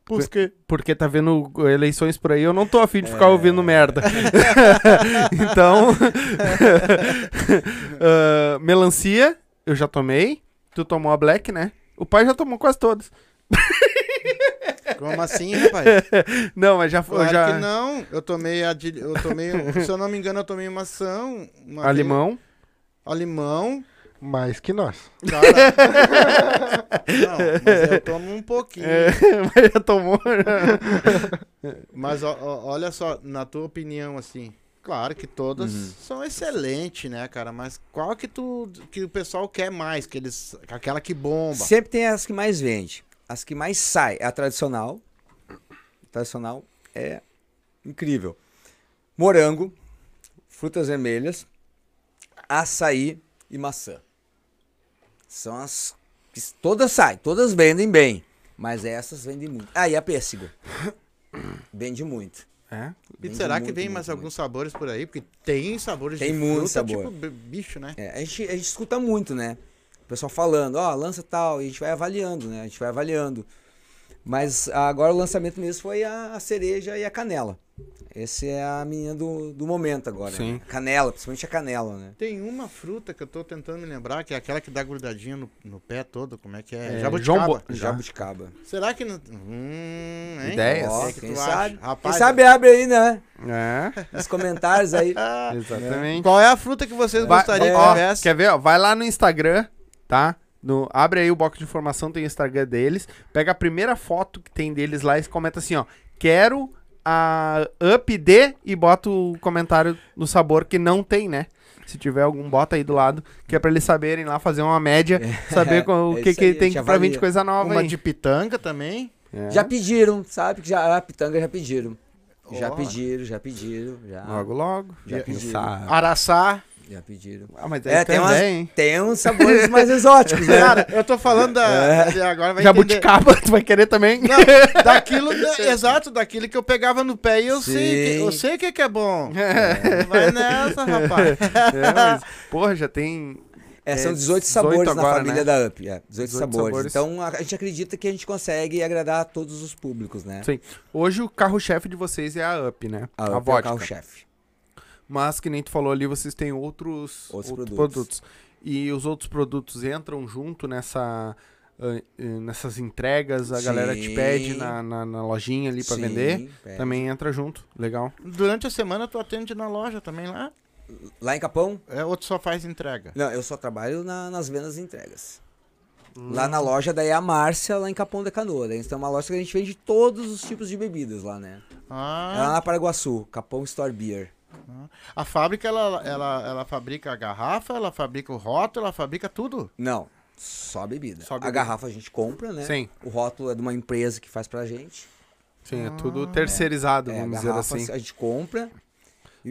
[SPEAKER 2] Por quê?
[SPEAKER 1] Porque tá vendo eleições por aí, eu não tô afim de ficar
[SPEAKER 3] É.
[SPEAKER 1] ouvindo merda. então. ah, melancia, eu já tomei. Tu tomou a black, né? O pai já tomou quase todas.
[SPEAKER 2] Como assim, rapaz?
[SPEAKER 1] Não, mas já foi.
[SPEAKER 2] Claro
[SPEAKER 1] já...
[SPEAKER 2] que não. Eu tomei a de, eu tomei, se eu não me engano, eu tomei maçã, uma
[SPEAKER 1] A
[SPEAKER 2] vez-
[SPEAKER 1] limão.
[SPEAKER 2] a limão.
[SPEAKER 4] Mais que nós.
[SPEAKER 2] Cara, não, mas eu tomo um pouquinho.
[SPEAKER 1] É, mas já tomou.
[SPEAKER 2] Mas ó, ó, olha só, na tua opinião, assim, claro que todas
[SPEAKER 3] Uhum.
[SPEAKER 2] são excelentes, né, cara? Mas qual que tu que o pessoal quer mais? Que eles, aquela que bomba.
[SPEAKER 3] Sempre tem as que mais vende. As que mais sai é a tradicional. A tradicional é incrível. Morango, frutas vermelhas, açaí e maçã. São as que todas saem, todas vendem bem, mas essas vendem muito. Ah, e a pêssego. Vende muito.
[SPEAKER 1] É?
[SPEAKER 2] E será que
[SPEAKER 3] muito,
[SPEAKER 2] vem
[SPEAKER 3] muito,
[SPEAKER 2] mais
[SPEAKER 3] muito.
[SPEAKER 2] alguns sabores por aí? Porque tem sabores
[SPEAKER 3] Tem
[SPEAKER 2] de
[SPEAKER 3] muito
[SPEAKER 2] fruta,
[SPEAKER 3] sabor.
[SPEAKER 2] tipo bicho, né?
[SPEAKER 3] É, a, gente, a gente escuta muito, né? O pessoal falando, ó, lança tal, e a gente vai avaliando, né? A gente vai avaliando. Mas agora o lançamento mesmo foi a, a cereja e a canela. Essa é a menina do, do momento agora.
[SPEAKER 1] Sim.
[SPEAKER 3] né? Canela, principalmente a canela, né?
[SPEAKER 2] Tem uma fruta que eu tô tentando me lembrar, que é aquela que dá grudadinha no, no pé todo, como é que é?
[SPEAKER 1] É,
[SPEAKER 2] Jabuticaba.
[SPEAKER 1] João Bo- Já.
[SPEAKER 3] Jabuticaba.
[SPEAKER 2] Será que não... Hum, hein?
[SPEAKER 1] Ideias?
[SPEAKER 2] Ó,
[SPEAKER 3] Ó,
[SPEAKER 2] que
[SPEAKER 3] quem sabe?
[SPEAKER 2] Rapaz,
[SPEAKER 3] quem sabe abre aí, né?
[SPEAKER 1] É,
[SPEAKER 3] Nos comentários aí.
[SPEAKER 1] exatamente.
[SPEAKER 2] Qual é a fruta que vocês
[SPEAKER 1] Vai-
[SPEAKER 2] gostariam
[SPEAKER 1] ó,
[SPEAKER 2] que tivesse?
[SPEAKER 1] Quer ver? Ó, vai lá no Instagram, tá? No, abre aí o box de informação, tem o Instagram deles. Pega a primeira foto que tem deles lá e comenta assim, ó. Quero a up de e bota o comentário no sabor que não tem, né? Se tiver algum, bota aí do lado, que é pra eles saberem lá fazer uma média, saber com- o
[SPEAKER 3] É
[SPEAKER 1] que, que
[SPEAKER 3] aí,
[SPEAKER 1] tem pra vir de coisa nova
[SPEAKER 2] Uma
[SPEAKER 1] aí.
[SPEAKER 2] de pitanga também.
[SPEAKER 1] É.
[SPEAKER 3] Já pediram, sabe? Que já, a pitanga já pediram. Já pediram, já pediram, já.
[SPEAKER 1] Logo, logo.
[SPEAKER 3] Já
[SPEAKER 1] Já
[SPEAKER 3] pediram.
[SPEAKER 2] Araçá.
[SPEAKER 3] Já pediram.
[SPEAKER 1] Ah, mas
[SPEAKER 3] É, tem, umas,
[SPEAKER 1] também,
[SPEAKER 3] tem uns sabores mais exóticos, né?
[SPEAKER 2] Cara, eu tô falando da...
[SPEAKER 3] É.
[SPEAKER 2] Agora vai entender.
[SPEAKER 1] Jabuticaba, tu vai querer também?
[SPEAKER 2] Não, daquilo, da- exato, daquilo que eu pegava no pé e eu sei, que, eu
[SPEAKER 3] Sim.
[SPEAKER 2] sei o que, que é bom. Vai nessa, rapaz.
[SPEAKER 1] É, mas, porra, já tem
[SPEAKER 3] É, são
[SPEAKER 1] É,
[SPEAKER 3] 18
[SPEAKER 1] 18
[SPEAKER 3] sabores na
[SPEAKER 1] agora,
[SPEAKER 3] família
[SPEAKER 1] né?
[SPEAKER 3] da UP. É, 18,
[SPEAKER 1] 18
[SPEAKER 3] sabores.
[SPEAKER 1] sabores.
[SPEAKER 3] Então a, a gente acredita que a gente consegue agradar a todos os públicos, né?
[SPEAKER 1] Sim. Hoje o carro-chefe de vocês é a Up, né?
[SPEAKER 3] A, UP é o
[SPEAKER 1] vodka.
[SPEAKER 3] carro-chefe.
[SPEAKER 1] Mas, que nem tu falou ali, vocês têm outros,
[SPEAKER 3] Outros
[SPEAKER 1] outros
[SPEAKER 3] produtos.
[SPEAKER 1] produtos. E os outros produtos entram junto nessa, ah, eh, nessas entregas, a galera te
[SPEAKER 3] Sim.
[SPEAKER 1] pede na, na, na lojinha ali pra
[SPEAKER 3] Sim,
[SPEAKER 1] vender.
[SPEAKER 3] pede.
[SPEAKER 1] Também entra junto. Legal.
[SPEAKER 2] Durante a semana tu atende na loja também lá?
[SPEAKER 3] Lá em Capão?
[SPEAKER 2] É, ou tu só faz entrega?
[SPEAKER 3] Não, eu só trabalho na- nas vendas e entregas.
[SPEAKER 1] Hum.
[SPEAKER 3] Lá na loja daí é a Márcia, lá em Capão da Canoa. Daí tem uma loja que a gente vende todos os tipos de bebidas lá, né? É lá
[SPEAKER 2] Ah,
[SPEAKER 3] na Paraguaçu, Capão Store Beer.
[SPEAKER 2] A fábrica, ela, ela, ela fabrica a garrafa, ela fabrica o rótulo, ela fabrica tudo.
[SPEAKER 3] Não, só bebida.
[SPEAKER 1] Só
[SPEAKER 3] A
[SPEAKER 1] bebida.
[SPEAKER 3] garrafa a gente compra, né?
[SPEAKER 1] Sim.
[SPEAKER 3] O rótulo é de uma empresa que faz pra gente.
[SPEAKER 1] Sim, é tudo terceirizado,
[SPEAKER 3] É, a
[SPEAKER 1] vamos dizer
[SPEAKER 3] garrafa
[SPEAKER 1] assim.
[SPEAKER 3] a gente compra.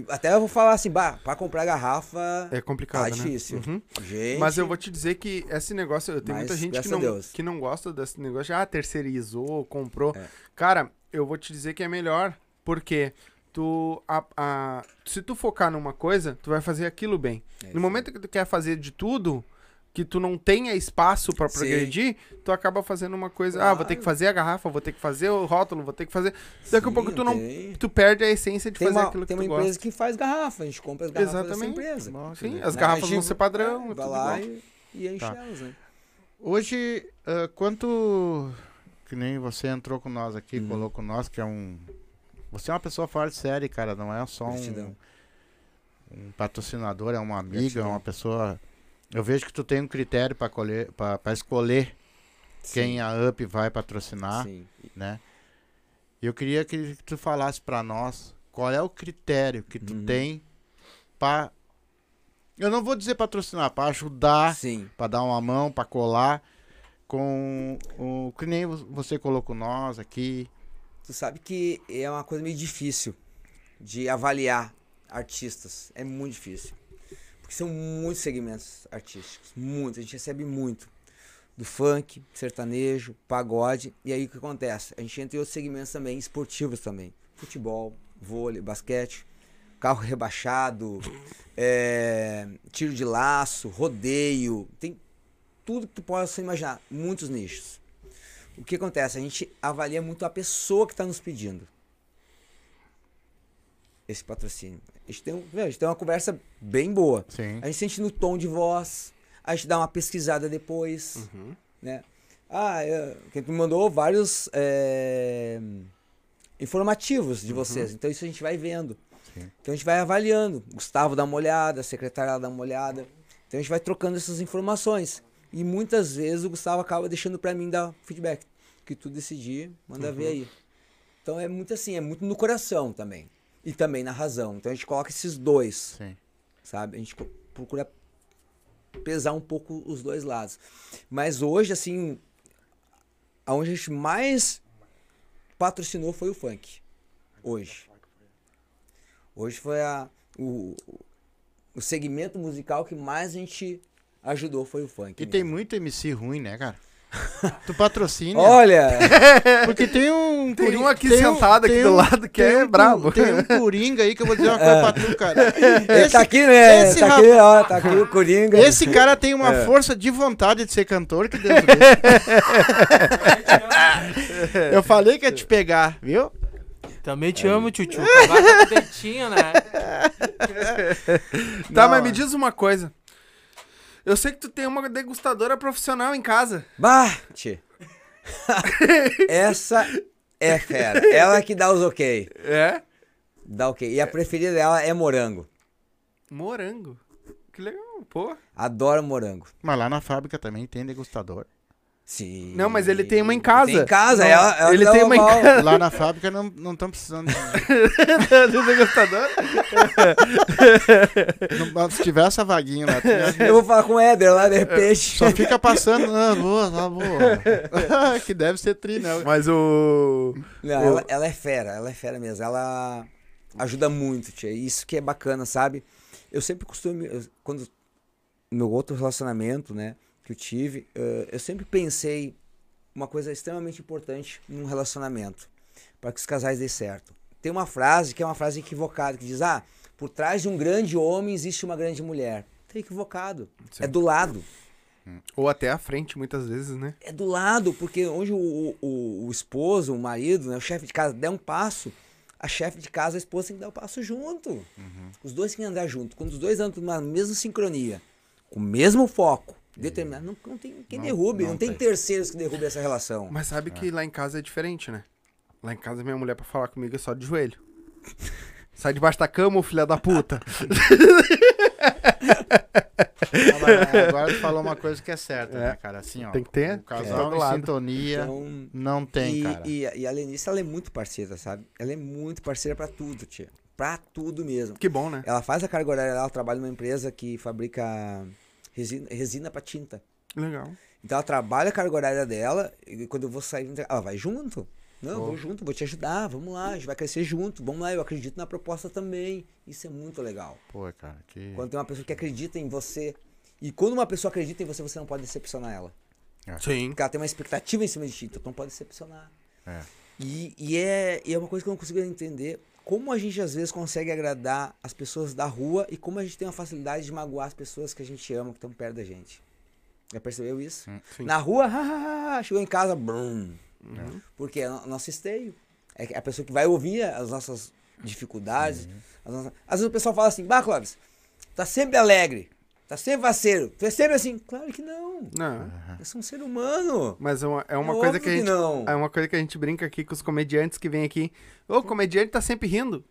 [SPEAKER 3] Até eu vou falar assim, bah, pra comprar garrafa
[SPEAKER 1] É complicado,
[SPEAKER 3] tá
[SPEAKER 1] né?
[SPEAKER 3] difícil.
[SPEAKER 1] Uhum.
[SPEAKER 3] Gente,
[SPEAKER 1] Mas eu vou te dizer que esse negócio, tem muita gente que
[SPEAKER 3] a
[SPEAKER 1] não, que não gosta desse negócio ah, terceirizou, comprou.
[SPEAKER 3] É.
[SPEAKER 1] Cara, eu vou te dizer que é melhor, porque tu, a, a- se tu focar numa coisa, tu vai fazer aquilo bem.
[SPEAKER 3] É
[SPEAKER 1] no momento que tu quer fazer de tudo, que tu não tenha espaço pra
[SPEAKER 3] Sim.
[SPEAKER 1] progredir, tu acaba fazendo uma coisa, ah,
[SPEAKER 3] Claro.
[SPEAKER 1] vou ter que fazer a garrafa, vou ter que fazer o rótulo, vou ter que fazer... Daqui a
[SPEAKER 3] Sim,
[SPEAKER 1] pouco tu não...
[SPEAKER 3] tem.
[SPEAKER 1] Tu perde a essência de
[SPEAKER 3] Tem
[SPEAKER 1] fazer
[SPEAKER 3] uma,
[SPEAKER 1] aquilo que
[SPEAKER 3] tem uma
[SPEAKER 1] tu
[SPEAKER 3] empresa
[SPEAKER 1] gosta.
[SPEAKER 3] que faz garrafa, a gente compra as garrafas
[SPEAKER 1] Exatamente.
[SPEAKER 3] dessa empresa.
[SPEAKER 1] Sim,
[SPEAKER 3] né?
[SPEAKER 1] as
[SPEAKER 3] A
[SPEAKER 1] garrafas
[SPEAKER 3] gente
[SPEAKER 1] vão ser padrão,
[SPEAKER 3] é,
[SPEAKER 1] tudo
[SPEAKER 3] vai lá
[SPEAKER 1] igual.
[SPEAKER 3] e, e enche
[SPEAKER 2] Tá.
[SPEAKER 3] elas, né?
[SPEAKER 2] Hoje, ah, quanto. Que nem você entrou com nós aqui,
[SPEAKER 3] Uhum.
[SPEAKER 2] colou com nós, que é um. Você é uma pessoa fora de série, cara. Não é só um, um patrocinador, é uma amiga, é
[SPEAKER 3] Gratidão.
[SPEAKER 2] uma pessoa. Eu vejo que tu tem um critério para escolher quem a UP vai patrocinar,
[SPEAKER 3] Sim.
[SPEAKER 2] né? Eu queria que tu falasse pra nós qual é o critério que tu
[SPEAKER 3] Uhum.
[SPEAKER 2] tem pra. Eu não vou dizer patrocinar, pra ajudar
[SPEAKER 3] Sim.
[SPEAKER 2] Pra dar uma mão, pra colar com o que nem vo- você colocou nós aqui.
[SPEAKER 3] Tu sabe que é uma coisa meio difícil de avaliar artistas. É muito difícil. Porque são muitos segmentos artísticos. Muitos. A gente recebe muito. Do funk, sertanejo, pagode. E aí o que acontece? A gente entra em outros segmentos também, esportivos também. Futebol, vôlei, basquete, carro rebaixado, é, tiro de laço, rodeio. Tem tudo que tu possa imaginar. Muitos nichos. O que acontece? A gente avalia muito a pessoa que está nos pedindo esse patrocínio. A gente, tem, a gente tem uma conversa bem boa.
[SPEAKER 2] Sim.
[SPEAKER 3] A gente sente no tom de voz, a gente dá uma pesquisada depois,
[SPEAKER 1] Uhum.
[SPEAKER 3] né? Ah, é, quem me mandou vários é, informativos de vocês, então isso a gente vai vendo.
[SPEAKER 2] Sim.
[SPEAKER 3] Então a gente vai avaliando. Gustavo dá uma olhada, a secretária dá uma olhada. Então a gente vai trocando essas informações. E muitas vezes o Gustavo acaba deixando pra mim dar feedback. Que tu decidir, manda ver aí. Então é muito assim, é muito no coração também. E também na razão. Então a gente coloca esses dois
[SPEAKER 2] Sim.
[SPEAKER 3] sabe? A gente procura pesar um pouco os dois lados. Mas hoje, assim, aonde a gente mais patrocinou foi o funk. Hoje. Hoje foi a, o, o segmento musical que mais a gente ajudou foi o funk.
[SPEAKER 2] E tem
[SPEAKER 3] mesmo.
[SPEAKER 2] muito MC ruim, né, cara? tu patrocina.
[SPEAKER 3] Olha,
[SPEAKER 2] Porque tem um.
[SPEAKER 1] Tem um aqui
[SPEAKER 2] tem
[SPEAKER 1] sentado aqui
[SPEAKER 2] tem
[SPEAKER 1] do lado que
[SPEAKER 2] tem
[SPEAKER 1] é
[SPEAKER 2] um
[SPEAKER 1] brabo.
[SPEAKER 2] Tem um coringa aí que eu vou dizer uma coisa pra tu, cara.
[SPEAKER 3] ele
[SPEAKER 2] Esse,
[SPEAKER 3] tá aqui, né?
[SPEAKER 2] esse
[SPEAKER 3] Tá
[SPEAKER 2] rap-
[SPEAKER 3] aqui, ó, tá aqui o Coringa.
[SPEAKER 2] esse cara tem uma
[SPEAKER 3] É.
[SPEAKER 2] força de vontade de ser cantor que Deus dele. Eu falei que ia te pegar, viu?
[SPEAKER 6] Também te amo, tchutchu. Agora tá com dentinho, né?
[SPEAKER 1] Tá,
[SPEAKER 3] Não,
[SPEAKER 1] mas me
[SPEAKER 3] é.
[SPEAKER 1] diz uma coisa. Eu sei que tu tem uma degustadora profissional em casa.
[SPEAKER 3] Bah, tchê. Essa é fera. Ela que dá os ok.
[SPEAKER 1] É?
[SPEAKER 3] Dá ok. E a preferida dela é morango.
[SPEAKER 1] Morango. Que legal, pô.
[SPEAKER 3] Adoro morango.
[SPEAKER 2] Mas lá na fábrica também tem degustador.
[SPEAKER 3] Sim.
[SPEAKER 1] Não, mas ele tem uma em casa.
[SPEAKER 3] Tem em casa.
[SPEAKER 1] Não,
[SPEAKER 3] ela, ela
[SPEAKER 1] ele
[SPEAKER 3] dá
[SPEAKER 1] tem uma em casa.
[SPEAKER 2] Lá na fábrica não não estão precisando de...
[SPEAKER 1] Do degustador?
[SPEAKER 2] não- se tiver essa vaguinha lá, tem
[SPEAKER 3] Eu vou falar com o Éder lá, de repente.
[SPEAKER 2] só fica passando. Ah, boa, tá boa. que deve ser tri, né?
[SPEAKER 1] Mas o.
[SPEAKER 3] Não, ela, ela é fera, ela é fera mesmo. Ela ajuda muito, tia. Isso que é bacana, sabe? Eu sempre costumo. eu- Quando. No meu outro relacionamento, né? Que eu tive, eh, eu sempre pensei uma coisa extremamente importante num relacionamento. Para que os casais dêem certo. Tem uma frase que é uma frase equivocada, que diz: Ah, por trás de um grande homem existe uma grande mulher. Tá equivocado.
[SPEAKER 1] Sim.
[SPEAKER 3] É do lado.
[SPEAKER 1] Ou até à frente, muitas vezes, né?
[SPEAKER 3] É do lado, porque onde o, o, o esposo, o marido, né, o chefe de casa der um passo, a chefe de casa, a esposa tem que dar o passo junto. Os dois têm que andar junto. Quando os dois andam na mesma sincronia, com o mesmo foco, determinado, não, não tem quem
[SPEAKER 2] Não-
[SPEAKER 3] derrube, não,
[SPEAKER 2] não
[SPEAKER 3] tem,
[SPEAKER 2] tem.
[SPEAKER 3] terceiros que derrubem essa relação.
[SPEAKER 1] Mas sabe que lá em casa é diferente, né? Lá em casa, minha mulher, pra falar comigo, é só de joelho. Sai debaixo da cama, ô filha da puta.
[SPEAKER 2] Mas, é, agora tu falou uma coisa que é certa,
[SPEAKER 1] É.
[SPEAKER 2] né, cara? Assim, ó.
[SPEAKER 1] Tem que ter,
[SPEAKER 2] O casal
[SPEAKER 1] todo
[SPEAKER 2] em sintonia
[SPEAKER 3] Então,
[SPEAKER 2] não tem,
[SPEAKER 3] e,
[SPEAKER 2] cara.
[SPEAKER 3] e, e a Lenice, ela é muito parceira, sabe? Ela é muito parceira pra tudo, tia. Pra tudo mesmo.
[SPEAKER 1] Que bom, né?
[SPEAKER 3] Ela faz a carga horária dela, ela trabalha numa empresa que fabrica resina, resina pra tinta.
[SPEAKER 1] Legal.
[SPEAKER 3] Então ela trabalha a carga horária dela e quando eu vou sair, ela vai junto. Não, eu
[SPEAKER 2] Pô.
[SPEAKER 3] vou junto, vou te ajudar, vamos lá, a gente vai crescer junto, vamos lá, eu acredito na proposta também. Isso é muito legal.
[SPEAKER 2] Pô, cara, que.
[SPEAKER 3] Quando tem uma pessoa que acredita em você. E quando uma pessoa acredita em você, você não pode decepcionar ela.
[SPEAKER 1] Sim.
[SPEAKER 3] Porque ela tem uma expectativa em cima de ti, então tu não pode decepcionar.
[SPEAKER 2] É.
[SPEAKER 3] E, e é, e é uma coisa que eu não consigo entender. Como a gente às vezes consegue agradar as pessoas da rua e como a gente tem uma facilidade de magoar as pessoas que a gente ama, que estão perto da gente. Já percebeu isso?
[SPEAKER 1] Sim.
[SPEAKER 3] Na rua, ha, ha, ha, chegou em casa, brum.
[SPEAKER 1] Uhum.
[SPEAKER 3] Porque é nosso esteio. É a pessoa que vai ouvir as nossas dificuldades. as nossas- Às vezes o pessoal fala assim, bah, Clóvis, tá sempre alegre, tá sempre faceiro, tu é sempre assim. Claro que não.
[SPEAKER 1] Não.
[SPEAKER 3] Eu sou um ser humano.
[SPEAKER 1] Mas é uma, é uma
[SPEAKER 3] É
[SPEAKER 1] coisa que a
[SPEAKER 3] que
[SPEAKER 1] gente.
[SPEAKER 3] não.
[SPEAKER 1] É uma coisa que a gente brinca aqui com os comediantes que vêm aqui. Ô, o comediante tá sempre rindo.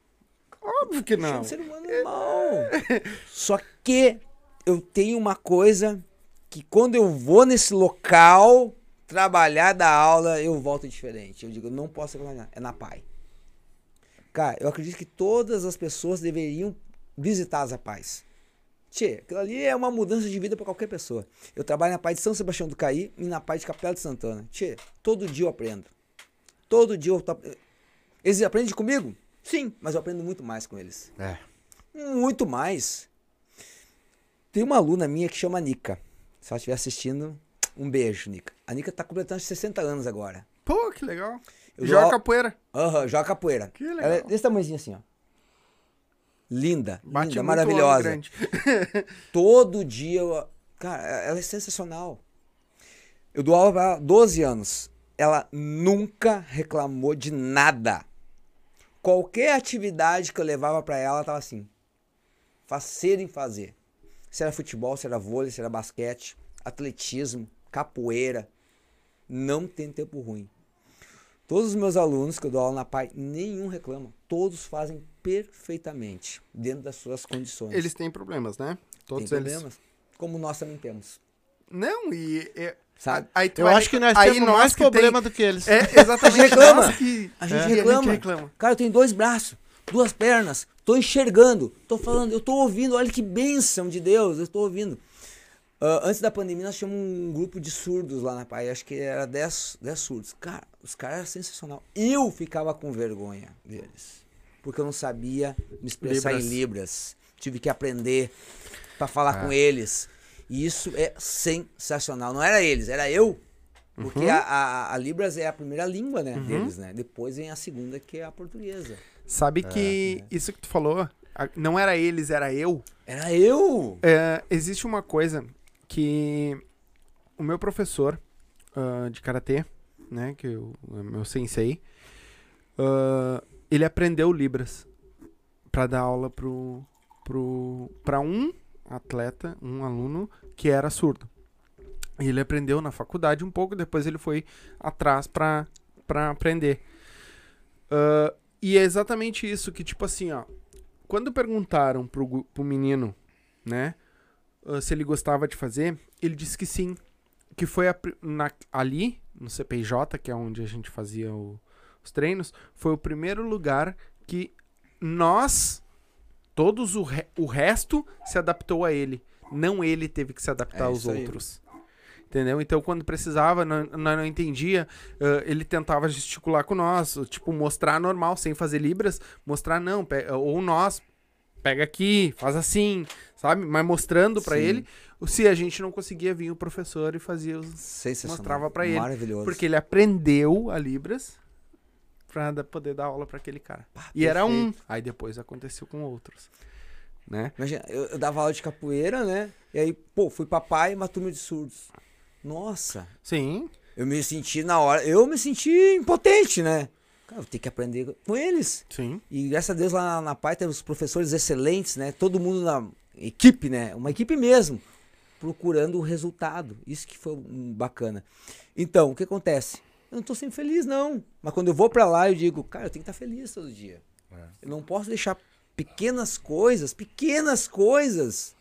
[SPEAKER 1] Óbvio que
[SPEAKER 3] Eu sou
[SPEAKER 1] não.
[SPEAKER 3] um ser humano normal. Só que eu tenho uma coisa que quando eu vou nesse local trabalhar da aula, eu volto diferente. Eu digo, eu não posso trabalhar, é na PAI. Cara, eu acredito que todas as pessoas deveriam visitar as APAIs. Tchê, aquilo ali é uma mudança de vida para qualquer pessoa. Eu trabalho na PAI de São Sebastião do Caí e na PAI de Capela de Santana. Tchê, todo dia eu aprendo. Todo dia eu... tô- Eles aprendem comigo? Sim, mas eu aprendo muito mais com eles.
[SPEAKER 2] É.
[SPEAKER 3] Muito mais. Tem uma aluna minha que chama Nica. Se ela estiver assistindo, um beijo, Nica. A Nica tá completando 60 anos agora.
[SPEAKER 1] Pô, que legal.
[SPEAKER 3] Eu
[SPEAKER 1] Joga
[SPEAKER 3] dou-
[SPEAKER 1] capoeira.
[SPEAKER 3] Aham, joga capoeira.
[SPEAKER 1] Que legal.
[SPEAKER 3] Ela é desse tamanhozinho assim, ó. Linda,
[SPEAKER 1] Bate
[SPEAKER 3] linda, maravilhosa. Todo dia, cara, ela é sensacional. Eu dou aula pra ela há 12 anos. Ela nunca reclamou de nada. Qualquer atividade que eu levava pra ela, ela tava assim. Fazer em fazer. Se era futebol, se era vôlei, se era basquete, atletismo, capoeira. Não tem tempo ruim. Todos os meus alunos que eu dou aula na PAI, nenhum reclama. Todos fazem perfeitamente, dentro das suas condições.
[SPEAKER 1] Eles têm problemas, né?
[SPEAKER 3] Tem
[SPEAKER 1] Todos eles.
[SPEAKER 3] problemas, como nós também temos.
[SPEAKER 1] Não, e. e-
[SPEAKER 3] Sabe?
[SPEAKER 1] Aí tu
[SPEAKER 2] Eu acho que nós
[SPEAKER 1] aí
[SPEAKER 2] temos
[SPEAKER 1] nós
[SPEAKER 2] mais
[SPEAKER 1] que
[SPEAKER 2] problema
[SPEAKER 1] tem-
[SPEAKER 2] do que eles.
[SPEAKER 1] É, exatamente.
[SPEAKER 3] A gente reclama.
[SPEAKER 1] nós que-
[SPEAKER 3] A gente
[SPEAKER 1] é,
[SPEAKER 3] reclama.
[SPEAKER 1] reclama.
[SPEAKER 3] Cara, eu tenho dois braços, duas pernas, tô enxergando, tô falando, eu tô ouvindo, olha que bênção de Deus, eu tô ouvindo. Ah, antes da pandemia, nós tínhamos um grupo de surdos lá na PAI, acho que era 10, 10 surdos. Cara, os caras eram sensacional. Eu ficava com vergonha deles, porque eu não sabia me expressar
[SPEAKER 1] Libras.
[SPEAKER 3] em Libras. Tive que aprender para falar com eles. E isso é sensacional. Não era eles, era eu. Porque
[SPEAKER 1] Uhum.
[SPEAKER 3] a, a, a Libras é a primeira língua né, deles, né? Depois vem a segunda, que é a portuguesa.
[SPEAKER 1] Sabe que isso que tu falou, não era eles, era eu.
[SPEAKER 3] Era eu!
[SPEAKER 1] É, existe uma coisa que o meu professor ah, de karatê, né, que o o meu sensei, ah, ele aprendeu Libras pra dar aula pro, pro, pra um atleta, um aluno que era surdo. Ele aprendeu na faculdade um pouco, depois ele foi atrás pra aprender. Ah, e é exatamente isso que, tipo assim, ó. Quando perguntaram pro, pro menino, né, ah, se ele gostava de fazer, ele disse que sim. Que foi a na- ali, no CPJ, que é onde a gente fazia o- os treinos, foi o primeiro lugar que nós, todos o, re- o resto, se adaptou a ele. Não ele teve que se adaptar
[SPEAKER 3] É
[SPEAKER 1] aos
[SPEAKER 3] isso aí.
[SPEAKER 1] outros. Entendeu? Então, quando precisava, não, não, não entendia, ah, ele tentava gesticular com nós, tipo, mostrar normal, sem fazer libras, mostrar não, ou nós, pega aqui, faz assim, sabe? Mas mostrando pra
[SPEAKER 3] Sim.
[SPEAKER 1] ele, se a gente não conseguia vir o professor e fazia os. Mostrava pra ele,
[SPEAKER 3] Maravilhoso.
[SPEAKER 1] Porque ele aprendeu a libras pra da- poder dar aula pra aquele cara. e era um,
[SPEAKER 3] perfeito.
[SPEAKER 1] aí depois aconteceu com outros, né?
[SPEAKER 3] Imagina, eu, eu dava aula de capoeira, né? E aí, pô, fui papai e uma turma de surdos. Nossa,
[SPEAKER 1] Sim,
[SPEAKER 3] eu me senti na hora, eu me senti impotente, né? Cara, eu tenho que aprender com eles.
[SPEAKER 1] sim.
[SPEAKER 3] E graças a Deus lá na, na PAI tem os professores excelentes, né? Todo mundo na equipe, né? Uma equipe mesmo, procurando o resultado. Isso que foi bacana. Então, o que acontece? Eu não tô sempre feliz, não. Mas quando eu vou pra lá, eu digo, cara, eu tenho que estar feliz todo dia. Eu não posso deixar pequenas coisas, pequenas coisas,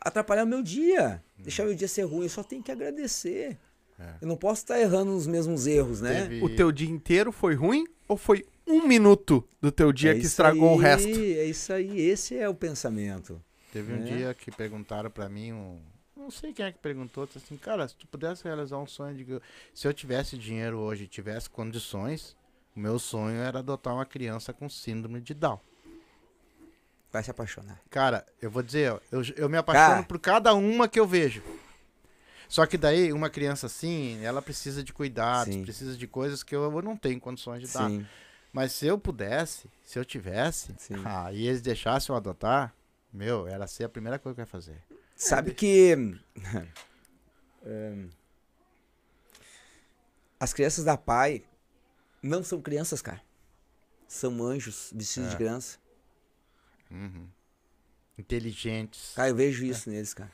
[SPEAKER 3] atrapalhar o meu dia. Deixar meu dia ser ruim. Eu só tenho que agradecer. Eu não posso estar errando os mesmos erros, né?
[SPEAKER 2] Teve-
[SPEAKER 1] O teu dia inteiro foi ruim ou foi um minuto do teu dia
[SPEAKER 3] É
[SPEAKER 1] que estragou o
[SPEAKER 3] aí,
[SPEAKER 1] resto?
[SPEAKER 3] É isso aí, esse é o pensamento.
[SPEAKER 2] Teve um
[SPEAKER 3] É.
[SPEAKER 2] dia que perguntaram pra mim, um, não sei quem é que perguntou, assim, cara, se tu pudesse realizar um sonho de que se eu tivesse dinheiro hoje e tivesse condições, o meu sonho era adotar uma criança com síndrome de Down.
[SPEAKER 3] Vai se apaixonar.
[SPEAKER 2] Cara, eu vou dizer, eu, eu me apaixono
[SPEAKER 3] Cara.
[SPEAKER 2] por cada uma que eu vejo. Só que daí, uma criança assim, ela precisa de cuidados,
[SPEAKER 3] Sim.
[SPEAKER 2] precisa de coisas que eu, não tenho condições de dar.
[SPEAKER 3] Sim,
[SPEAKER 2] Mas se eu pudesse, se eu tivesse,
[SPEAKER 3] Sim.
[SPEAKER 2] ah, e eles deixassem eu adotar, meu, era ser a primeira coisa que eu ia fazer.
[SPEAKER 3] Sabe que. Ahn, as crianças da pai não são crianças, cara. São anjos vestidos
[SPEAKER 2] É.
[SPEAKER 3] de criança.
[SPEAKER 2] Uhum. Inteligentes.
[SPEAKER 3] Cara, eu vejo isso neles, cara.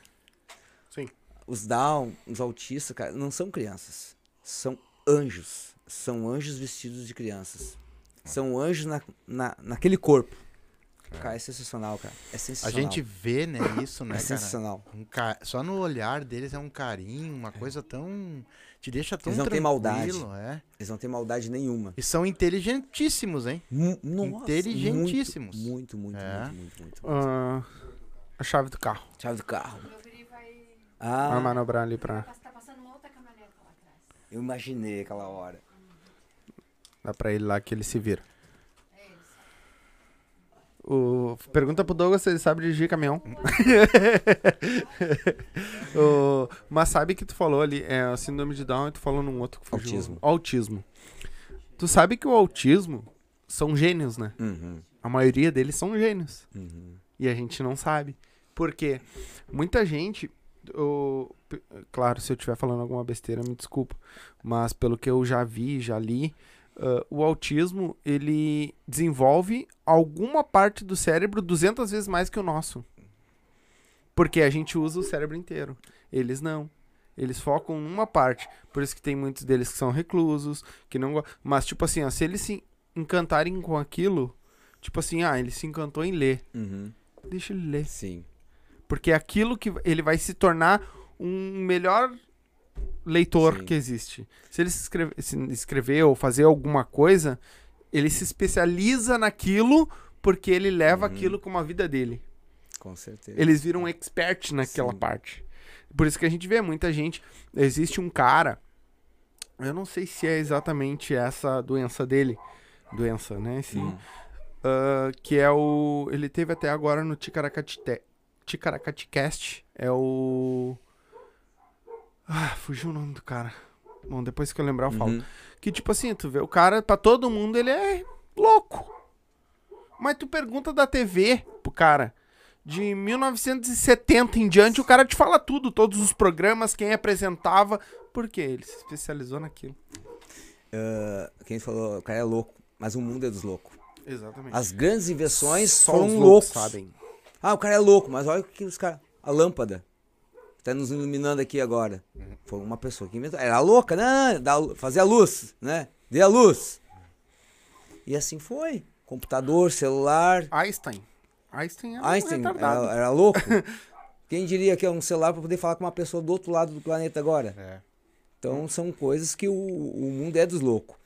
[SPEAKER 1] Sim.
[SPEAKER 3] Os down, os autistas, cara, não são crianças. São anjos. São anjos vestidos de crianças. São anjos na, na, naquele corpo. Cara, é sensacional, cara. É
[SPEAKER 2] A
[SPEAKER 3] sensacional.
[SPEAKER 2] gente vê, né, isso,
[SPEAKER 3] é
[SPEAKER 2] né, cara?
[SPEAKER 3] sensacional.
[SPEAKER 2] Um ca- Só no olhar deles é um carinho, uma coisa tão. Te deixa tão
[SPEAKER 3] Eles não têm maldade.
[SPEAKER 2] tranquilo, é.
[SPEAKER 3] Eles não têm maldade nenhuma.
[SPEAKER 2] E são inteligentíssimos, hein?
[SPEAKER 3] Mu- Nossa,
[SPEAKER 2] Inteligentíssimos.
[SPEAKER 3] Muito, muito, muito,
[SPEAKER 2] É.
[SPEAKER 3] muito, muito, muito.
[SPEAKER 1] Ah, a chave do carro.
[SPEAKER 3] Chave do carro.
[SPEAKER 7] Guri vai.
[SPEAKER 3] Ah,
[SPEAKER 1] manobrar ali pra.
[SPEAKER 7] Tá passando uma outra caminhonete lá atrás.
[SPEAKER 3] eu imaginei aquela hora.
[SPEAKER 1] Dá pra ele lá que ele se vira. O... Pergunta pro Douglas se ele sabe dirigir caminhão. O- Mas sabe que tu falou ali, é a síndrome de Down e tu falou num outro que fugiu.
[SPEAKER 3] Autismo.
[SPEAKER 1] Autismo. Tu sabe que o autismo são gênios, né?
[SPEAKER 3] Uhum,
[SPEAKER 1] A maioria deles são gênios.
[SPEAKER 3] uhum.
[SPEAKER 1] E a gente não sabe. Por quê? Muita gente. o- claro, se eu estiver falando alguma besteira, me desculpa. Mas pelo que eu já vi, já li, ah, o autismo ele desenvolve alguma parte do cérebro 200 vezes mais que o nosso. Porque a gente usa o cérebro inteiro. Eles não. Eles focam numa parte. Por isso que tem muitos deles que são reclusos, que não Mas, tipo assim, ó, se eles se encantarem com aquilo, tipo assim, ah, ele se encantou em ler.
[SPEAKER 3] Uhum.
[SPEAKER 1] Deixa ele ler.
[SPEAKER 3] Sim.
[SPEAKER 1] Porque aquilo que ele vai se tornar um melhor leitor
[SPEAKER 3] Sim.
[SPEAKER 1] que existe. Se ele se escrever, se escrever ou fazer alguma coisa, ele se especializa naquilo porque ele leva
[SPEAKER 3] Uhum.
[SPEAKER 1] aquilo como a vida dele.
[SPEAKER 3] Com certeza.
[SPEAKER 1] Eles viram um expert naquela
[SPEAKER 3] Sim.
[SPEAKER 1] parte. Por isso que a gente vê muita gente. Existe um cara. Eu não sei se é exatamente essa doença dele. Doença, né? Esse,
[SPEAKER 3] Hum.
[SPEAKER 1] ah, que é o. Ele teve até agora no Ticaracatite. Ticaracaticast. É o. Ah, fugiu o nome do cara. Bom, depois que eu lembrar eu falo.
[SPEAKER 3] Uhum.
[SPEAKER 1] Que tipo assim, tu vê, o cara, pra todo mundo, ele é louco. Mas tu pergunta da TV pro cara. De 1970 em diante, o cara te fala tudo, todos os programas, quem apresentava. Por quê? Ele se especializou naquilo.
[SPEAKER 3] Ah, quem falou, o cara é louco. mas o mundo é dos loucos.
[SPEAKER 1] Exatamente.
[SPEAKER 3] As grandes invenções
[SPEAKER 1] Só
[SPEAKER 3] foram
[SPEAKER 1] os
[SPEAKER 3] loucos.
[SPEAKER 1] sabem.
[SPEAKER 3] Ah, o cara é louco, mas olha o que os caras. A lâmpada. Tá nos iluminando aqui agora. Foi uma pessoa que inventou. Era louca, né? Dá, fazia luz, né? Dê a luz. E assim foi. Computador, celular.
[SPEAKER 1] Einstein. Einstein um
[SPEAKER 3] Einstein
[SPEAKER 1] retardado.
[SPEAKER 3] era, era louco. Quem diria que é um celular para poder falar com uma pessoa do outro lado do planeta agora?
[SPEAKER 2] É.
[SPEAKER 3] Então são coisas que o, o mundo é dos loucos.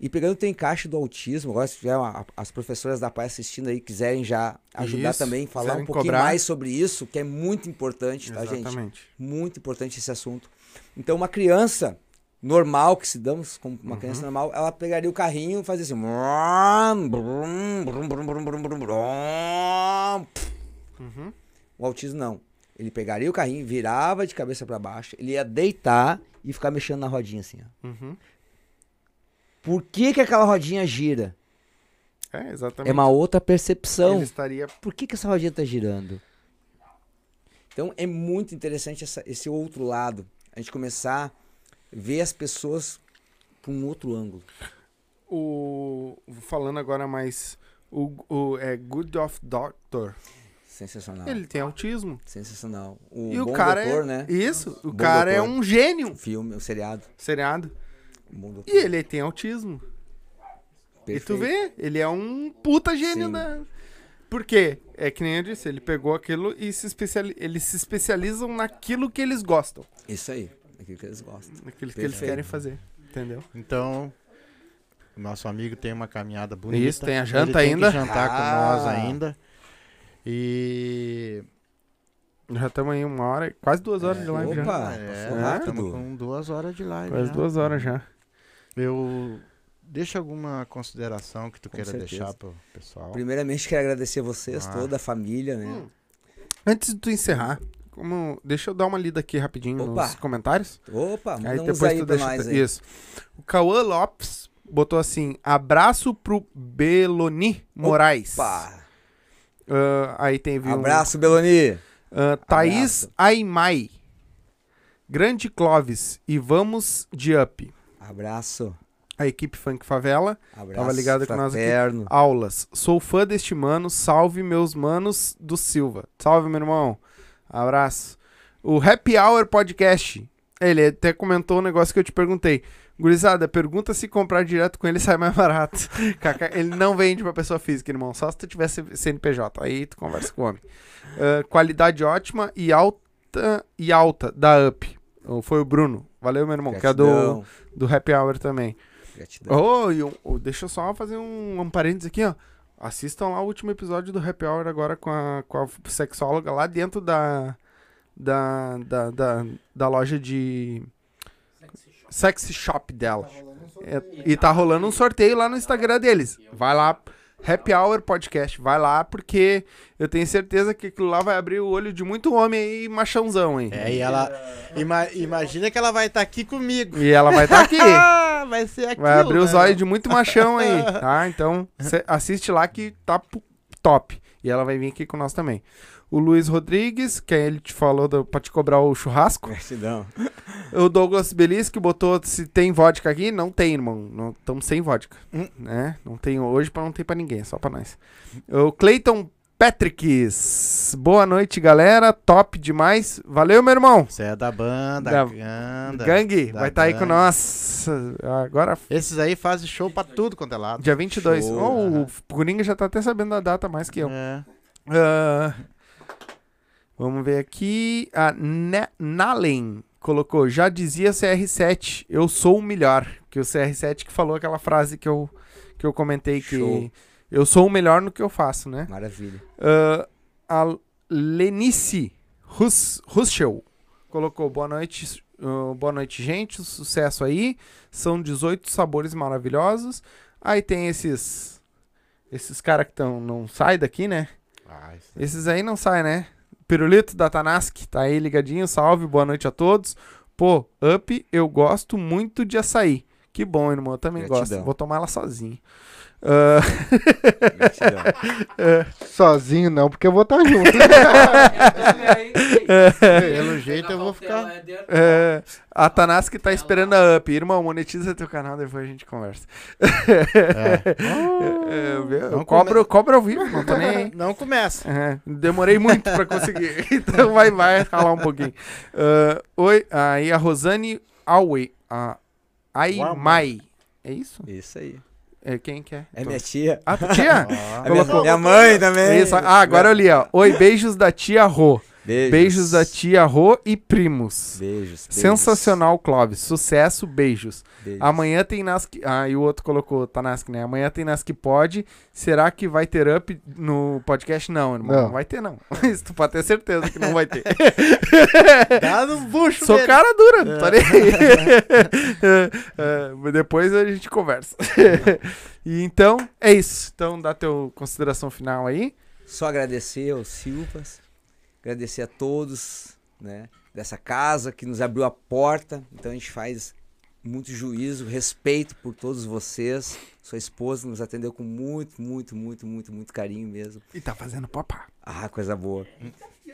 [SPEAKER 3] E pegando o teu encaixe do autismo, agora se tiver uma- as professoras da PAI assistindo aí, quiserem já ajudar
[SPEAKER 1] Isso,
[SPEAKER 3] também, falar um pouquinho
[SPEAKER 1] cobrar.
[SPEAKER 3] mais sobre isso, que é muito importante, tá, gente?
[SPEAKER 1] Exatamente.
[SPEAKER 3] Muito importante esse assunto. Então, uma criança normal, que se damos como uma
[SPEAKER 1] Uhum.
[SPEAKER 3] criança normal, ela pegaria o carrinho e fazia assim.
[SPEAKER 1] Uhum.
[SPEAKER 3] O autismo não. Ele pegaria o carrinho, virava de cabeça para baixo, ele ia deitar e ficar mexendo na rodinha assim. Ó.
[SPEAKER 1] Uhum.
[SPEAKER 3] Por que, que aquela rodinha gira?
[SPEAKER 1] É, exatamente.
[SPEAKER 3] É uma outra percepção.
[SPEAKER 1] Ele estaria...
[SPEAKER 3] Por que, que essa rodinha tá girando? Então é muito interessante essa- esse outro lado. A gente começar a ver as pessoas por um outro ângulo.
[SPEAKER 1] O... Falando agora mais... O, o é Good of Doctor.
[SPEAKER 3] Sensacional.
[SPEAKER 1] Ele tem autismo.
[SPEAKER 3] Sensacional. O
[SPEAKER 1] e
[SPEAKER 3] Bom
[SPEAKER 1] o cara
[SPEAKER 3] Doutor,
[SPEAKER 1] é...
[SPEAKER 3] né?
[SPEAKER 1] Isso. O cara é
[SPEAKER 3] Doutor.
[SPEAKER 1] um gênio.
[SPEAKER 3] O filme, o seriado.
[SPEAKER 1] Seriado.
[SPEAKER 3] O Bom Doutor.
[SPEAKER 1] E ele tem autismo. E tu
[SPEAKER 3] Perfeito.
[SPEAKER 1] vê, ele é um puta gênio
[SPEAKER 3] Sim.
[SPEAKER 1] da. Por quê? É que nem eu disse, ele pegou aquilo e se especiali... eles se especializam naquilo que eles gostam.
[SPEAKER 3] Isso aí. Aquilo que eles gostam.
[SPEAKER 1] Naquilo que eles
[SPEAKER 3] Perfeito.
[SPEAKER 1] querem fazer. Entendeu?
[SPEAKER 2] Então, o nosso amigo tem uma caminhada bonita.
[SPEAKER 1] Isso, tem a janta
[SPEAKER 2] Ele tem
[SPEAKER 1] ainda.
[SPEAKER 2] que jantar
[SPEAKER 3] Ah.
[SPEAKER 2] com nós ainda. E.
[SPEAKER 1] Já estamos aí uma hora, quase duas horas de live já.
[SPEAKER 3] Opa,
[SPEAKER 2] é,
[SPEAKER 3] passou rápido.
[SPEAKER 2] estamos com duas horas de live.
[SPEAKER 1] Quase
[SPEAKER 2] já.
[SPEAKER 1] duas horas já.
[SPEAKER 2] Eu. Deixa alguma consideração que tu
[SPEAKER 3] Com
[SPEAKER 2] queira
[SPEAKER 3] certeza.
[SPEAKER 2] deixar pro pessoal.
[SPEAKER 3] Primeiramente, quero agradecer vocês,
[SPEAKER 2] Ah.
[SPEAKER 3] toda a família, né?
[SPEAKER 1] Hum. Antes de tu encerrar, como... deixa eu dar uma lida aqui rapidinho
[SPEAKER 3] Opa.
[SPEAKER 1] nos comentários.
[SPEAKER 3] Opa,
[SPEAKER 1] Aí depois
[SPEAKER 3] aí
[SPEAKER 1] tu
[SPEAKER 3] pra
[SPEAKER 1] deixa.
[SPEAKER 3] nós aí.
[SPEAKER 1] Isso. O Cauã Lopes botou assim: abraço pro Beloni Moraes.
[SPEAKER 3] Opa!
[SPEAKER 1] Ah, aí teve um.
[SPEAKER 3] Abraço, Beloni!
[SPEAKER 1] ah, Thaís
[SPEAKER 3] Abraço.
[SPEAKER 1] Aimai. Grande Clóvis. E vamos de up.
[SPEAKER 3] Abraço.
[SPEAKER 1] A equipe Funk Favela.
[SPEAKER 3] Abraço.
[SPEAKER 1] Tava ligado com nós aqui. Aulas. Sou fã deste mano. Salve meus manos do Silva. Salve, meu irmão. Abraço. O Happy Hour Podcast. Ele até comentou um negócio que eu te perguntei. Gurizada, pergunta se comprar direto com ele sai mais barato. Ele não vende pra pessoa física, irmão. Só se tu tivesse CNPJ. Aí tu conversa com o homem. Ah, qualidade ótima e alta e alta da Up. Foi o Bruno. Valeu, meu irmão. Que é do,
[SPEAKER 3] Gratidão.
[SPEAKER 1] do Happy Hour também.
[SPEAKER 3] Gratidão.
[SPEAKER 1] Oh, e um- oh, deixa eu só fazer um, um parênteses aqui, ó. Assistam lá o último episódio do Happy Hour agora com a, com a sexóloga lá dentro da, da, da, da, da loja de sexy shop dela. É, e tá rolando um sorteio lá no Instagram deles. Vai lá, Happy Hour Podcast. Vai lá, porque eu tenho certeza que aquilo lá vai abrir o olho de muito homem aí, machãozão aí.
[SPEAKER 2] É, e ela. ima- imagina que ela vai estar aqui comigo.
[SPEAKER 1] E ela vai estar aqui.
[SPEAKER 2] Ah, vai ser aqui.
[SPEAKER 1] Vai abrir os olhos de muito machão aí, tá? Então, assiste lá que tá top. E ela vai vir aqui com nós também. O Luiz Rodrigues, que ele te falou do, pra te cobrar o churrasco.
[SPEAKER 3] Gratidão.
[SPEAKER 1] O Douglas Belis, que botou se tem vodka aqui. Não tem, irmão. Estamos sem vodka.
[SPEAKER 2] Hum.
[SPEAKER 1] Né? Não tem hoje pra não ter pra ninguém, é só pra nós. O Cleiton Patricks. Boa noite, galera. Top demais. Valeu, meu irmão.
[SPEAKER 2] Você é da banda,
[SPEAKER 1] Da-
[SPEAKER 2] anda.
[SPEAKER 1] Gangue,
[SPEAKER 2] da
[SPEAKER 1] vai estar aí com nós. Agora
[SPEAKER 2] Esses aí fazem show pra tudo quanto é lado.
[SPEAKER 1] Dia 22.
[SPEAKER 3] Show.
[SPEAKER 1] Oh, o Coringa já tá até sabendo da data mais que eu.
[SPEAKER 2] É.
[SPEAKER 1] Ah, vamos ver aqui. A Ne- Nalen colocou: Já dizia CR7, eu sou o melhor. Que o CR7 que falou aquela frase que eu, que eu comentei que
[SPEAKER 3] Show.
[SPEAKER 1] eu sou o melhor no que eu faço, né?
[SPEAKER 3] Maravilha.
[SPEAKER 1] Ah, a Lenice Rus Ruschel colocou boa noite, ah, boa noite, gente. Sucesso aí. São 18 sabores maravilhosos. Aí tem esses esses caras que tão, não saem daqui, né?
[SPEAKER 2] Ah,
[SPEAKER 1] Esses aí não saem, né? Pirulito da Tanask, tá aí ligadinho. Salve, boa noite a todos. Pô, Up, eu gosto muito de açaí. Que bom, irmão. Eu também
[SPEAKER 3] Gratidão.
[SPEAKER 1] gosto. Vou tomar ela sozinho.
[SPEAKER 3] Gratidão.
[SPEAKER 4] Sozinho não, porque eu vou estar junto.
[SPEAKER 2] Pelo jeito eu vou ficar.
[SPEAKER 1] é, a Tanaski tá esperando a up. Irmão, monetiza teu canal, depois a gente conversa. É?
[SPEAKER 2] Não
[SPEAKER 1] eu cobro, cobro ao vivo, não tô nem aí.
[SPEAKER 2] Não começa.
[SPEAKER 1] É, demorei muito pra conseguir. Então vai, vai ralar um pouquinho. Ah, oi, aí a Rosane Aue. A Aimai. É isso?
[SPEAKER 3] Isso aí.
[SPEAKER 1] É, quem que é?
[SPEAKER 3] É minha tia.
[SPEAKER 1] Ah, tua tia?
[SPEAKER 3] É minha,
[SPEAKER 1] Colocou-
[SPEAKER 3] minha mãe também.
[SPEAKER 1] Isso, ah, agora eu li, ó. Oi, beijos da tia Rô.
[SPEAKER 3] Beijos.
[SPEAKER 1] Beijos da tia Rô e primos.
[SPEAKER 3] Beijos. beijos.
[SPEAKER 1] Sensacional, Clóvis. Sucesso, beijos.
[SPEAKER 3] Beijos.
[SPEAKER 1] Amanhã tem nas que. Ah, e o outro colocou, tá nas que, né? Amanhã tem nas que pode. Será que vai ter up no podcast? Não, irmão. Não,
[SPEAKER 4] Não.
[SPEAKER 1] vai ter, não. Isso tu pode ter certeza que não vai ter.
[SPEAKER 2] Dá no bucho
[SPEAKER 1] Sou
[SPEAKER 2] dele.
[SPEAKER 1] cara dura, não tá nem aí. É, mas depois a gente conversa. e então, é isso. Então, dá teu consideração final aí.
[SPEAKER 3] Só agradecer aos Silvas, agradecer a todos, né, dessa casa que nos abriu a porta. Então a gente faz muito juízo, respeito por todos vocês. Sua esposa nos atendeu com muito, muito, muito, muito, muito carinho mesmo.
[SPEAKER 1] E tá fazendo papá.
[SPEAKER 3] Ah, coisa boa.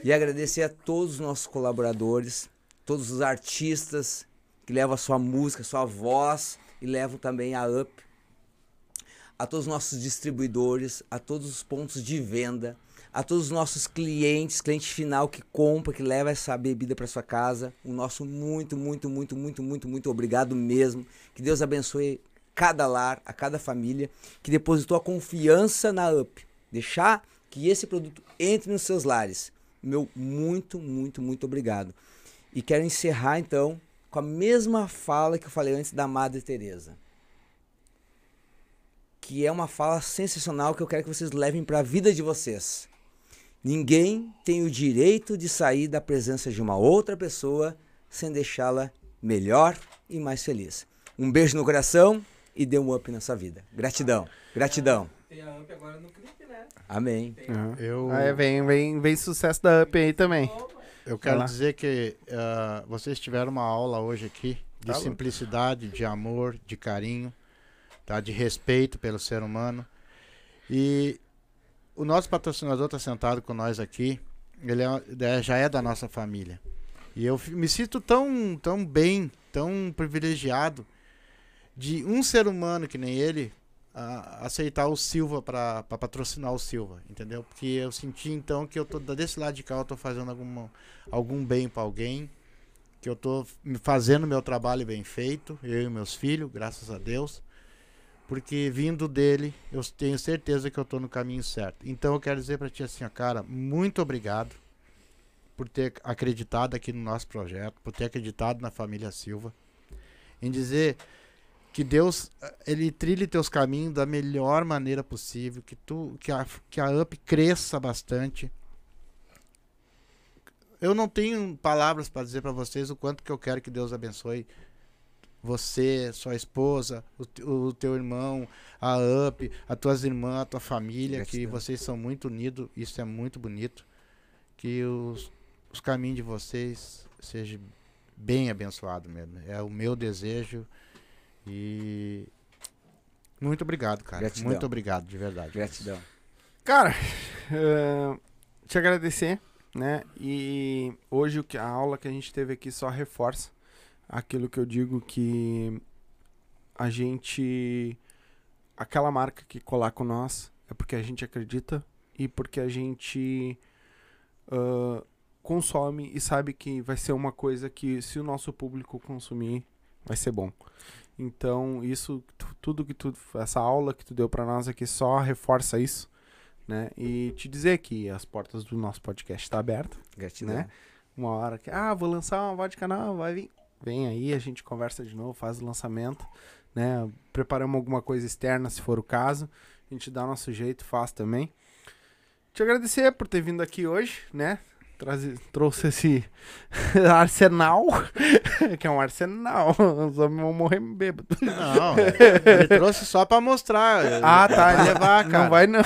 [SPEAKER 3] E agradecer a todos os nossos colaboradores, todos os artistas que levam a sua música, a sua voz e levam também a Up. A todos os nossos distribuidores, a todos os pontos de venda, a todos os nossos clientes, cliente final que compra, que leva essa bebida para sua casa. O nosso muito, muito, muito, muito, muito, muito obrigado mesmo. Que Deus abençoe cada lar, a cada família que depositou a confiança na Up. Deixar que esse produto entre nos seus lares. Meu muito, muito, muito obrigado. E quero encerrar então com a mesma fala que eu falei antes da Madre Teresa. Que é uma fala sensacional que eu quero que vocês levem para a vida de vocês. Ninguém tem o direito de sair da presença de uma outra pessoa sem deixá-la melhor e mais feliz. Um beijo no coração e dê um up na sua vida. Gratidão, gratidão.
[SPEAKER 6] Tem a Amp agora no clipe, né?
[SPEAKER 3] Amém.
[SPEAKER 2] Eu,
[SPEAKER 1] Aí vem, vem, vem sucesso da Up aí também.
[SPEAKER 2] eu quero dizer que ah, vocês tiveram uma aula hoje aqui de
[SPEAKER 1] Tá
[SPEAKER 2] simplicidade, de amor, de carinho, tá? de respeito pelo ser humano. E o nosso patrocinador está sentado com nós aqui. Ele é- é- já é da nossa família. E eu me sinto tão, tão bem, tão privilegiado de um ser humano que nem ele a- aceitar o Silva para patrocinar o Silva, entendeu? Porque eu senti então que eu tô desse lado de cá, eu tô fazendo alguma, algum bem para alguém, que eu tô fazendo meu trabalho bem feito, eu e meus filhos, graças a Deus. Porque vindo dele, eu tenho certeza que eu tô no caminho certo. Então eu quero dizer para ti assim, ó, cara, muito obrigado por ter acreditado aqui no nosso projeto, por ter acreditado na família Silva, em dizer que Deus eh, ele trilhe teus caminhos da melhor maneira possível, que tu que a, que a Up cresça bastante. Eu não tenho palavras para dizer para vocês o quanto que eu quero que Deus abençoe você, sua esposa, o, o teu irmão, a Up, as tuas irmãs, a tua família, que vocês são muito unidos, isso é muito bonito. Que os, os caminhos de vocês sejam bem abençoados mesmo. É o meu desejo e muito obrigado, cara.
[SPEAKER 3] Gratidão.
[SPEAKER 2] Muito obrigado, de verdade.
[SPEAKER 3] Gratidão.
[SPEAKER 1] Cara, eh, te agradecer, né? E hoje o que a aula que a gente teve aqui só reforça aquilo que eu digo que a gente aquela marca que colar com nós é porque a gente acredita e porque a gente ah, consome e sabe que vai ser uma coisa que se o nosso público consumir vai ser bom. Então, isso tu- tudo que tu essa aula que tu deu pra nós aqui só reforça isso, né? E te dizer que as portas do nosso podcast tá aberta,
[SPEAKER 3] Gratidão.
[SPEAKER 1] né? Uma hora que ah, vou lançar uma vodka nova, vai vir. Vem aí, a gente conversa de novo, faz o lançamento, né? Preparamos alguma coisa externa, se for o caso. A gente dá nosso jeito, faz também. Te agradecer por ter vindo aqui hoje, né? Traze, trouxe esse arsenal, que é um arsenal. Os homens vão morrer bêbado.
[SPEAKER 2] Não, ele trouxe só pra mostrar.
[SPEAKER 1] Ah, tá.
[SPEAKER 2] Vai levar, cara.
[SPEAKER 1] Não vai não.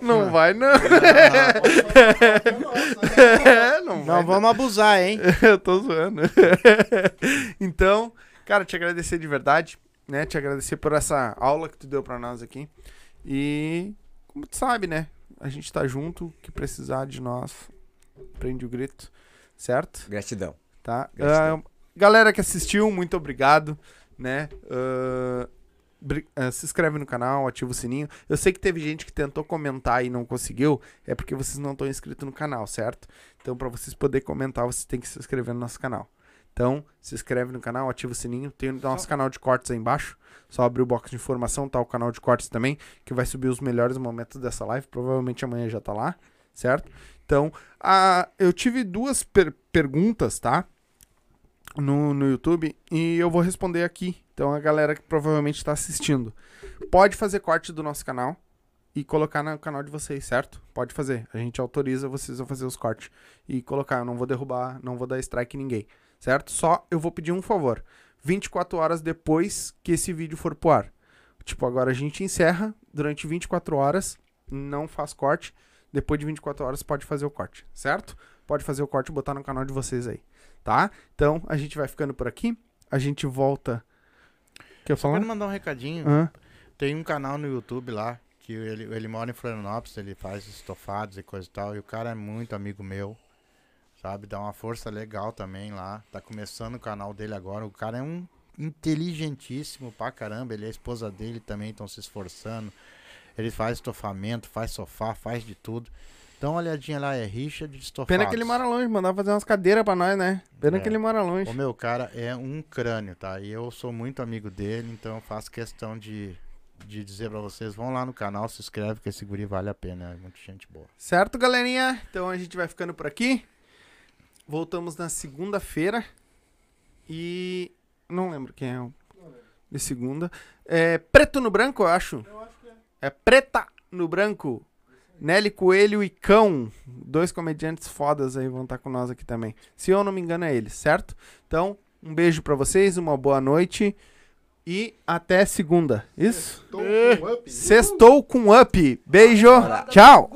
[SPEAKER 1] não vai não. É, não
[SPEAKER 2] Não vamos abusar, hein?
[SPEAKER 1] Eu tô zoando. então, cara, te agradecer de verdade. né, te agradecer por essa aula que tu deu pra nós aqui. E, como tu sabe, né, a gente tá junto, que precisar de nós, prende o grito, certo?
[SPEAKER 3] Gratidão.
[SPEAKER 1] Tá?
[SPEAKER 3] Gratidão.
[SPEAKER 1] Ah, galera que assistiu, muito obrigado, né? Ah, se inscreve no canal, ativa o sininho. Eu sei que teve gente que tentou comentar e não conseguiu, é porque vocês não estão inscritos no canal, certo? Então, para vocês poderem comentar, vocês têm que se inscrever no nosso canal. Então, se inscreve no canal, ativa o sininho. Tem o nosso canal de cortes aí embaixo. Só abrir o box de informação, tá o canal de cortes também, que vai subir os melhores momentos dessa live. Provavelmente amanhã já tá lá, certo? Então, a, eu tive duas per- perguntas, tá? No, no YouTube e eu vou responder aqui. Então, a galera que provavelmente está assistindo pode fazer corte do nosso canal e colocar no canal de vocês, certo? Pode fazer. A gente autoriza vocês a fazer os cortes e colocar. Eu não vou derrubar, não vou dar strike em ninguém, certo? Só eu vou pedir um favor. 24 horas depois que esse vídeo for pro ar. Tipo, agora a gente encerra durante 24 horas, não faz corte. Depois de 24 horas pode fazer o corte, certo? Pode fazer o corte e botar no canal de vocês aí, tá? Então, a gente vai ficando por aqui. A gente volta. Quer falar?
[SPEAKER 2] quero mandar um recadinho.
[SPEAKER 1] Hã?
[SPEAKER 2] Tem um canal no YouTube lá, que ele, ele mora em Florianópolis, ele faz estofados e coisa e tal. E o cara é muito amigo meu, sabe? Dá uma força legal também lá. Tá começando o canal dele agora. O cara é um inteligentíssimo pra caramba. Ele e a esposa dele também estão se esforçando. Ele faz estofamento, faz sofá, faz de tudo. Dá uma olhadinha lá, é Richard de Estofados.
[SPEAKER 1] Pena que ele mora longe, mandar fazer umas cadeiras pra nós, né? Pena
[SPEAKER 2] É.
[SPEAKER 1] que ele mora longe.
[SPEAKER 2] O meu cara é um crânio, tá? E eu sou muito amigo dele, então eu faço questão de, de dizer pra vocês, vão lá no canal, se inscreve, que esse guri vale a pena, é muita gente boa.
[SPEAKER 1] Certo, galerinha? Então a gente vai ficando por aqui. Voltamos na segunda-feira. E. Não lembro quem é o. De segunda. É Preto no Branco, eu acho. É. Preta no Branco. Nelly Coelho e Cão. Dois comediantes fodas aí vão estar com nós aqui também. Se eu não me engano, é eles, certo? Então, um beijo pra vocês, uma boa noite. E até segunda. Isso?
[SPEAKER 4] Tô com up.
[SPEAKER 1] Sextou com up. Beijo. Tchau.